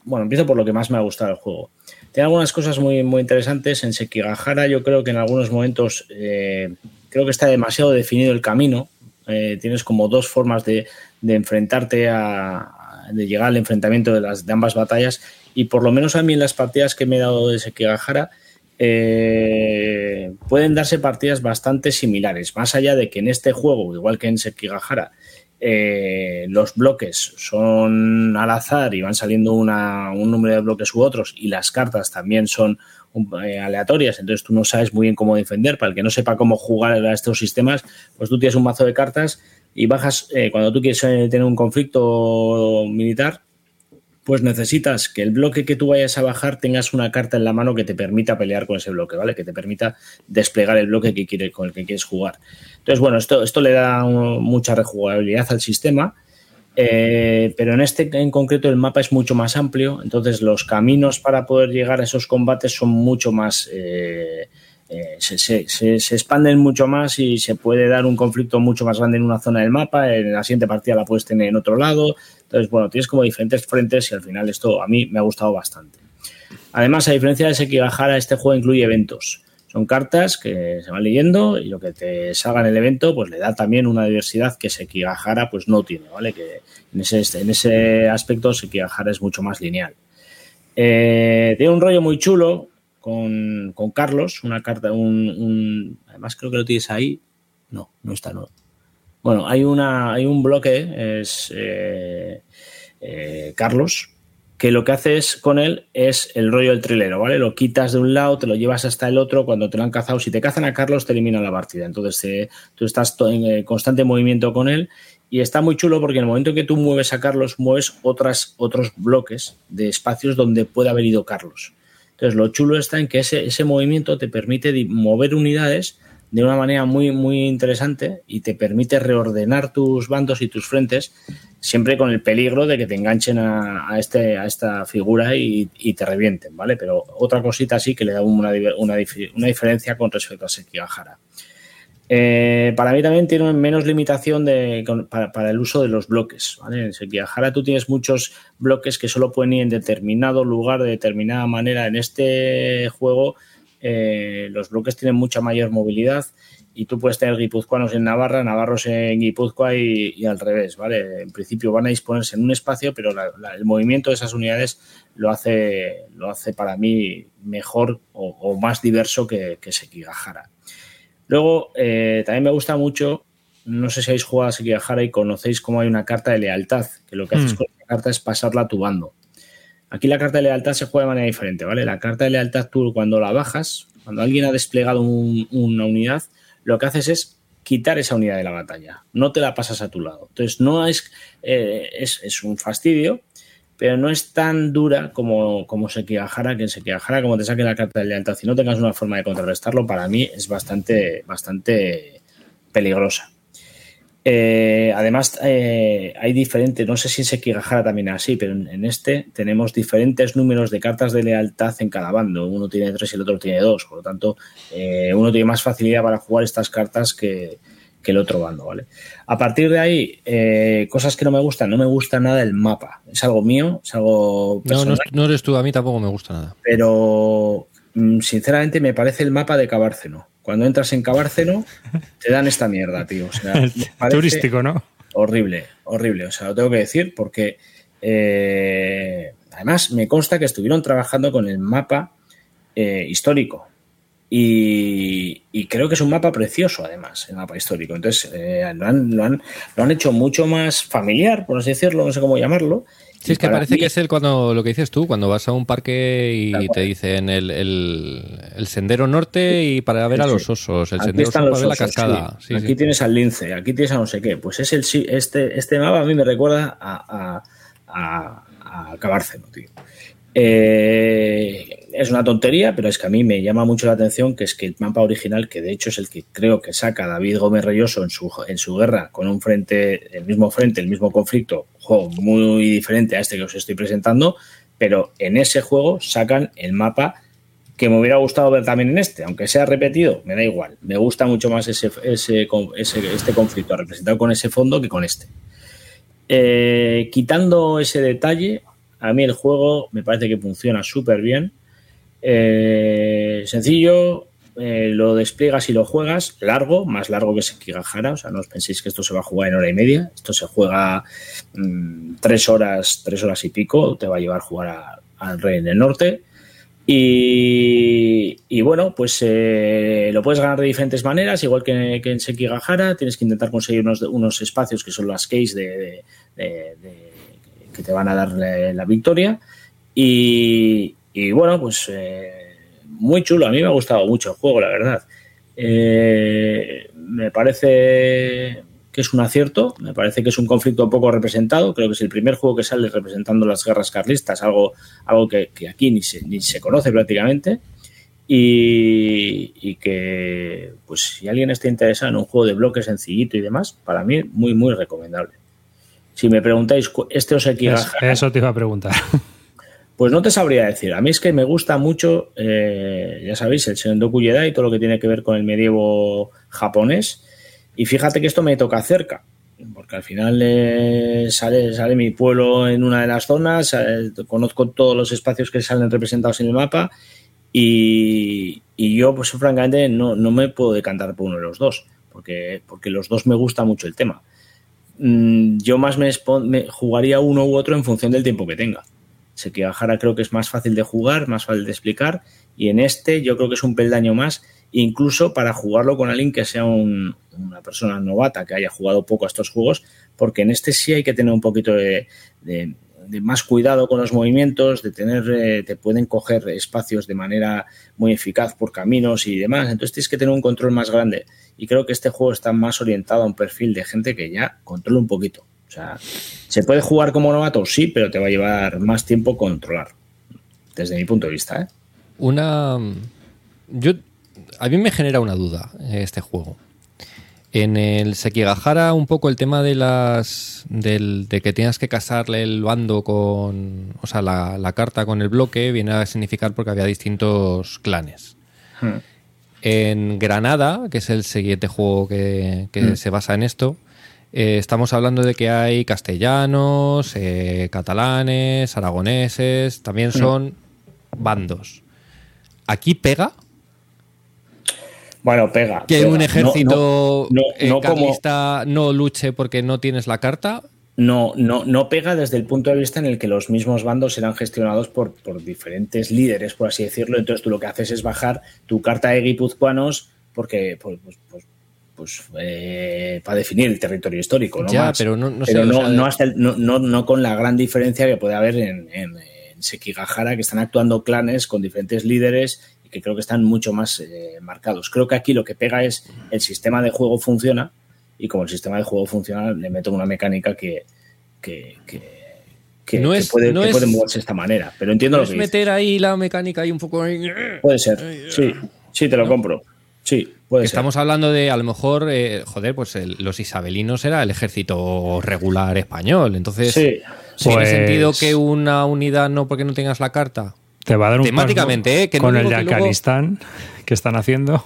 Bueno, empiezo por lo que más me ha gustado del juego. Tiene algunas cosas muy, muy interesantes. En Sekigahara yo creo que en algunos momentos eh, creo que está demasiado definido el camino. Tienes como dos formas de, de enfrentarte a, de llegar al enfrentamiento de, las, de ambas batallas. Y por lo menos a mí en las partidas que me he dado de Sekigahara eh, pueden darse partidas bastante similares, más allá de que en este juego, igual que en Sekigahara, eh, los bloques son al azar y van saliendo una- un número de bloques u otros y las cartas también son aleatorias, entonces tú no sabes muy bien cómo defender. Para el que no sepa cómo jugar a estos sistemas, pues tú tienes un mazo de cartas y bajas, eh, cuando tú quieres eh, tener un conflicto militar, pues necesitas que el bloque que tú vayas a bajar tengas una carta en la mano que te permita pelear con ese bloque, ¿vale? Que te permita desplegar el bloque que quiere, con el que quieres jugar. Entonces, bueno, esto, esto le da mucha rejugabilidad al sistema, eh, pero en este en concreto el mapa es mucho más amplio, entonces los caminos para poder llegar a esos combates son mucho más... eh, eh, se, se- se- expanden mucho más y se puede dar un conflicto mucho más grande en una zona del mapa, en la siguiente partida la puedes tener en otro lado, entonces bueno, tienes como diferentes frentes y al final esto a mí me ha gustado bastante. Además, a diferencia de Sekigahara, este juego incluye eventos. Son cartas que se van leyendo y lo que te salga en el evento pues le da también una diversidad que Sekigahara pues no tiene, ¿vale? Que en ese, en ese aspecto Sekigahara es mucho más lineal. Eh, tiene un rollo muy chulo con, con Carlos, una carta, un, además creo que lo tienes ahí. No, no está, no. Bueno, hay, una, hay un bloque, es eh, eh, Carlos, que lo que haces con él es el rollo del trilero, ¿vale? Lo quitas de un lado, te lo llevas hasta el otro, cuando te lo han cazado, si te cazan a Carlos te eliminan la partida, entonces eh, tú estás en eh, constante movimiento con él y está muy chulo porque en el momento que tú mueves a Carlos, mueves otras, otros bloques de espacios donde puede haber ido Carlos. Entonces lo chulo está en que ese, ese movimiento te permite mover unidades de una manera muy, muy interesante y te permite reordenar tus bandos y tus frentes siempre con el peligro de que te enganchen a, este, a esta figura y, te revienten, ¿vale? Pero otra cosita sí que le da una, una, dif- una diferencia con respecto a Sekigahara. Eh, para mí también tiene menos limitación de, para el uso de los bloques. ¿vale? En Sekigahara tú tienes muchos bloques que solo pueden ir en determinado lugar, de determinada manera. En este juego eh, los bloques tienen mucha mayor movilidad y tú puedes tener guipuzcoanos en Navarra, navarros en Guipúzcoa y, y al revés. ¿vale? En principio van a disponerse en un espacio, pero la- la- el movimiento de esas unidades lo hace, lo hace para mí mejor o, o más diverso que, que Sekigahara. Luego, eh, también me gusta mucho, no sé si habéis jugado a Sekigahara y conocéis cómo hay una carta de lealtad, que lo que haces Mm. con la carta es pasarla a tu bando. Aquí la carta de lealtad se juega de manera diferente, ¿vale? La carta de lealtad tú cuando la bajas, cuando alguien ha desplegado un- una unidad, lo que haces es quitar esa unidad de la batalla, no te la pasas a tu lado. Entonces, no es, eh, es, un fastidio, pero no es tan dura como, como que en Sekigahara, como te saque la carta de lealtad y no tengas una forma de contrarrestarlo, para mí es bastante, bastante peligrosa. Eh, además, eh, hay diferentes, no sé si en Sekigahara también es así, pero en, en este tenemos diferentes números de cartas de lealtad en cada bando. Uno tiene tres y el otro tiene dos, por lo tanto, eh, uno tiene más facilidad para jugar estas cartas que, que el otro bando, ¿vale? A partir de ahí, eh, cosas que no me gustan, no me gusta nada el mapa. Es algo mío, es algo no, no, no, eres tú, a mí tampoco me gusta nada. Pero mm, sinceramente me parece el mapa de Cabárceno. Cuando entras en Cabárceno, te dan esta mierda, tío. O sea, Turístico, ¿no? Horrible, horrible. O sea, lo tengo que decir porque eh, además me consta que estuvieron trabajando con el mapa eh, histórico. Y, creo que es un mapa precioso, además, el mapa histórico. Entonces, eh, lo, han, lo, han, lo, han, hecho mucho más familiar, por así decirlo, no sé cómo llamarlo. Sí, es que parece que es el cuando lo que dices tú, cuando vas a un parque y te dicen el, el, sendero norte y para ver a los osos, el sendero sur para ver la cascada. Sí. aquí tienes al lince, aquí tienes a no sé qué. Pues es el este, este mapa a mí me recuerda a, a, a, a Cabárceno, tío. Eh, es una tontería, pero es que a mí me llama mucho la atención que es que el mapa original, que de hecho es el que creo que saca David Gómez Reyoso en su, en su guerra con un frente, el mismo frente, el mismo conflicto, juego muy diferente a este que os estoy presentando, pero en ese juego sacan el mapa que me hubiera gustado ver también en este, aunque sea repetido, me da igual. Me gusta mucho más ese, ese, este conflicto representado con ese fondo que con este. Eh, quitando ese detalle, a mí el juego me parece que funciona súper bien. Eh, sencillo, eh, lo despliegas y lo juegas largo, más largo que Sekigahara, o sea, no os penséis que esto se va a jugar en hora y media, esto se juega mm, tres horas, tres horas y pico, te va a llevar a jugar al Rey del Norte. Y, bueno, pues eh, lo puedes ganar de diferentes maneras, igual que, en Sekigahara, tienes que intentar conseguir unos, espacios que son las keys de que te van a dar la, victoria. Y, bueno, pues eh, muy chulo. A mí me ha gustado mucho el juego, la verdad. Eh, me parece que es un acierto, me parece que es un conflicto poco representado, creo que es el primer juego que sale representando las guerras carlistas, algo, algo que, aquí ni se, ni se conoce prácticamente, y, y, que pues si alguien está interesado en un juego de bloques sencillito y demás, para mí muy, muy recomendable. Si me preguntáis, ¿este os Eso, eso te iba a preguntar. Pues no te sabría decir. A mí es que me gusta mucho, eh, ya sabéis, el Sendoku Jedi y todo lo que tiene que ver con el medievo japonés. Y fíjate que esto me toca cerca, porque al final eh, sale, sale mi pueblo en una de las zonas, eh, conozco todos los espacios que salen representados en el mapa y, yo, pues francamente, no, no, me puedo decantar por uno de los dos, porque, porque los dos me gusta mucho el tema. Mm, yo más me, jugaría uno u otro en función del tiempo que tenga. Jara creo que es más fácil de jugar, más fácil de explicar, y en este yo creo que es un peldaño más, incluso para jugarlo con alguien que sea una persona novata, que haya jugado poco a estos juegos, porque en este sí hay que tener un poquito de, más cuidado con los movimientos, de tener, eh, te pueden coger espacios de manera muy eficaz por caminos y demás, entonces tienes que tener un control más grande y creo que este juego está más orientado a un perfil de gente que ya controla un poquito. O sea, se puede jugar como novato, sí, pero te va a llevar más tiempo controlar, desde mi punto de vista. ¿eh? Una. Yo. A mí me genera una duda eh, este juego. En el Sekigahara, un poco el tema de las. Del, de que tienes que casarle el bando con. O sea, la, carta con el bloque viene a significar porque había distintos clanes. Hmm. En Granada, que es el siguiente juego que, mm. se basa en esto, eh, estamos hablando de que hay castellanos, eh, catalanes, aragoneses, también mm. son bandos. ¿Aquí pega? Bueno, pega. Que un ejército no, no, no luche porque no tienes la carta no, no, no pega desde el punto de vista en el que los mismos bandos serán gestionados por, por diferentes líderes, por así decirlo. Entonces tú lo que haces es bajar tu carta de guipuzcoanos porque pues, pues, pues, eh, para definir el territorio histórico, no ya, pero no, no, pero no, hasta no, no, con la gran diferencia que puede haber en, en, Sekigahara, que están actuando clanes con diferentes líderes y que creo que están mucho más eh, marcados. Creo que aquí lo que pega es el sistema de juego funciona, y como el sistema de juego funciona, le meto una mecánica que, que, que, no es, puede, moverse de esta manera. Pero entiendo lo que meter ahí la mecánica ahí un poco. Puede ser, sí, sí, te lo compro. Sí, puede Estamos hablando de, a lo mejor, eh, joder, pues los isabelinos era el ejército regular español. Entonces, sí. ¿tiene pues sentido que una unidad no porque no tengas la carta? Te va a dar un Temáticamente, ¿eh? con el de Afganistán que están haciendo.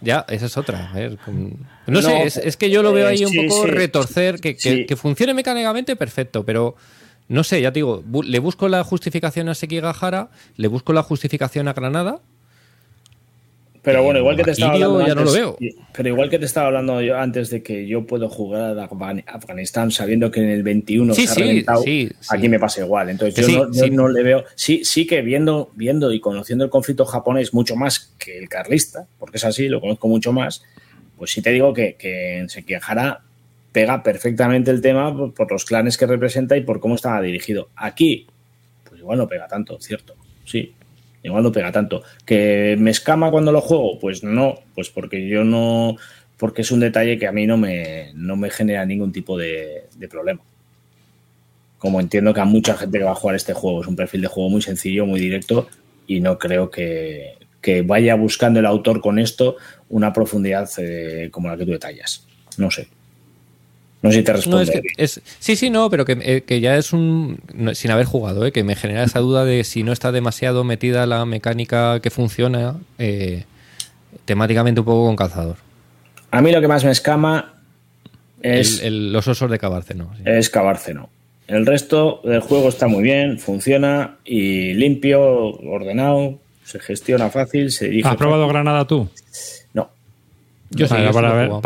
Ya, esa es otra. A ver, con- no, sé, es, es que yo lo veo eh, ahí un sí, poco sí. retorcer, que, que- que funcione mecánicamente perfecto, pero no sé, ya te digo, bu- le busco la justificación a Sekigahara, le busco la justificación a Granada. Pero bueno, igual que te estaba hablando ya no lo antes- veo. Pero igual que te estaba hablando yo antes de que yo puedo jugar a Afgan- Afganistán sabiendo que en el 21 Sí, se ha sí, reventado, sí, aquí me pasa igual. Entonces yo, no, yo no le veo. Sí, sí que viendo, viendo y conociendo el conflicto japonés mucho más que el carlista, porque es así, lo conozco mucho más, pues sí te digo que, que en Sekihara pega perfectamente el tema por, por los clanes que representa y por cómo estaba dirigido. Aquí, pues igual no pega tanto, cierto. Sí, igual no pega tanto. ¿Que me escama cuando lo juego? Pues no, pues porque yo no. Porque es un detalle que a mí no me, no me genera ningún tipo de, problema. Como entiendo que a mucha gente que va a jugar este juego es un perfil de juego muy sencillo, muy directo, y no creo que, que vaya buscando el autor con esto una profundidad eh, como la que tú detallas. No sé. No sé si te No, responde. es que es, sí, sí, no, pero que, eh, que ya es un. no, sin haber jugado, eh, que me genera esa duda de si no está demasiado metida la mecánica que funciona eh, temáticamente un poco con calzador. A mí lo que más me escama es, el- los osos de Cabárceno. sí. es Cabárceno. El resto del juego está muy bien, funciona y limpio, ordenado, se gestiona fácil, se dirige. ¿Has probado fácil. Granada tú? No. Yo sí para, lo he ver, jugado.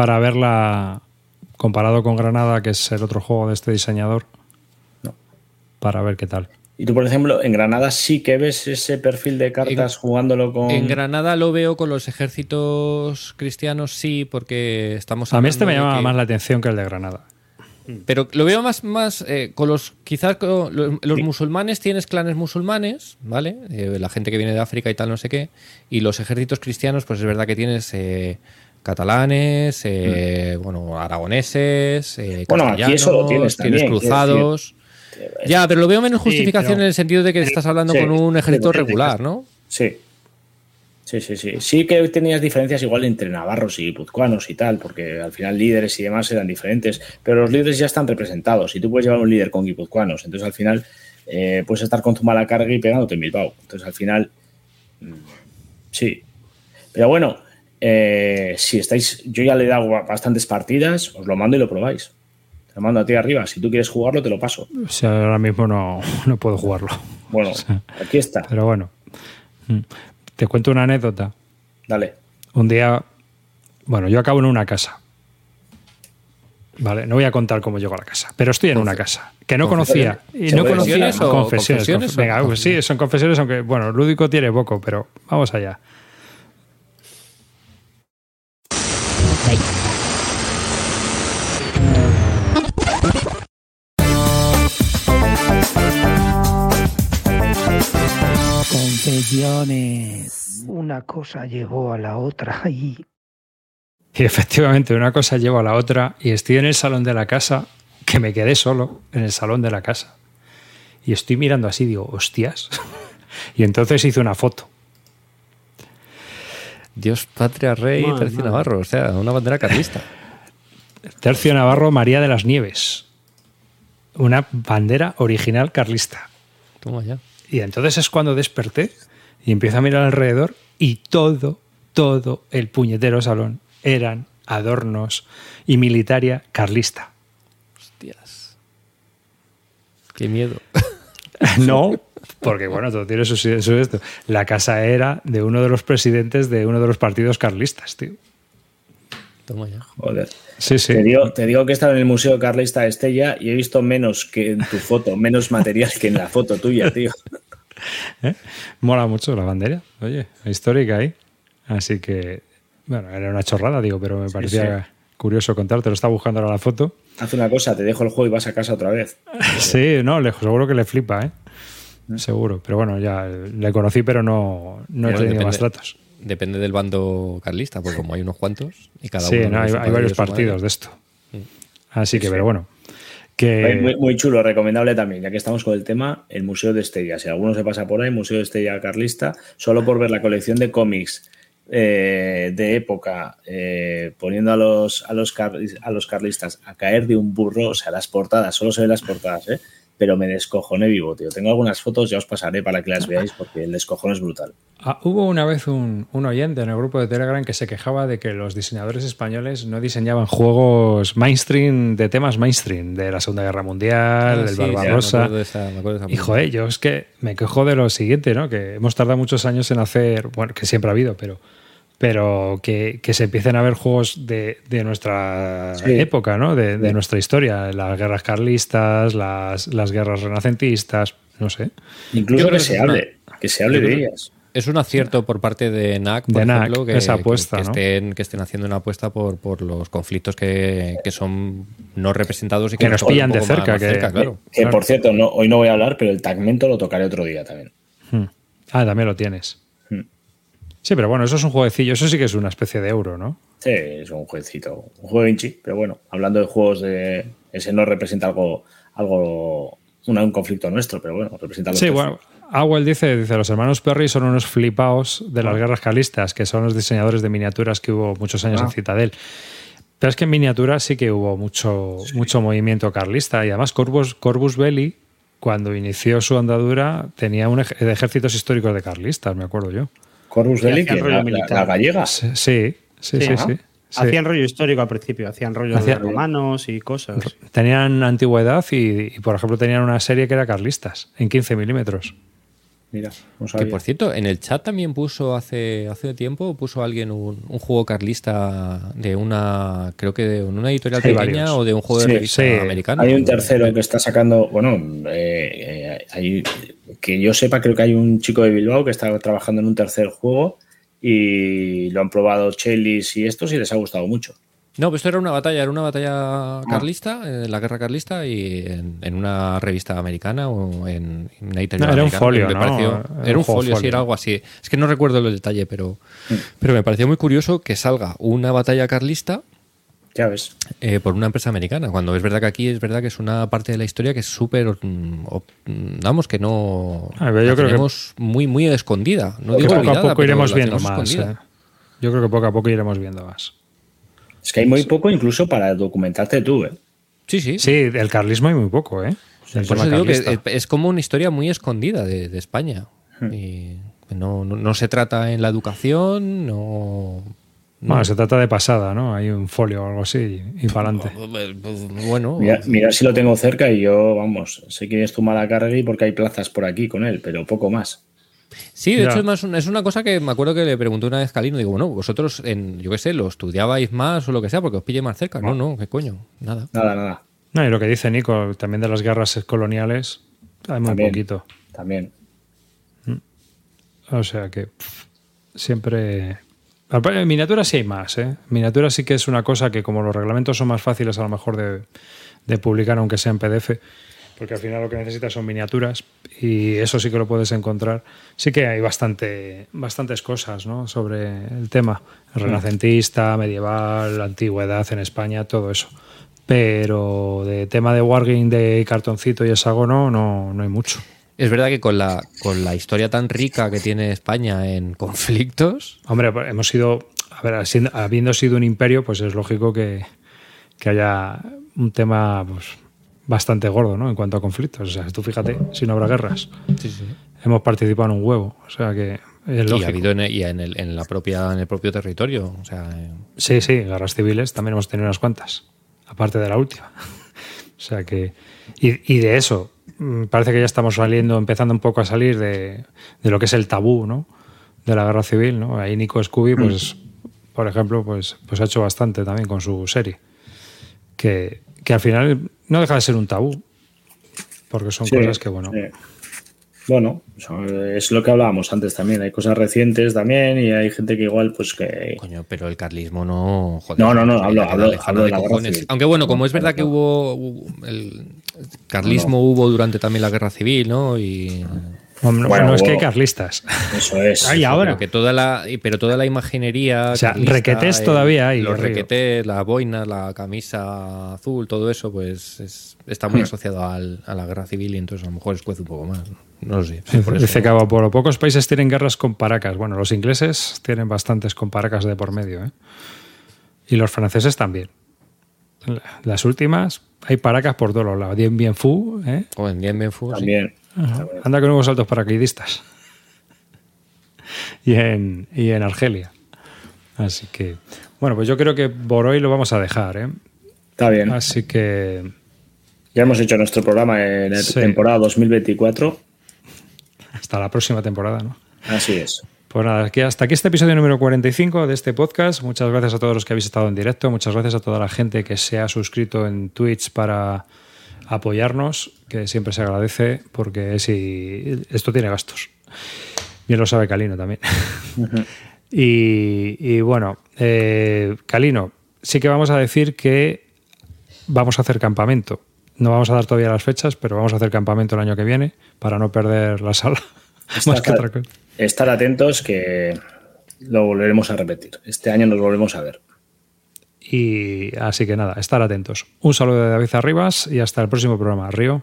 Comparado con Granada, que es el otro juego de este diseñador. No. Para ver qué tal. Y tú, por ejemplo, en Granada sí que ves ese perfil de cartas jugándolo con. En Granada lo veo con los ejércitos cristianos, sí, porque estamos A mí este me llama que- más la atención que el de Granada. Pero lo veo más, más eh, con los. Quizás con los, los musulmanes tienes clanes musulmanes, ¿vale? Eh, la gente que viene de África y tal, no sé qué. Y los ejércitos cristianos, pues es verdad que tienes eh, catalanes, eh, bueno, aragoneses, eh, Mm. Bueno, aquí eso lo tienes también, cruzados. Ya, pero lo veo menos Sí, justificación pero- en el sentido de que estás hablando sí, con un ejército regular, ¿no? Sí. Sí, sí, sí. Sí que tenías diferencias igual entre navarros y puzcuanos y tal, porque al final líderes y demás eran diferentes, pero los líderes ya están representados y tú puedes llevar un líder con guipuzcoanos, entonces al final eh, puedes estar con tu mala carga y pegándote en Bilbao. Entonces al final, mm, sí. Pero bueno, eh, si estáis, yo ya le he dado bastantes partidas, os lo mando y lo probáis. Te lo mando a ti arriba, si tú quieres jugarlo te lo paso. O sea, ahora mismo no, no puedo jugarlo. Bueno, aquí está, Pero bueno. Mm. Te cuento una anécdota. dale. Un día, bueno, yo acabo en una casa. Vale, no voy a contar cómo llego a la casa, pero estoy en una casa que no conocía. Y ¿Se no conocía ¿Confesiones confesiones. confesiones conf- o Venga, pues sí, son confesiones, aunque, bueno, lúdico tiene poco, pero vamos allá. Una cosa llevó a la otra y Y efectivamente, una cosa lleva a la otra y estoy en el salón de la casa, que me quedé solo en el salón de la casa. Y estoy mirando así, digo, hostias. Y entonces hice una foto. Dios, patria, rey, tercio navarro, o sea, una bandera carlista. Tercio Navarro María de las Nieves. Una bandera original carlista. Toma ya. Y entonces es cuando desperté y empiezo a mirar alrededor y todo, todo el puñetero salón eran adornos y militaria carlista. Hostias. Qué miedo. No, porque bueno, todo tiene su, su esto. La casa era de uno de los presidentes de uno de los partidos carlistas, tío. Toma ya. Joder. Sí, sí. Te, digo, te digo que he estado en el Museo Carlista de Estella y he visto menos que en tu foto, menos material que en la foto tuya, tío. ¿Eh? Mola mucho la bandera. Oye, histórica ahí. Así que, bueno, era una chorrada, digo, pero me parecía curioso contarte. Lo estaba buscando ahora la foto. Haz una cosa, te dejo el juego y vas a casa otra vez. Sí, no, le- seguro que le flipa, ¿eh? Seguro. Pero bueno, ya le conocí, pero no, no he tenido depende- más tratos. Depende del bando carlista, porque como hay unos cuantos y cada Sí, uno. no, hay, hay varios madre. partidos de esto. Mm. Así que, Sí, pero sí. bueno. Muy, muy chulo, recomendable también, ya que estamos con el tema, el Museo de Estella. Si alguno se pasa por ahí, Museo de Estella Carlista, solo por ver la colección de cómics eh, de época, eh, poniendo a los, a, los car- a los carlistas a caer de un burro, o sea, las portadas, solo se ven las portadas, ¿eh? Pero me descojoné vivo, tío. Tengo algunas fotos, ya os pasaré para que las veáis porque el descojón es brutal. Ah, hubo una vez un, un oyente en el grupo de Telegram que se quejaba de que los diseñadores españoles no diseñaban juegos mainstream de temas mainstream, de la Segunda Guerra Mundial, Ah, del sí, sí, me Barbarosa. acuerdo de esa- me acuerdo de esa Y joder, yo es que me quejo de lo siguiente, ¿no? Que hemos tardado muchos años en hacer, bueno, que siempre ha habido, pero, pero que, que se empiecen a ver juegos de, de nuestra Sí. época, ¿no? De, de nuestra historia, las guerras carlistas, las, las guerras renacentistas, no sé. Incluso que que se hable, que se hable de ellas. Es un acierto por parte de NAC, por De NAC, ejemplo, que, esa apuesta, que ¿no? estén, que estén haciendo una apuesta por, por los conflictos que, que son no representados y que, Que nos pillan de poco más- cerca, más que- claro. Que por cierto, no, hoy no voy a hablar, pero el Tagmento lo tocaré otro día también. Hmm. Ah, también lo tienes. Sí, pero bueno, eso es un jueguecillo, eso sí que es una especie de euro, ¿no? Sí, es un jueguecito, un juego inchi, pero bueno, hablando de juegos de ese no representa algo, algo, una- un conflicto nuestro, pero bueno, representa algo Sí, bueno, Awell dice, dice, los hermanos Perry son unos flipaos de las guerras carlistas, que son los diseñadores de miniaturas que hubo muchos años Ah. en Citadel. Pero es que en miniaturas sí que hubo mucho, mucho movimiento carlista y además Corvus, Corvus Belli, cuando inició su andadura, tenía un ej- ejércitos históricos de carlistas, me acuerdo yo. Que rollo la, la- militar. la gallega. Sí, sí, sí, sí. ¿no? sí, sí. Hacían rollo histórico al principio, hacían rollo Hacían- de romanos y cosas. Tenían antigüedad y, y, por ejemplo, tenían una serie que era carlistas, en 15 milímetros. Mira, no Que sabía. por cierto, en el chat también puso hace, hace tiempo, puso alguien un, un juego carlista de una, creo que de una editorial Sí, pequeña varios. o de un juego de Sí, revista sí. americano. Hay un tercero que está sacando, bueno, eh, eh, hay- que yo sepa, creo que hay un chico de Bilbao que está trabajando en un tercer juego y lo han probado Chelis y estos y les ha gustado mucho. No, pues esto era una batalla, era una batalla Ah. carlista, en la guerra carlista y en, en una revista americana o en una editorial No, era un folio, Me ¿no? pareció- Era Era un un juego folio, sí, folio. era algo así. Es que no recuerdo el detalle, pero, Mm. pero me pareció muy curioso que salga una batalla carlista Ya ves. eh, por una empresa americana, cuando es verdad que aquí es verdad que es una parte de la historia que es súper, mm, vamos, que no A ver, yo la creo que- tenemos muy, muy escondida. No Que digo poco a poco iremos viendo más. eh. Yo creo que poco a poco iremos viendo más. Es que hay muy poco incluso para documentarte tú, ¿eh? Sí, sí. Sí, del carlismo hay muy poco, ¿eh? Por eso digo que es, es como una historia muy escondida de, de España. Hmm. Y no, no, no se trata en la educación, no. Bueno, se trata de pasada, ¿no? Hay un folio o algo así y, para adelante. Bueno, Mira, mira si lo tengo cerca y yo, vamos, sé quién es tu Malacargui porque hay plazas por aquí con él, pero poco más. sí, de Ya. hecho es, más es una cosa que me acuerdo que le pregunté una vez a Calino. Digo, bueno, vosotros, en, yo qué sé, lo estudiabais más o lo que sea porque os pille más cerca. No, no, qué coño, nada. Nada, nada. No, y lo que dice Nico, también de las guerras coloniales, hay muy También. poquito. También. O sea que pff, siempre... En miniaturas sí hay más, ¿eh? Miniaturas sí que es una cosa que como los reglamentos son más fáciles a lo mejor de, de publicar, aunque sea en PDF, porque al final lo que necesitas son miniaturas y eso sí que lo puedes encontrar. Sí que hay bastante, bastantes cosas ¿no? sobre el tema. Renacentista, medieval, antigüedad en España, todo eso. Pero de tema de wargame, de cartoncito y hexágono, no, no hay mucho. Es verdad que con la, con la historia tan rica que tiene España en conflictos, Hombre, pues, hemos sido, a ver, habiendo sido un imperio, pues es lógico que, que haya un tema pues, bastante gordo, ¿no? En cuanto a conflictos. O sea, tú fíjate, si no habrá guerras. Hemos participado en un huevo, o sea que es y ha habido en, y en, el, en la propia, en el propio territorio. O sea, Sí, sí, guerras civiles también hemos tenido unas cuantas, aparte de la última. o sea que. Y, y de eso, parece que ya estamos saliendo, empezando un poco a salir de, de lo que es el tabú, ¿no? De la guerra civil, ¿no? Ahí Nico Scooby, pues, por ejemplo, pues, pues ha hecho bastante también con su serie. Que, que al final no deja de ser un tabú. Porque son Sí, cosas que, bueno. Bueno, es lo que hablábamos antes también. Hay cosas recientes también y hay gente que igual, pues que. coño, pero el carlismo no. Joder, No, no, no, hablo- hablo- hablo de de la guerra cojones. civil. Aunque bueno, como es verdad que hubo. hubo- El carlismo hubo durante también la guerra civil, ¿no? Y. No, no- Bueno, no es que hay carlistas. Eso es. Ay, ahora. Pero que toda la, pero toda la imaginería. O sea, carlista, requetés el- todavía hay, Los requetés, la boina, la camisa azul, todo eso, pues es- está Hmm. muy asociado al- a la guerra civil y entonces a lo mejor escuece un poco más. No lo sé. sí, por. Dice Cabo Polo, pocos países tienen guerras con paracas. Bueno, los ingleses tienen bastantes con paracas de por medio, ¿eh? Y los franceses también. Las últimas, hay paracas por todos los lados. Dien Bien Fu, ¿eh? O en Dien Bien Fu, sí. También. Anda con nuevos saltos paracaidistas. y, en, y en Argelia. Así que, bueno, pues yo creo que por hoy lo vamos a dejar, ¿eh? Está bien. Así que, Ya hemos hecho nuestro programa en la Sí. temporada 2024. Hasta la próxima temporada, ¿no? Así es. Pues nada, hasta aquí este episodio número 45 de este podcast. Muchas gracias a todos los que habéis estado en directo. Muchas gracias a toda la gente que se ha suscrito en Twitch para apoyarnos, que siempre se agradece porque si esto tiene gastos. Bien lo sabe Calino también. y, y bueno, eh, Calino, sí que vamos a decir que vamos a hacer campamento. No vamos a dar todavía las fechas, pero vamos a hacer campamento el año que viene para no perder la sala. Más que otra cosa. Estar atentos que lo volveremos a repetir. Este año nos volvemos a ver. Y así que nada, estar atentos. Un saludo de David Arribas y hasta el próximo programa. Río.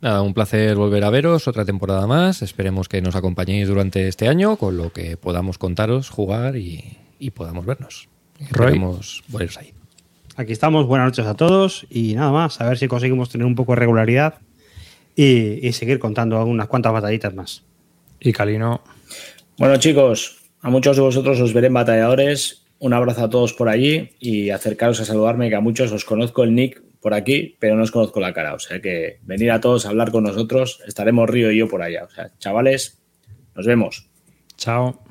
Nada, un placer volver a veros otra temporada más. Esperemos que nos acompañéis durante este año con lo que podamos contaros, jugar y, y podamos vernos. Roy. Esperemos veros ahí. Aquí estamos, buenas noches a todos y nada más, a ver si conseguimos tener un poco de regularidad y, y seguir contando unas cuantas batallitas más. Y Calino. Bueno, chicos, a muchos de vosotros os veré en batalladores. Un abrazo a todos por allí y acercaros a saludarme, que a muchos os conozco el nick por aquí, pero no os conozco la cara. O sea que venir a todos a hablar con nosotros, estaremos Río y yo por allá. O sea, chavales, nos vemos. Chao.